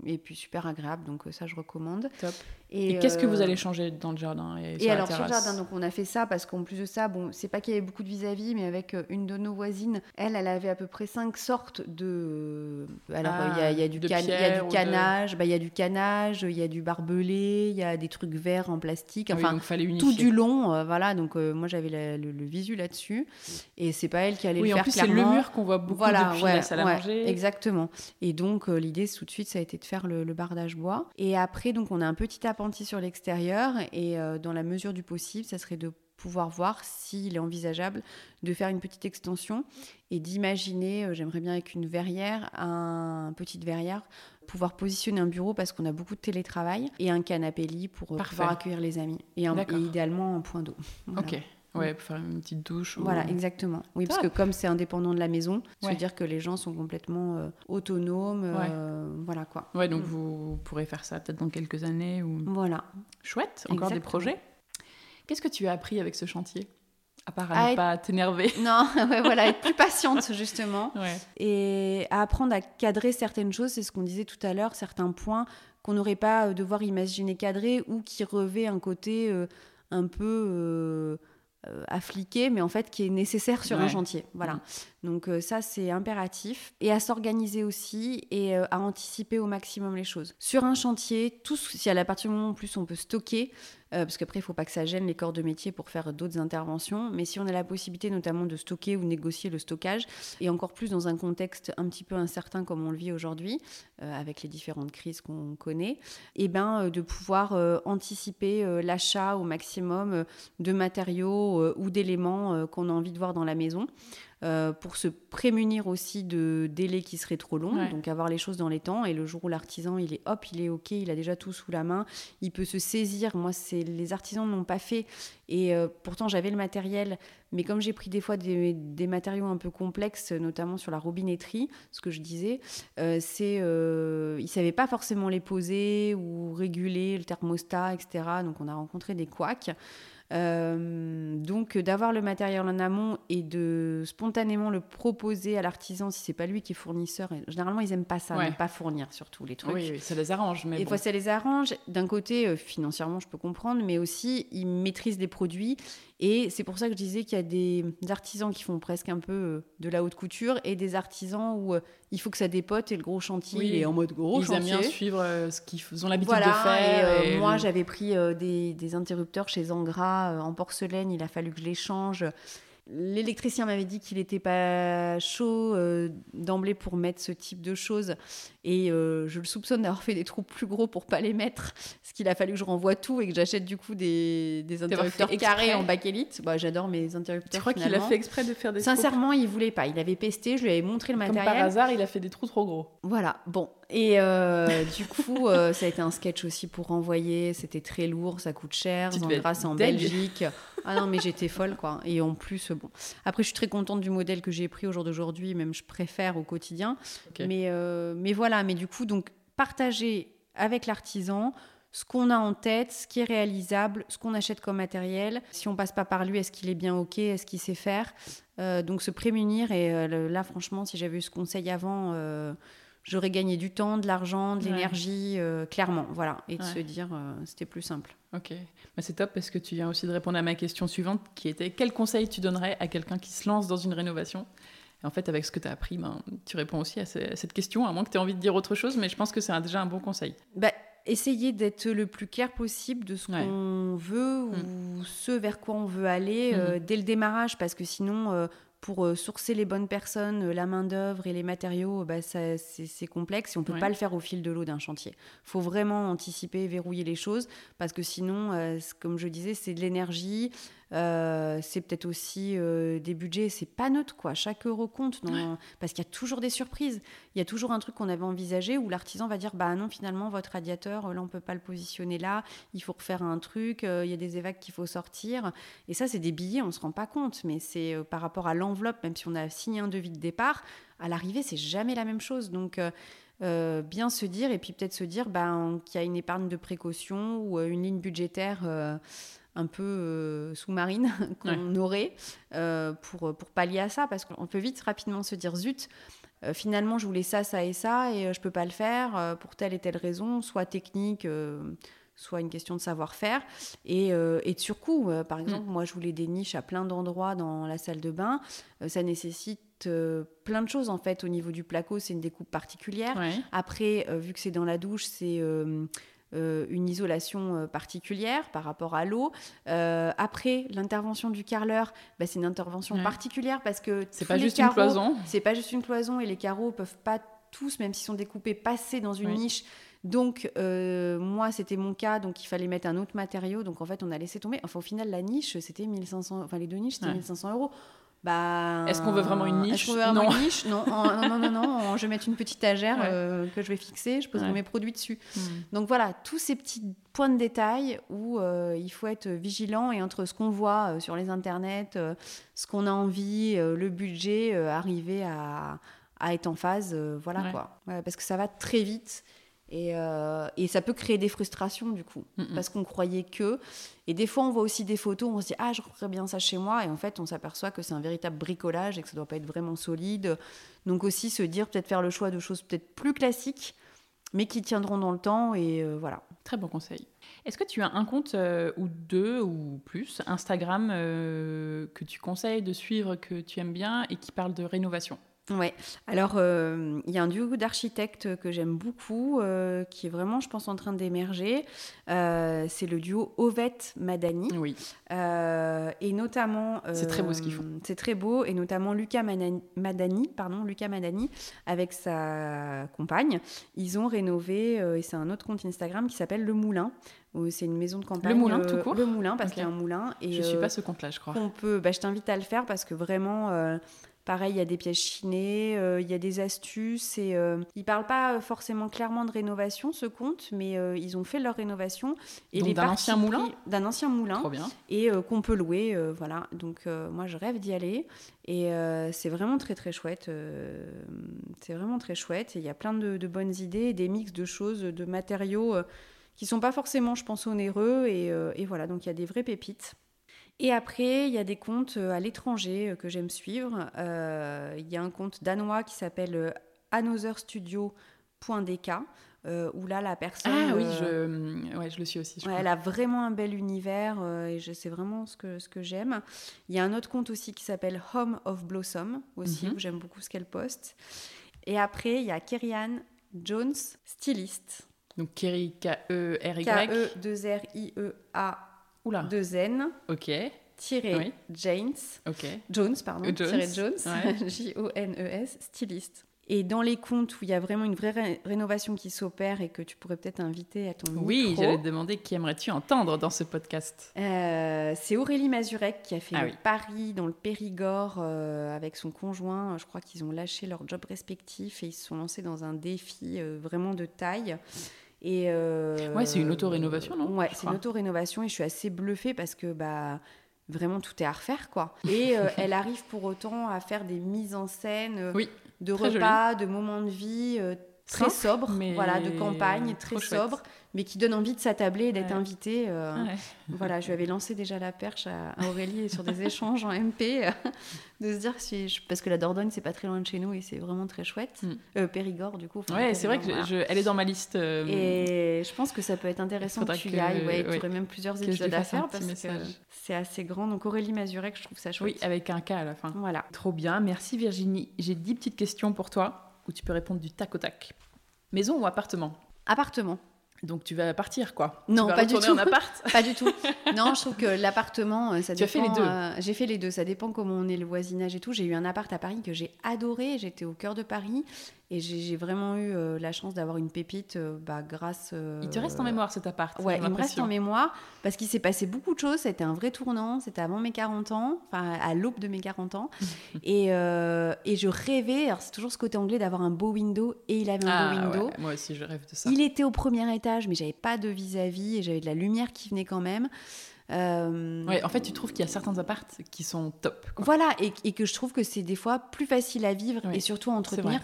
et puis super agréable. Donc, ça, je recommande. Top. Et, qu'est-ce que vous allez changer dans le jardin Et, et alors, sur le jardin, donc, on a fait ça parce qu'en plus de ça, bon, c'est pas qu'il y avait beaucoup de vis-à-vis, mais avec une de nos voisines, elle, elle avait à peu près cinq sortes de alors, il y, a, y, a du, du canage, bah, il y a du canage, il y a du barbelé, il y a des trucs verts en plastique. Enfin, tout du long, euh, voilà. Donc, euh, moi, j'avais le, visu là-dessus. Et c'est pas elle qui allait le faire. en plus, c'est le mur qu'on voit beaucoup voilà, depuis la salle à manger. Exactement. Et donc, euh, l'idée, tout de suite, ça a été de faire le, bardage bois. Et après, donc, on a un petit sur l'extérieur. Et dans la mesure du possible, ça serait de pouvoir voir s'il est envisageable de faire une petite extension et d'imaginer, euh, j'aimerais bien avec une verrière, un, petite verrière, pouvoir positionner un bureau parce qu'on a beaucoup de télétravail et un canapé lit pour euh, pouvoir accueillir les amis et, idéalement un point d'eau. Ok. Ouais, pour faire une petite douche. Voilà, exactement. Oui, parce que comme c'est indépendant de la maison, ça veut dire que les gens sont complètement euh, autonomes. voilà quoi. Ouais, donc mm. vous pourrez faire ça peut-être dans quelques années. Ou... Voilà. Chouette. Encore des projets Qu'est-ce que tu as appris avec ce chantier à part à, ne pas t'énerver? Non, voilà, être plus patiente justement. Et à apprendre à cadrer certaines choses, c'est ce qu'on disait tout à l'heure, certains points qu'on n'aurait pas euh, devoir imaginer cadrer ou qui revêt un côté euh, un peu euh, affliqué, mais en fait qui est nécessaire sur un chantier. Voilà. Mm. Donc ça, c'est impératif. Et à s'organiser aussi et à anticiper au maximum les choses. Sur un chantier, tout, si à partir du moment où plus on peut stocker, euh, parce qu'après, il ne faut pas que ça gêne les corps de métier pour faire d'autres interventions. Mais si on a la possibilité notamment de stocker ou négocier le stockage, et encore plus dans un contexte un petit peu incertain comme on le vit aujourd'hui, euh, avec les différentes crises qu'on connaît, et eh ben, euh, de pouvoir anticiper l'achat au maximum de matériaux ou d'éléments qu'on a envie de voir dans la maison. Euh, pour se prémunir aussi de délais qui seraient trop longs, donc avoir les choses dans les temps. Et le jour où l'artisan, il est hop, il est OK, il a déjà tout sous la main, il peut se saisir. Moi, c'est les artisans ne l'ont pas fait. Et euh, pourtant, j'avais le matériel, mais comme j'ai pris des fois des, matériaux un peu complexes, notamment sur la robinetterie, ce que je disais, euh, c'est euh, ils savaient pas forcément les poser ou réguler le thermostat, etc. Donc, on a rencontré des couacs. Euh, donc d'avoir le matériel en amont et de spontanément le proposer à l'artisan si c'est pas lui qui est fournisseur. généralement ils aiment pas ça, ouais. pas fournir surtout les trucs. Oui, ça les arrange. Mais des fois ça les arrange. D'un côté euh, financièrement je peux comprendre, mais aussi ils maîtrisent les produits et c'est pour ça que je disais qu'il y a des artisans qui font presque un peu euh, de la haute couture et des artisans où il faut que ça dépote et le gros chantier est en mode gros ils chantier. Ils aiment bien suivre ce qu'ils ont l'habitude de faire. Moi j'avais pris des, des, interrupteurs chez Zangra euh, en porcelaine, il a fallu que je les change. L'électricien m'avait dit qu'il n'était pas chaud euh, d'emblée pour mettre ce type de choses et euh, je le soupçonne d'avoir fait des trous plus gros pour pas les mettre, ce qu'il a fallu que je renvoie tout et que j'achète du coup des, des interrupteurs carrés en bakélite. Bah, J'adore mes interrupteurs. Tu crois qu'il a fait exprès de faire des Sincèrement, il voulait pas. Il avait pesté, je lui avais montré le matériel. Comme par hasard, il a fait des trous trop gros. Voilà, bon. Et euh, du coup, ça a été un sketch aussi pour renvoyer. C'était très lourd, ça coûte cher. Zandra, c'est en Belgique. Ah non, mais j'étais folle, quoi. Et en plus, bon. Après, je suis très contente du modèle que j'ai pris au jour d'aujourd'hui, même je préfère au quotidien. Mais, euh, mais voilà, mais du coup, donc, partager avec l'artisan ce qu'on a en tête, ce qui est réalisable, ce qu'on achète comme matériel. Si on passe pas par lui, est-ce qu'il est bien OK Est-ce qu'il sait faire? Euh, Donc, se prémunir. Et euh, là, franchement, si j'avais eu ce conseil avant j'aurais gagné du temps, de l'argent, de l'énergie, euh, clairement, voilà, et de se dire, euh, c'était plus simple. Ok, bah, c'est top parce que tu viens aussi de répondre à ma question suivante, qui était quel conseil tu donnerais à quelqu'un qui se lance dans une rénovation? Et en fait, avec ce que tu as appris, ben, tu réponds aussi à, cette question, à moins que tu aies envie de dire autre chose, mais je pense que c'est déjà un bon conseil. Bah, essayer d'être le plus clair possible de ce qu'on veut ou mm. ce vers quoi on veut aller euh, mm. dès le démarrage, parce que sinon, pour euh, sourcer les bonnes personnes, euh, la main-d'œuvre et les matériaux, bah, c'est complexe et on ne peut pas le faire au fil de l'eau d'un chantier. Il faut vraiment anticiper, verrouiller les choses parce que sinon, euh, comme je disais, c'est de l'énergie, euh, c'est peut-être aussi euh, des budgets, c'est pas neutre quoi. Chaque euro compte parce qu'il y a toujours des surprises. Il y a toujours un truc qu'on avait envisagé où l'artisan va dire bah non finalement votre radiateur là on peut pas le positionner là, il faut refaire un truc, euh, il y a des évacs qu'il faut sortir. Et ça c'est des billets, on se rend pas compte, mais c'est par rapport à l'enveloppe, même si on a signé un devis de départ, à l'arrivée c'est jamais la même chose. Donc bien se dire et puis peut-être se dire ben, qu'il y a une épargne de précaution ou une ligne budgétaire un peu euh, sous-marine qu'on aurait euh, pour, pour pallier à ça, parce qu'on peut vite rapidement se dire zut, euh, finalement je voulais ça, ça et ça, et je peux pas le faire pour telle et telle raison, soit technique, soit une question de savoir-faire, et, et, de surcoût. par mm. exemple, moi je voulais des niches à plein d'endroits dans la salle de bain, ça nécessite plein de choses en fait au niveau du placo c'est une découpe particulière après vu que c'est dans la douche c'est une isolation euh, particulière par rapport à l'eau. Euh, après, l'intervention du carreleur, bah, c'est une intervention particulière parce que c'est pas juste une cloison. C'est pas juste une cloison et les carreaux peuvent pas tous, même s'ils sont découpés, passer dans une niche. Donc, moi, c'était mon cas, donc il fallait mettre un autre matériau. Donc, en fait, on a laissé tomber. Enfin, au final, la niche, c'était 1500, enfin, les deux niches, c'était 1500 euros. Bah, Est-ce qu'on veut vraiment une niche? non. une niche? Non. non. non, non, je vais mettre une petite étagère euh, que je vais fixer, je poserai mes produits dessus. Hmm. Donc voilà, tous ces petits points de détail où euh, il faut être vigilant et entre ce qu'on voit euh, sur les internets, ce qu'on a envie, le budget, arriver à, à, être en phase, voilà quoi. parce que ça va très vite euh, et, ça peut créer des frustrations du coup, parce qu'on croyait que. Et des fois, on voit aussi des photos, on se dit ah, je ferais bien ça chez moi, et en fait, on s'aperçoit que c'est un véritable bricolage et que ça doit pas être vraiment solide. Donc aussi se dire peut-être faire le choix de choses peut-être plus classiques, mais qui tiendront dans le temps et euh, voilà. Très bon conseil. Est-ce que tu as un compte euh, ou deux ou plus Instagram que tu conseilles de suivre, que tu aimes bien et qui parle de rénovation? Ouais, alors euh, il y a un duo d'architectes que j'aime beaucoup, euh, qui est vraiment, je pense, en train d'émerger. Euh, c'est le duo Ovette-Madani. Oui. et notamment. c'est très beau ce qu'ils font. C'est très beau, et notamment Lucas Madani, pardon, Lucas Madani, avec sa compagne, ils ont rénové, et c'est un autre compte Instagram qui s'appelle Le Moulin. C'est une maison de campagne. Le moulin, tout court Le moulin, parce qu'il y a un moulin. Et, je ne suis pas ce compte-là, je crois. On peut, bah, je t'invite à le faire parce que vraiment, Pareil, il y a des pièges chinés, euh, il y a des astuces. Et, euh, ils ne parlent pas forcément clairement de rénovation, ce compte, mais euh, ils ont fait leur rénovation. Et d'un ancien moulin D'un ancien moulin. Trop bien. Et qu'on peut louer. voilà. Donc, moi, je rêve d'y aller. Et c'est vraiment très, très chouette. c'est vraiment très chouette. Et il y a plein de, de, bonnes idées, des mix de choses, de matériaux qui sont pas forcément, je pense, onéreux. Et, et voilà, donc il y a des vraies pépites. Et après, il y a des comptes euh, à l'étranger euh, que j'aime suivre. Euh, il y a un compte danois qui s'appelle anotherstudio.dk. où là la personne ah oui je, ouais, je le suis aussi elle a vraiment un bel univers et je sais vraiment ce que, ce que j'aime il y a un autre compte aussi qui s'appelle Home of Blossom aussi mhm. où j'aime beaucoup ce qu'elle poste et après il y a Kerian Jones styliste donc Kerry K-E-R-Y K-E-2-R-I-E-A Oula. deux N. Ok. Tiré James. Jones, pardon. Tiré Jones. J-O-N-E-S, styliste. Et dans les comptes où il y a vraiment une vraie rénovation qui s'opère et que tu pourrais peut-être inviter à ton Oui, j'allais te demander qui aimerais-tu entendre dans ce podcast? Euh, C'est Aurélie Mazurek qui a fait ah Paris dans le Périgord euh, avec son conjoint. Je crois qu'ils ont lâché leur job respectif et ils se sont lancés dans un défi euh, vraiment de taille. Et euh, ouais, c'est une auto-rénovation, non Ouais, c'est une auto-rénovation et je suis assez bluffée parce que bah, vraiment tout est à refaire, quoi. Et euh, elle arrive pour autant à faire des mises en scène euh, de repas, de moments de vie très sobre, voilà, de campagne, très sobre, mais qui donne envie de s'attabler et d'être invité. Euh, voilà, je lui avais lancé déjà la perche à, Aurélie sur des échanges en MP, euh, de se dire si parce que la Dordogne c'est pas très loin de chez nous et c'est vraiment très chouette. Mm. Euh, Périgord du coup. Ouais, c'est vrai que elle est dans ma liste. Et je pense que ça peut être intéressant que tu y ailles. Ouais, tu aurais même plusieurs épisodes à faire parce que c'est assez grand. Donc Aurélie Mazurek, je trouve ça chouette. Oui, avec un K à la fin. Voilà. Trop bien, merci Virginie. J'ai dix petites questions pour toi où tu peux répondre du tac au tac. Maison ou appartement? Appartement. Donc tu vas partir quoi Non, pas du tout. En appart pas du tout. Non, je trouve que l'appartement, euh, ça tu dépend. Tu as fait les deux. Euh, j'ai fait les deux. Ça dépend comment on est le voisinage et tout. J'ai eu un appart à Paris que j'ai adoré. J'étais au cœur de Paris et j'ai vraiment eu euh, la chance d'avoir une pépite euh, bah, grâce. Euh, il te reste en mémoire cet appart Ouais, il me reste en mémoire parce qu'il s'est passé beaucoup de choses. Ça a été un vrai tournant. C'était avant mes 40 ans, enfin à l'aube de mes 40 ans. et, et je rêvais, alors c'est toujours ce côté anglais, d'avoir un beau window. Et il avait un beau ah, window. moi aussi, je rêve de ça. Il était au premier étage, mais j'avais pas de vis-à-vis et j'avais de la lumière qui venait quand même. Ouais, en fait, tu trouves qu'il y a certains apparts qui sont top. Voilà, et, et, que je trouve que c'est des fois plus facile à vivre et surtout à entretenir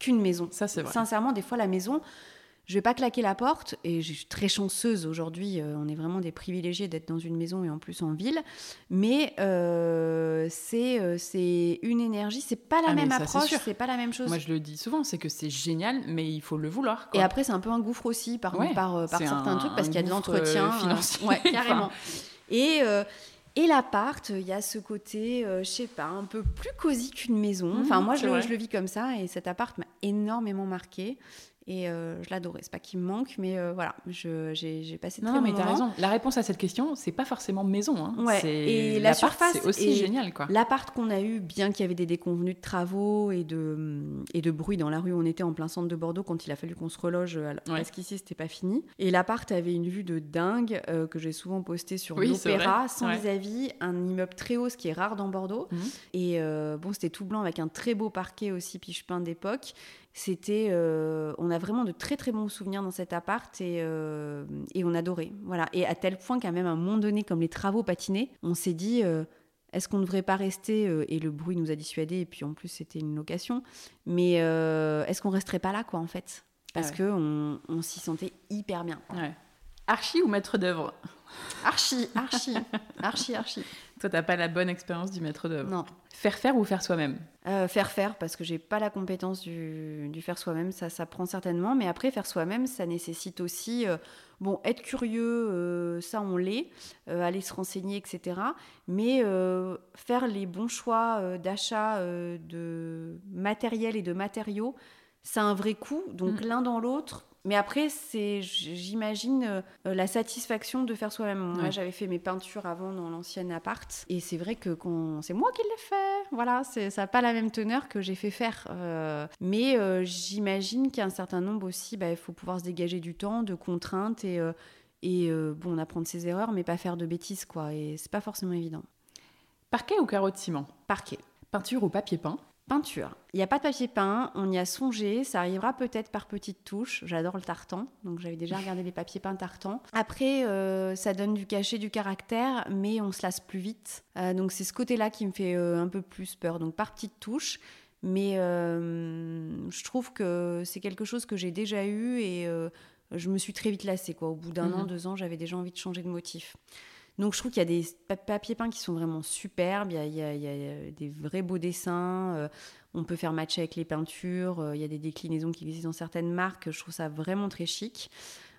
qu'une maison. Ça, c'est vrai. Sincèrement, des fois, la maison, je vais pas claquer la porte et je suis très chanceuse aujourd'hui. Euh, on est vraiment des privilégiés d'être dans une maison et en plus en ville. Mais euh, c'est euh, c'est une énergie, c'est pas la ah, même approche, c'est pas la même chose. Moi, je le dis souvent, c'est que c'est génial, mais il faut le vouloir. Et après, c'est un peu un gouffre aussi par, par, par certains trucs parce qu'il y a de l'entretien financier. ouais, carrément. Et et l'appart, il y a ce côté, euh, je sais pas, un peu plus cosy qu'une maison. Mmh, enfin, moi, je le, je le, vis comme ça et cet appart m'a énormément marqué. Et euh, je l'adorais. C'est pas qu'il me manque, mais euh, voilà, j'ai passé non, très non, mais t'as raison. La réponse à cette question, c'est pas forcément maison. Hein. Ouais. Et la surface, c'est aussi génial, quoi. L'appart qu'on a eu, bien qu'il y avait des déconvenus de travaux et de et de bruit dans la rue on était en plein centre de Bordeaux, quand il a fallu qu'on se reloge, parce qu'ici c'était pas fini. Et l'appart avait une vue de dingue euh, que j'ai souvent posté sur l'Opéra, sans vis-à-vis, un immeuble très haut, ce qui est rare dans Bordeaux. Mmh. Et bon, c'était tout blanc avec un très beau parquet aussi piche peint d'époque. C'était, euh, on a vraiment de très très bons souvenirs dans cet appart et, euh, et on adorait. Voilà. Et à tel point qu'à même un moment donné, comme les travaux patinaient, on s'est dit, euh, est-ce qu'on ne devrait pas rester Et le bruit nous a dissuadés. Et puis en plus, c'était une location. Mais est-ce qu'on resterait pas là, quoi, en fait? Parce que on, on s'y sentait hyper bien. Archi ou maître d'œuvre? Archi, archi, archi, archi. Toi, t'as pas la bonne expérience du maître d'œuvre. Non. Faire faire ou faire soi-même? Euh, Faire faire, parce que j'ai pas la compétence du, du faire soi-même, ça, ça prend certainement. Mais après, faire soi-même, ça nécessite aussi, euh, bon, être curieux, euh, ça on l'est, aller se renseigner, etc. Mais faire les bons choix d'achat de matériel et de matériaux, ça a un vrai coût. Donc mm. l'un dans l'autre, mais après, c'est, j'imagine, euh, la satisfaction de faire soi-même. Moi, j'avais fait mes peintures avant dans l'ancienne appart. Et c'est vrai que c'est moi qui l'ai fait. Voilà, ça n'a pas la même teneur que j'ai fait faire. Euh, mais euh, j'imagine qu'il y a un certain nombre aussi, bah, il faut pouvoir se dégager du temps, de contraintes et, et bon, apprendre ses erreurs, mais pas faire de bêtises, quoi. Et c'est pas forcément évident. Parquet ou carreau de ciment? Parquet. Peinture ou papier peint? Peinture. Il n'y a pas de papier peint, on y a songé, ça arrivera peut-être par petites touches. J'adore le tartan, donc j'avais déjà regardé les papiers peints tartan. Après, euh, ça donne du cachet, du caractère, mais on se lasse plus vite. Euh, donc c'est ce côté-là qui me fait euh, un peu plus peur. Donc par petites touches, mais je trouve que c'est quelque chose que j'ai déjà eu et je me suis très vite lassée. Quoi. Au bout d'un an, mhm. deux ans, j'avais déjà envie de changer de motif. Donc je trouve qu'il y a des papiers peints qui sont vraiment superbes, il y a, des vrais beaux dessins, euh, on peut faire matcher avec les peintures, euh, il y a des déclinaisons qui existent dans certaines marques, je trouve ça vraiment très chic.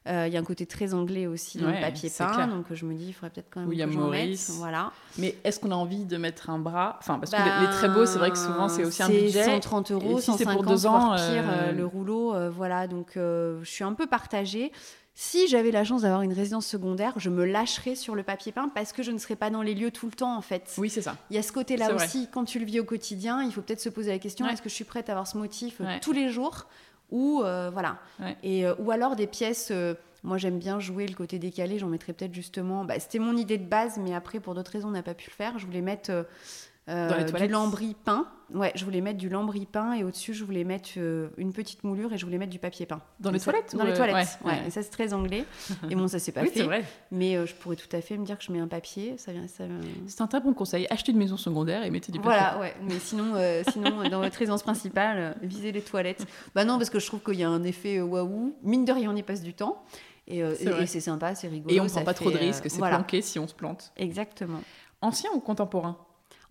Euh, il y a un côté très anglais aussi dans le papier peint, donc je me dis il faudrait peut-être quand même William que Morris. voilà. Mais est-ce qu'on a envie de mettre un bras? Enfin, parce que les, très beaux, c'est vrai que souvent c'est aussi un budget. 130 euros, si 150 pour deux ans, pire, le rouleau, voilà. Donc je suis un peu partagée. Si j'avais la chance d'avoir une résidence secondaire, je me lâcherais sur le papier peint parce que je ne serais pas dans les lieux tout le temps en fait. Oui, c'est ça. Il y a ce côté-là aussi, quand tu le vis au quotidien, il faut peut-être se poser la question est-ce que je suis prête à avoir ce motif euh, tous les jours ou euh, voilà. Et euh, ou alors des pièces. moi, j'aime bien jouer le côté décalé. J'en mettrais peut-être justement. Bah, C'était mon idée de base, mais après, pour d'autres raisons, on n'a pas pu le faire. Je voulais mettre euh, du lambris peint. Ouais, je voulais mettre du lambris peint et au-dessus, je voulais mettre euh, une petite moulure et je voulais mettre du papier peint. Dans les toilettes Dans les toilettes, ouais. Et ça, c'est très anglais. Et bon, ça, c'est pas fait. Vrai. Mais euh, je pourrais tout à fait me dire que je mets un papier. Ça vient, ça... C'est un très bon conseil. Achetez une maison secondaire et mettez du papier. Voilà, ouais. Mais sinon, sinon dans votre résidence principale, visez les toilettes. Bah non, parce que je trouve qu'il y a un effet waouh. Mine de rien, on y passe du temps. Et, c'est sympa, c'est rigolo. Et on ne prend pas trop de risques, c'est planqué si on se plante. Exactement. Ancien ou contemporain?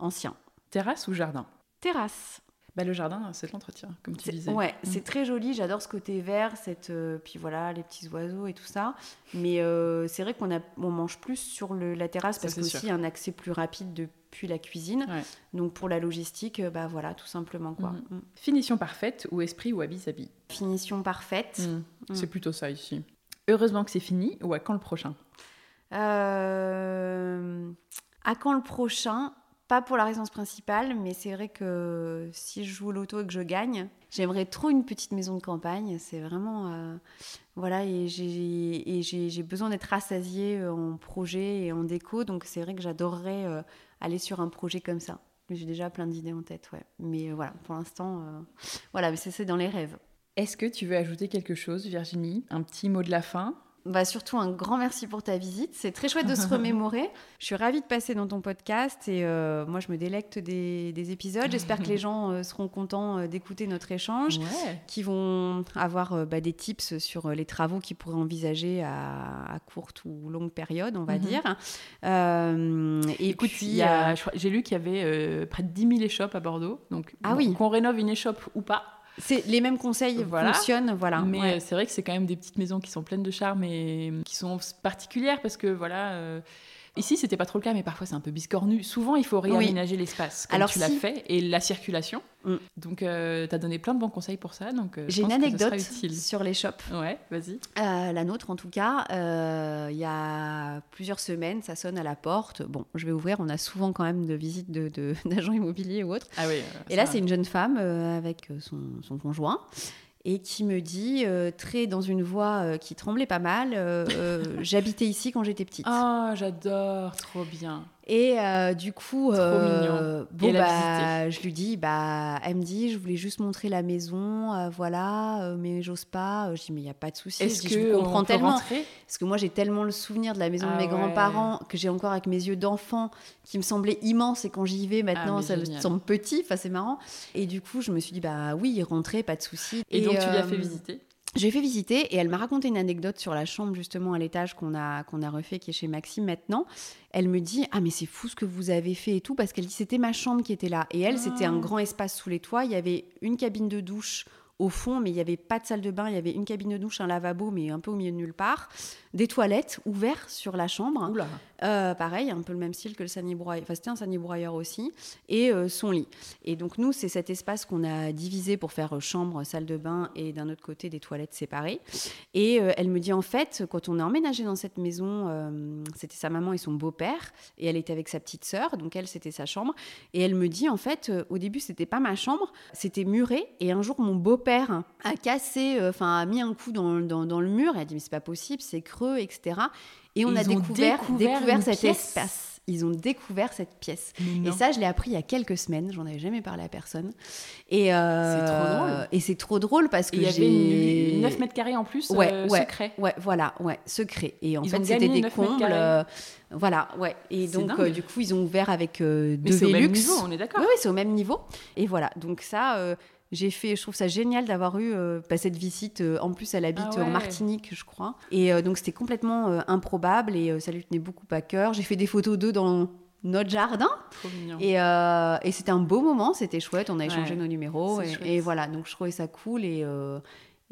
Ancien. Terrasse ou jardin? Terrasse. Bah, le jardin, c'est l'entretien, comme tu disais. Ouais, mm. c'est très joli. J'adore ce côté vert, cette, euh, puis voilà, les petits oiseaux et tout ça. Mais euh, c'est vrai qu'on on mange plus sur le, la terrasse parce qu'il y a un accès plus rapide depuis la cuisine. Donc pour la logistique, euh, bah voilà, tout simplement quoi. Mm. Mm. Finition parfaite ou esprit ou habit-habit Finition parfaite. C'est plutôt ça ici. Heureusement que c'est fini ou à quand le prochain? À quand le prochain? Pas pour la résidence principale, mais c'est vrai que si je joue au loto et que je gagne, j'aimerais trop une petite maison de campagne. C'est vraiment. Euh, voilà, et j'ai besoin d'être rassasiée euh, en projet et en déco. Donc c'est vrai que j'adorerais euh, aller sur un projet comme ça. J'ai déjà plein d'idées en tête, ouais. Mais voilà, pour l'instant, voilà, mais c'est dans les rêves. Est-ce que tu veux ajouter quelque chose, Virginie? Un petit mot de la fin? Bah surtout un grand merci pour ta visite. C'est très chouette de se remémorer. Je suis ravie de passer dans ton podcast et euh, moi je me délecte des, épisodes. J'espère que les gens euh, seront contents euh, d'écouter notre échange, qui vont avoir bah, des tips sur les travaux qu'ils pourraient envisager à, courte ou longue période, on va mhm. dire. et Écoute, puis j'ai lu qu'il y avait près de 10 000 échoppes à Bordeaux. Donc ah oui. qu'on rénove une échoppe ou pas, c'est les mêmes conseils fonctionnent, voilà. Mais euh, c'est vrai que c'est quand même des petites maisons qui sont pleines de charme et qui sont particulières parce que voilà. Euh, Ici, c'était pas trop le cas, mais parfois c'est un peu biscornu. Souvent, il faut réaménager l'espace, comme Alors, tu l'as fait, et la circulation. Mm. Donc, euh, tu as donné plein de bons conseils pour ça. Donc, euh, J'ai une anecdote sur les shops. Ouais, vas-y. Euh, la nôtre, en tout cas, il y a plusieurs semaines, ça sonne à la porte. Bon, je vais ouvrir. On a souvent quand même de visites d'agents de, immobiliers ou autres. Ah oui. et là, c'est une jeune femme avec son, son conjoint et qui me dit, euh, très dans une voix euh, qui tremblait pas mal, euh, j'habitais ici quand j'étais petite. Ah, j'adore, trop bien. Et euh, du coup, euh, bon, bah, je lui dis, bah, elle me dit, je voulais juste montrer la maison, euh, voilà, mais j'ose pas. Je dis, mais il n'y a pas de souci. Est-ce que je comprends tellement Parce que moi, j'ai tellement le souvenir de la maison de ah mes grands-parents que j'ai encore avec mes yeux d'enfant qui me semblait immense. Et quand j'y vais maintenant, ah, ça me semble petit. Enfin, c'est marrant. Et du coup, je me suis dit, bah oui, rentrer, pas de souci. Et, donc, tu lui as fait visiter? J'ai fait visiter et elle m'a raconté une anecdote sur la chambre justement à l'étage qu'on a, qu'on a refait, qui est chez Maxime maintenant. Elle me dit Ah, mais c'est fou ce que vous avez fait et tout, parce qu'elle dit C'était ma chambre qui était là. Et elle, c'était un ah. grand espace sous les toits. Il y avait une cabine de douche au fond, mais il n'y avait pas de salle de bain. Il y avait une cabine de douche, un lavabo, mais un peu au milieu de nulle part. Des toilettes ouvertes sur la chambre. Euh, pareil, un peu le même style que le sanier broyeur. Enfin, c'était un sanier broyeur aussi. Et euh, son lit. Et donc, nous, c'est cet espace qu'on a divisé pour faire euh, chambre, salle de bain et d'un autre côté des toilettes séparées. Et elle me dit en fait, quand on a emménagé dans cette maison, c'était sa maman et son beau-père. Et elle était avec sa petite sœur. Donc, elle, c'était sa chambre. Et elle me dit en fait, au début, c'était pas ma chambre, c'était muré. Et un jour, mon beau-père a cassé, euh, enfin a mis un coup dans, dans, le mur. Elle a dit mais c'est pas possible, c'est creux, etc. Et on a découvert, découvert, cet espace. Ils ont découvert cette pièce. Et ça, je l'ai appris il y a quelques semaines. J'en avais jamais parlé à personne. Et euh, c'est trop drôle. Et c'est trop drôle parce que il y avait 9 mètres carrés en plus. Ouais, euh, ouais, secret. Ouais, voilà, ouais, secret. Et en fait, c'était des combles. voilà, ouais. Et donc, du coup, ils ont ouvert avec deux Velux. Au même niveau, on est d'accord. Oui, oui c'est au même niveau. Et voilà. Donc ça j'ai fait, je trouve ça génial d'avoir eu euh, bah, cette visite. Euh, en plus, elle habite ah en Martinique, je crois. Et euh, donc, c'était complètement improbable et ça lui tenait beaucoup à cœur. J'ai fait des photos d'eux dans notre jardin. Trop mignon. Et, et c'était un beau moment, c'était chouette. On a échangé nos numéros. Et, voilà, donc je trouvais ça cool. Et,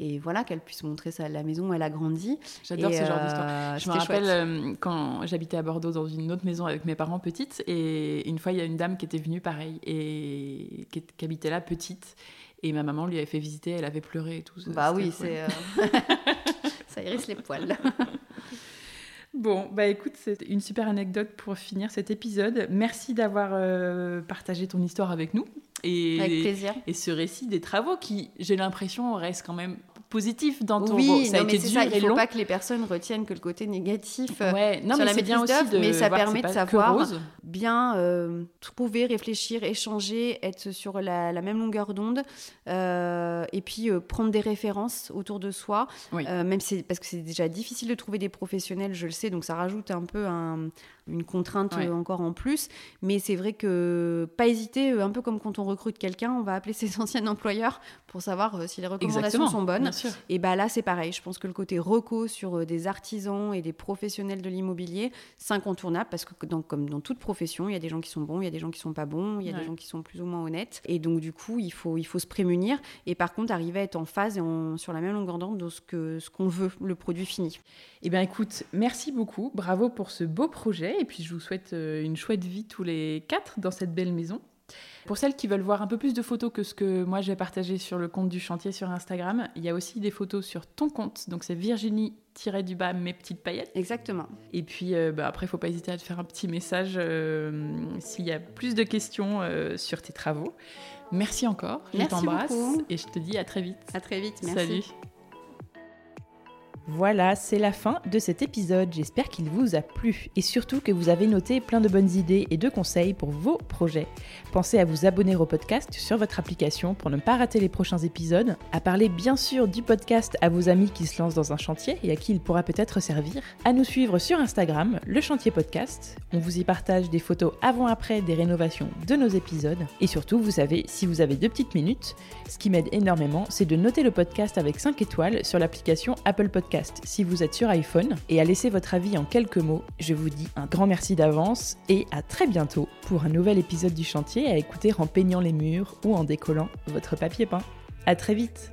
et voilà, qu'elle puisse montrer ça, la maison où elle a grandi. J'adore ce genre d'histoire. Je me rappelle quand j'habitais à Bordeaux dans une autre maison avec mes parents petites, et une fois il y a une dame qui était venue pareil, et qui, qui habitait là petite, et ma maman lui avait fait visiter, elle avait pleuré et tout. Bah oui, c'est. Euh, ça hérisse les poils. Bon, bah écoute, c'est une super anecdote pour finir cet épisode. Merci d'avoir euh, partagé ton histoire avec nous. Et, avec plaisir. Et ce récit des travaux qui, j'ai l'impression, reste quand même positif dans ton oui, ça a été dur ça, il ne faut pas que les personnes retiennent que le côté négatif euh, ouais. non, sur mais la bien aussi de mais ça permet de savoir bien euh, trouver, réfléchir, échanger, être sur la, même longueur d'onde euh, et puis prendre des références autour de soi. même parce que c'est déjà difficile de trouver des professionnels, je le sais, donc ça rajoute un peu un, une contrainte encore en plus. Mais c'est vrai que pas hésiter, un peu comme quand on recrute quelqu'un, on va appeler ses anciens employeurs pour savoir si les recommandations sont bonnes. Et bah là, c'est pareil. Je pense que le côté reco sur euh, des artisans et des professionnels de l'immobilier, c'est incontournable parce que, comme dans toute profession, il y a des gens qui sont bons, il y a des gens qui sont pas bons, il y a des gens qui sont plus ou moins honnêtes. Et donc, du coup, il faut, il faut se prémunir. Et par contre, arriver à être en phase et sur la même longueur d'onde de ce qu'on ce qu'on veut, le produit fini. Eh bien, écoute, merci beaucoup. Bravo pour ce beau projet. Et puis, je vous souhaite euh, une chouette vie tous les quatre dans cette belle maison. Pour celles qui veulent voir un peu plus de photos que ce que moi je vais partager sur le compte du chantier sur Instagram, il y a aussi des photos sur ton compte. Donc c'est Virginie du bas mes petites paillettes. Exactement. Et puis euh, bah, après, il faut pas hésiter à te faire un petit message euh, s'il y a plus de questions euh, sur tes travaux. Merci encore. Je t'embrasse et je te dis à très vite. À très vite. Merci. Salut. Voilà, c'est la fin de cet épisode. J'espère qu'il vous a plu et surtout que vous avez noté plein de bonnes idées et de conseils pour vos projets. Pensez à vous abonner au podcast sur votre application pour ne pas rater les prochains épisodes, à parler bien sûr du podcast à vos amis qui se lancent dans un chantier et à qui il pourra peut-être servir, à nous suivre sur Instagram, le chantier podcast. On vous y partage des photos avant-après des rénovations de nos épisodes et surtout, vous savez, si vous avez deux petites minutes, ce qui m'aide énormément, c'est de noter le podcast avec 5 étoiles sur l'application Apple Si vous êtes sur iPhone et à laisser votre avis en quelques mots. Je vous dis un grand merci d'avance et à très bientôt pour un nouvel épisode du chantier à écouter en peignant les murs ou en décollant votre papier peint. À très vite